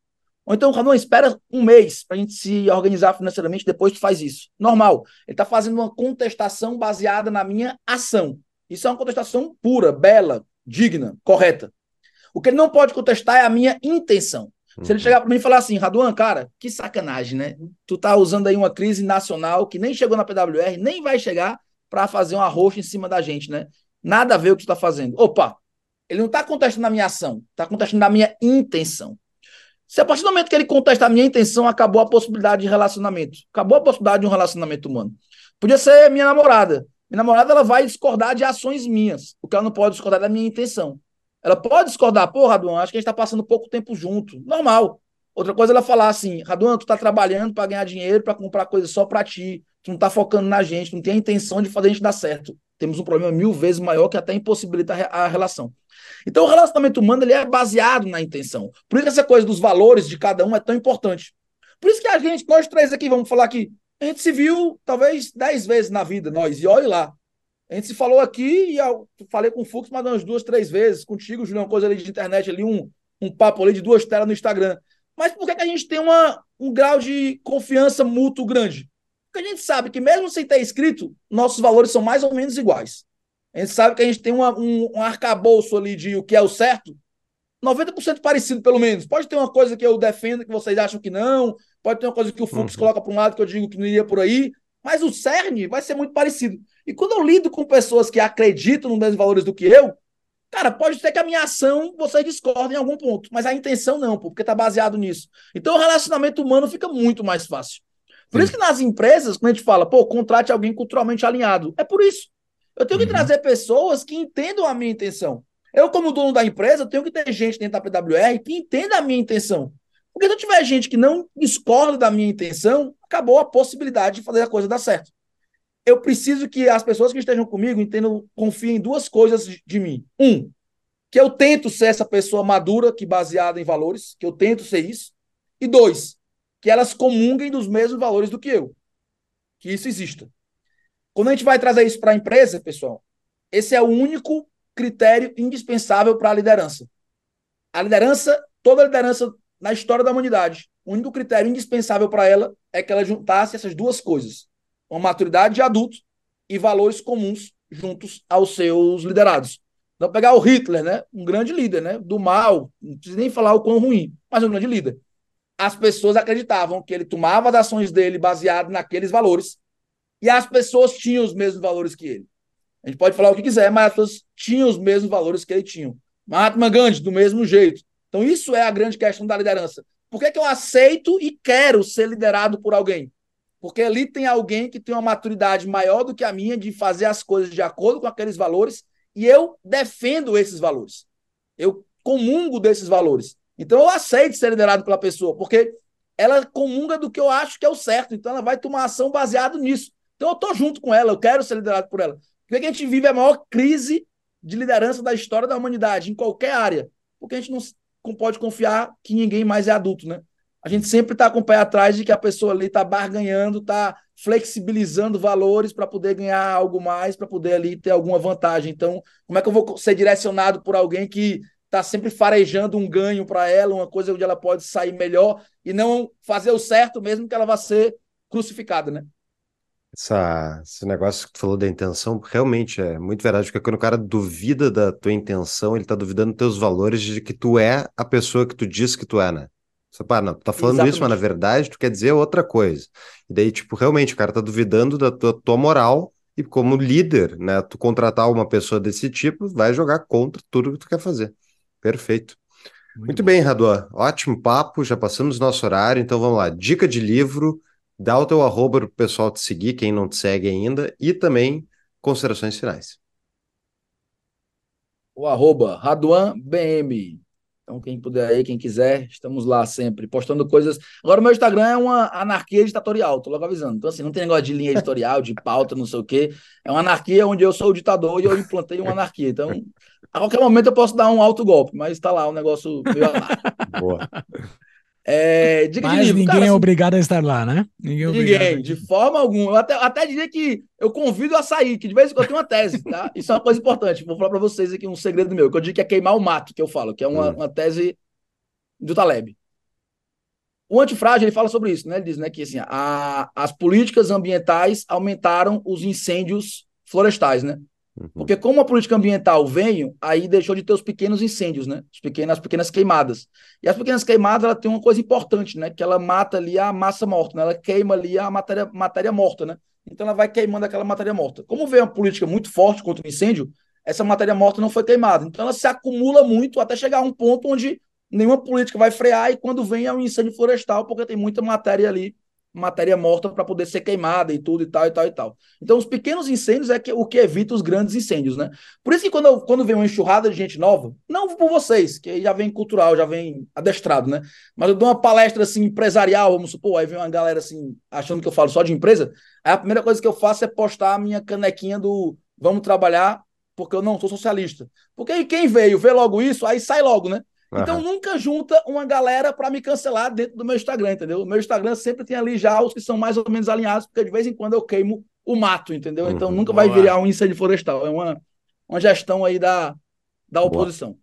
Ou então, Raduan, espera um mês para a gente se organizar financeiramente, depois tu faz isso. Normal. Ele está fazendo uma contestação baseada na minha ação. Isso é uma contestação pura, bela, digna, correta. O que ele não pode contestar é a minha intenção. Se ele uhum. chegar para mim e falar assim, Raduan, cara, que sacanagem, né? Tu tá usando aí uma crise nacional que nem chegou na PWR, nem vai chegar para fazer uma roxa em cima da gente, né? Nada a ver o que tu tá fazendo. Opa, Ele não está contestando a minha ação, está contestando a minha intenção. Se a partir do momento que ele contesta a minha intenção, acabou a possibilidade de relacionamento. Acabou a possibilidade de um relacionamento humano. Podia ser minha namorada. Minha namorada ela vai discordar de ações minhas, porque ela não pode discordar da minha intenção. Ela pode discordar, pô, Raduan, acho que a gente está passando pouco tempo junto. Normal. Outra coisa é ela falar assim, Raduan, tu tá trabalhando para ganhar dinheiro, para comprar coisas só para ti, tu não tá focando na gente, não tem a intenção de fazer a gente dar certo. Temos um problema mil vezes maior que até impossibilita a relação. Então, o relacionamento humano ele é baseado na intenção. Por isso essa coisa dos valores de cada um é tão importante. Por isso que a gente, nós três aqui, vamos falar aqui, a gente se viu talvez dez vezes na vida, nós, e olhe lá. A gente se falou aqui e eu falei com o Fux mais umas duas, três vezes, contigo, Julião, coisa ali de internet, ali, um, um papo ali de duas telas no Instagram. Mas por que, que a gente tem uma, um grau de confiança mútuo grande? Porque a gente sabe que, mesmo sem ter escrito, nossos valores são mais ou menos iguais. A gente sabe que a gente tem uma, um, um arcabouço ali de o que é o certo, 90% parecido, pelo menos. Pode ter uma coisa que eu defendo que vocês acham que não, pode ter uma coisa que o Fux uhum. coloca para um lado que eu digo que não iria por aí, mas o cerne vai ser muito parecido. E quando eu lido com pessoas que acreditam nos mesmos valores do que eu, cara, pode ser que a minha ação vocês discordem em algum ponto, mas a intenção não, porque está baseado nisso. Então o relacionamento humano fica muito mais fácil. Por Sim. isso que nas empresas, quando a gente fala, pô, contrate alguém culturalmente alinhado, é por isso. Eu tenho que uhum. trazer pessoas que entendam a minha intenção. Eu, como dono da empresa, tenho que ter gente dentro da PWR que entenda a minha intenção. Porque se eu tiver gente que não discorda da minha intenção, acabou a possibilidade de fazer a coisa dar certo. Eu preciso que as pessoas que estejam comigo entendam, confiem em duas coisas de, mim. Um, que eu tento ser essa pessoa madura, que baseada em valores, que eu tento ser isso. E dois, que elas comunguem dos mesmos valores do que eu. Que isso exista. Quando a gente vai trazer isso para a empresa, pessoal, esse é o único critério indispensável para a liderança. A liderança, toda liderança na história da humanidade, o único critério indispensável para ela é que ela juntasse essas duas coisas: uma maturidade de adulto e valores comuns juntos aos seus liderados. Não pegar o Hitler, né? Um grande líder, né? Do mal, não precisa nem falar o quão ruim, mas um grande líder. As pessoas acreditavam que ele tomava as ações dele baseado naqueles valores e as pessoas tinham os mesmos valores que ele. A gente pode falar o que quiser, mas as pessoas tinham os mesmos valores que ele tinha. Mahatma Gandhi, do mesmo jeito. Então, isso é a grande questão da liderança. Por que, que eu aceito e quero ser liderado por alguém? Porque ali tem alguém que tem uma maturidade maior do que a minha de fazer as coisas de acordo com aqueles valores e eu defendo esses valores. Eu comungo desses valores. Então, eu aceito ser liderado pela pessoa, porque ela comunga do que eu acho que é o certo. Então, ela vai tomar ação baseado nisso. Então eu estou junto com ela, eu quero ser liderado por ela. Por que a gente vive a maior crise de liderança da história da humanidade, em qualquer área? Porque a gente não pode confiar que ninguém mais é adulto, né? A gente sempre está com o pé atrás de que a pessoa ali está barganhando, está flexibilizando valores para poder ganhar algo mais, para poder ali ter alguma vantagem. Então, como é que eu vou ser direcionado por alguém que está sempre farejando um ganho para ela, uma coisa onde ela pode sair melhor e não fazer o certo mesmo que ela vá ser crucificada, né? Essa, esse negócio que tu falou da intenção realmente é muito verdade, porque quando o cara duvida da tua intenção, ele tá duvidando dos teus valores de que tu é a pessoa que tu diz que tu é, né? Você, pá, não, tu tá falando Exatamente. isso, mas na verdade tu quer dizer outra coisa. E daí, tipo, realmente o cara tá duvidando da tua, tua moral e como líder, né, tu contratar uma pessoa desse tipo, vai jogar contra tudo que tu quer fazer. Perfeito. Muito, muito bem, Raduan. Ótimo papo, já passamos nosso horário, então vamos lá. Dica de livro, Dá o teu arroba para o pessoal te seguir, quem não te segue ainda, e também considerações finais. O arroba RaduanBM. Então, quem puder aí, quem quiser, estamos lá sempre postando coisas. Agora, o meu Instagram é uma anarquia ditatorial, tô logo avisando. Então, assim, não tem negócio de linha editorial, de pauta, não sei o quê. É uma anarquia onde eu sou o ditador e eu implantei uma anarquia. Então, a qualquer momento eu posso dar um alto golpe, mas está lá o um negócio meio anarquíco. Boa. É, Mas ninguém cara, é assim, obrigado a estar lá, né? Ninguém, é ninguém de forma alguma. Eu até, até diria que eu convido a sair, que de vez em quando eu tenho uma tese, tá? Isso é uma coisa importante. Vou falar para vocês aqui um segredo meu, que eu digo que é queimar o mato, que eu falo, que é uma, hum. uma tese do Taleb. O antifrágil, ele fala sobre isso, né? Ele diz né, que assim, a, as políticas ambientais aumentaram os incêndios florestais, né? Uhum. Porque como a política ambiental veio, aí deixou de ter os pequenos incêndios, né? As pequenas, as pequenas queimadas. E as pequenas queimadas, ela tem uma coisa importante, né? Que ela mata ali a massa morta, né? Ela queima ali a matéria, matéria morta, né? Então ela vai queimando aquela matéria morta. Como veio uma política muito forte contra o incêndio, essa matéria morta não foi queimada. Então ela se acumula muito até chegar a um ponto onde nenhuma política vai frear e quando vem é um incêndio florestal, porque tem muita matéria ali, matéria morta para poder ser queimada e tudo e tal e tal e tal. Então os pequenos incêndios é que, o que evita os grandes incêndios, né? Por isso que quando, quando vem uma enxurrada de gente nova, não por vocês, que já vem cultural, já vem adestrado, né? Mas eu dou uma palestra assim empresarial, vamos supor, aí vem uma galera assim achando que eu falo só de empresa, aí a primeira coisa que eu faço é postar a minha canequinha do vamos trabalhar porque eu não sou socialista. Porque quem veio vê logo isso, aí sai logo, né? Uhum. Então nunca junta uma galera para me cancelar dentro do meu Instagram, entendeu? O meu Instagram sempre tem ali já os que são mais ou menos alinhados, porque de vez em quando eu queimo o mato, entendeu? Uhum. Então nunca vai virar um incêndio florestal. É uma, uma gestão aí da, da oposição. Boa.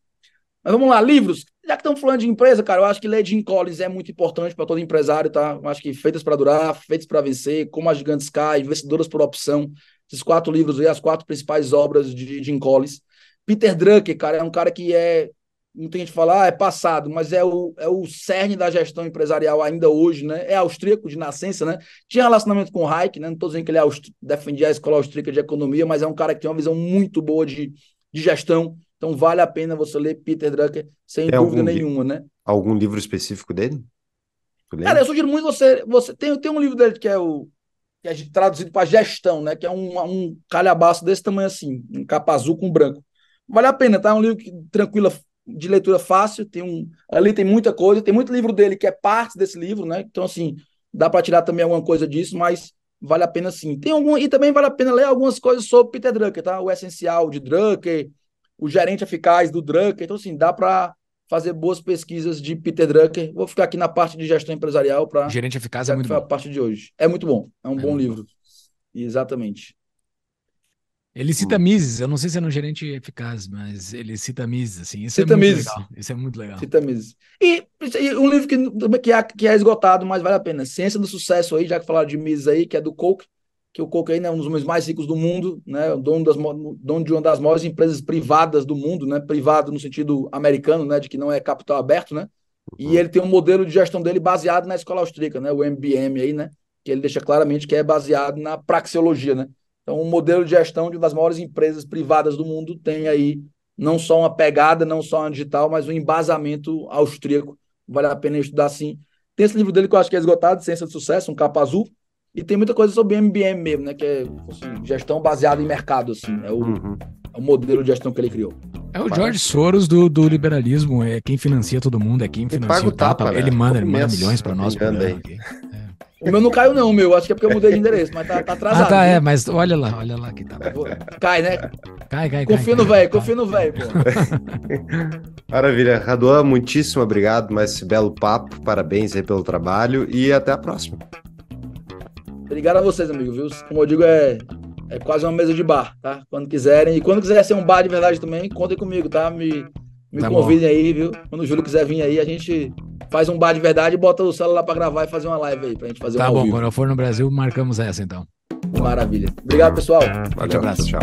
Mas vamos lá, livros. Já que estamos falando de empresa, cara, eu acho que ler Jim Collins é muito importante para todo empresário, tá? Eu acho que Feitas para Durar, Feitas para Vencer, Como as Gigantes Caem, Vencedoras por Opção, esses quatro livros aí, as quatro principais obras de Jim Collins. Peter Drucker, cara, é um cara que é, não tem gente falar, ah, é passado, mas é o, é o cerne da gestão empresarial ainda hoje, né? É austríaco de nascença, né? Tinha relacionamento com o Hayek, né? Não estou dizendo que ele é defendia a escola austríaca de economia, mas é um cara que tem uma visão muito boa de, de gestão. Então vale a pena você ler Peter Drucker, sem tem dúvida nenhuma, né? Algum livro específico dele? Cara, eu sugiro muito você. você tem, tem um livro dele que é o que é traduzido para gestão, né? Que é um, um calhabaço desse tamanho assim, um capa azul com branco. Vale a pena, tá? É um livro que, tranquilo, de leitura fácil. Tem um, ali tem muita coisa. Tem muito livro dele que é parte desse livro, né? Então, assim, dá para tirar também alguma coisa disso, mas vale a pena sim. Tem algum, e também vale a pena ler algumas coisas sobre Peter Drucker, tá? O essencial de Drucker, o gerente eficaz do Drucker. Então, assim, dá para fazer boas pesquisas de Peter Drucker. Vou ficar aqui na parte de gestão empresarial para. Gerente eficaz é muito bom. a parte de hoje. É muito bom. É um é bom livro. Bom. Exatamente. Ele cita Mises, eu não sei se é um gerente eficaz, mas ele cita Mises, assim. Isso é cita é muito Mises. legal. Isso é muito legal. Cita Mises. E, e um livro que, que, é, que é esgotado, mas vale a pena. Ciência do Sucesso aí, já que falaram de Mises aí, que é do Coke, que o Coke é um dos homens mais ricos do mundo, né? Dono, das, dono de uma das maiores empresas privadas do mundo, né? Privado no sentido americano, né? De que não é capital aberto, né? E uhum. ele tem um modelo de gestão dele baseado na escola austríaca, né? O MBM aí, né? Que ele deixa claramente que é baseado na praxeologia, né? Então, o um modelo de gestão de uma das maiores empresas privadas do mundo tem aí não só uma pegada, não só uma digital, mas um embasamento austríaco. Vale a pena estudar sim. Tem esse livro dele que eu acho que é esgotado, Ciência do Sucesso, um capa azul, e tem muita coisa sobre MBM mesmo, né? Que é assim, gestão baseada em mercado, assim. É o, uhum. é o modelo de gestão que ele criou. É o George Soros do, do liberalismo, é quem financia todo mundo, é quem financia o tapa. tapa. Ele né? manda, ele manda milhões para nós. Por é. O meu não caiu, não, meu. Acho que é porque eu mudei de endereço, mas tá, tá atrasado. Ah, tá, é, mas olha lá, olha lá que tá. Cai, né? Cai, cai, Confia cai, no velho, confia no velho, pô. Maravilha. Raduan, muitíssimo obrigado mais esse belo papo. Parabéns aí pelo trabalho e até a próxima. Obrigado a vocês, amigo, viu? Como eu digo, é, é quase uma mesa de bar, tá? Quando quiserem. E quando quiser ser um bar de verdade também, contem comigo, tá? Me, me tá convidem bom. aí, viu? Quando o Júlio quiser vir aí, a gente faz um bar de verdade e bota o celular para gravar e fazer uma live aí, pra gente fazer tá um Tá bom, quando eu for no Brasil, marcamos essa então. Maravilha. Obrigado, pessoal. Valeu, um abraço. Tchau.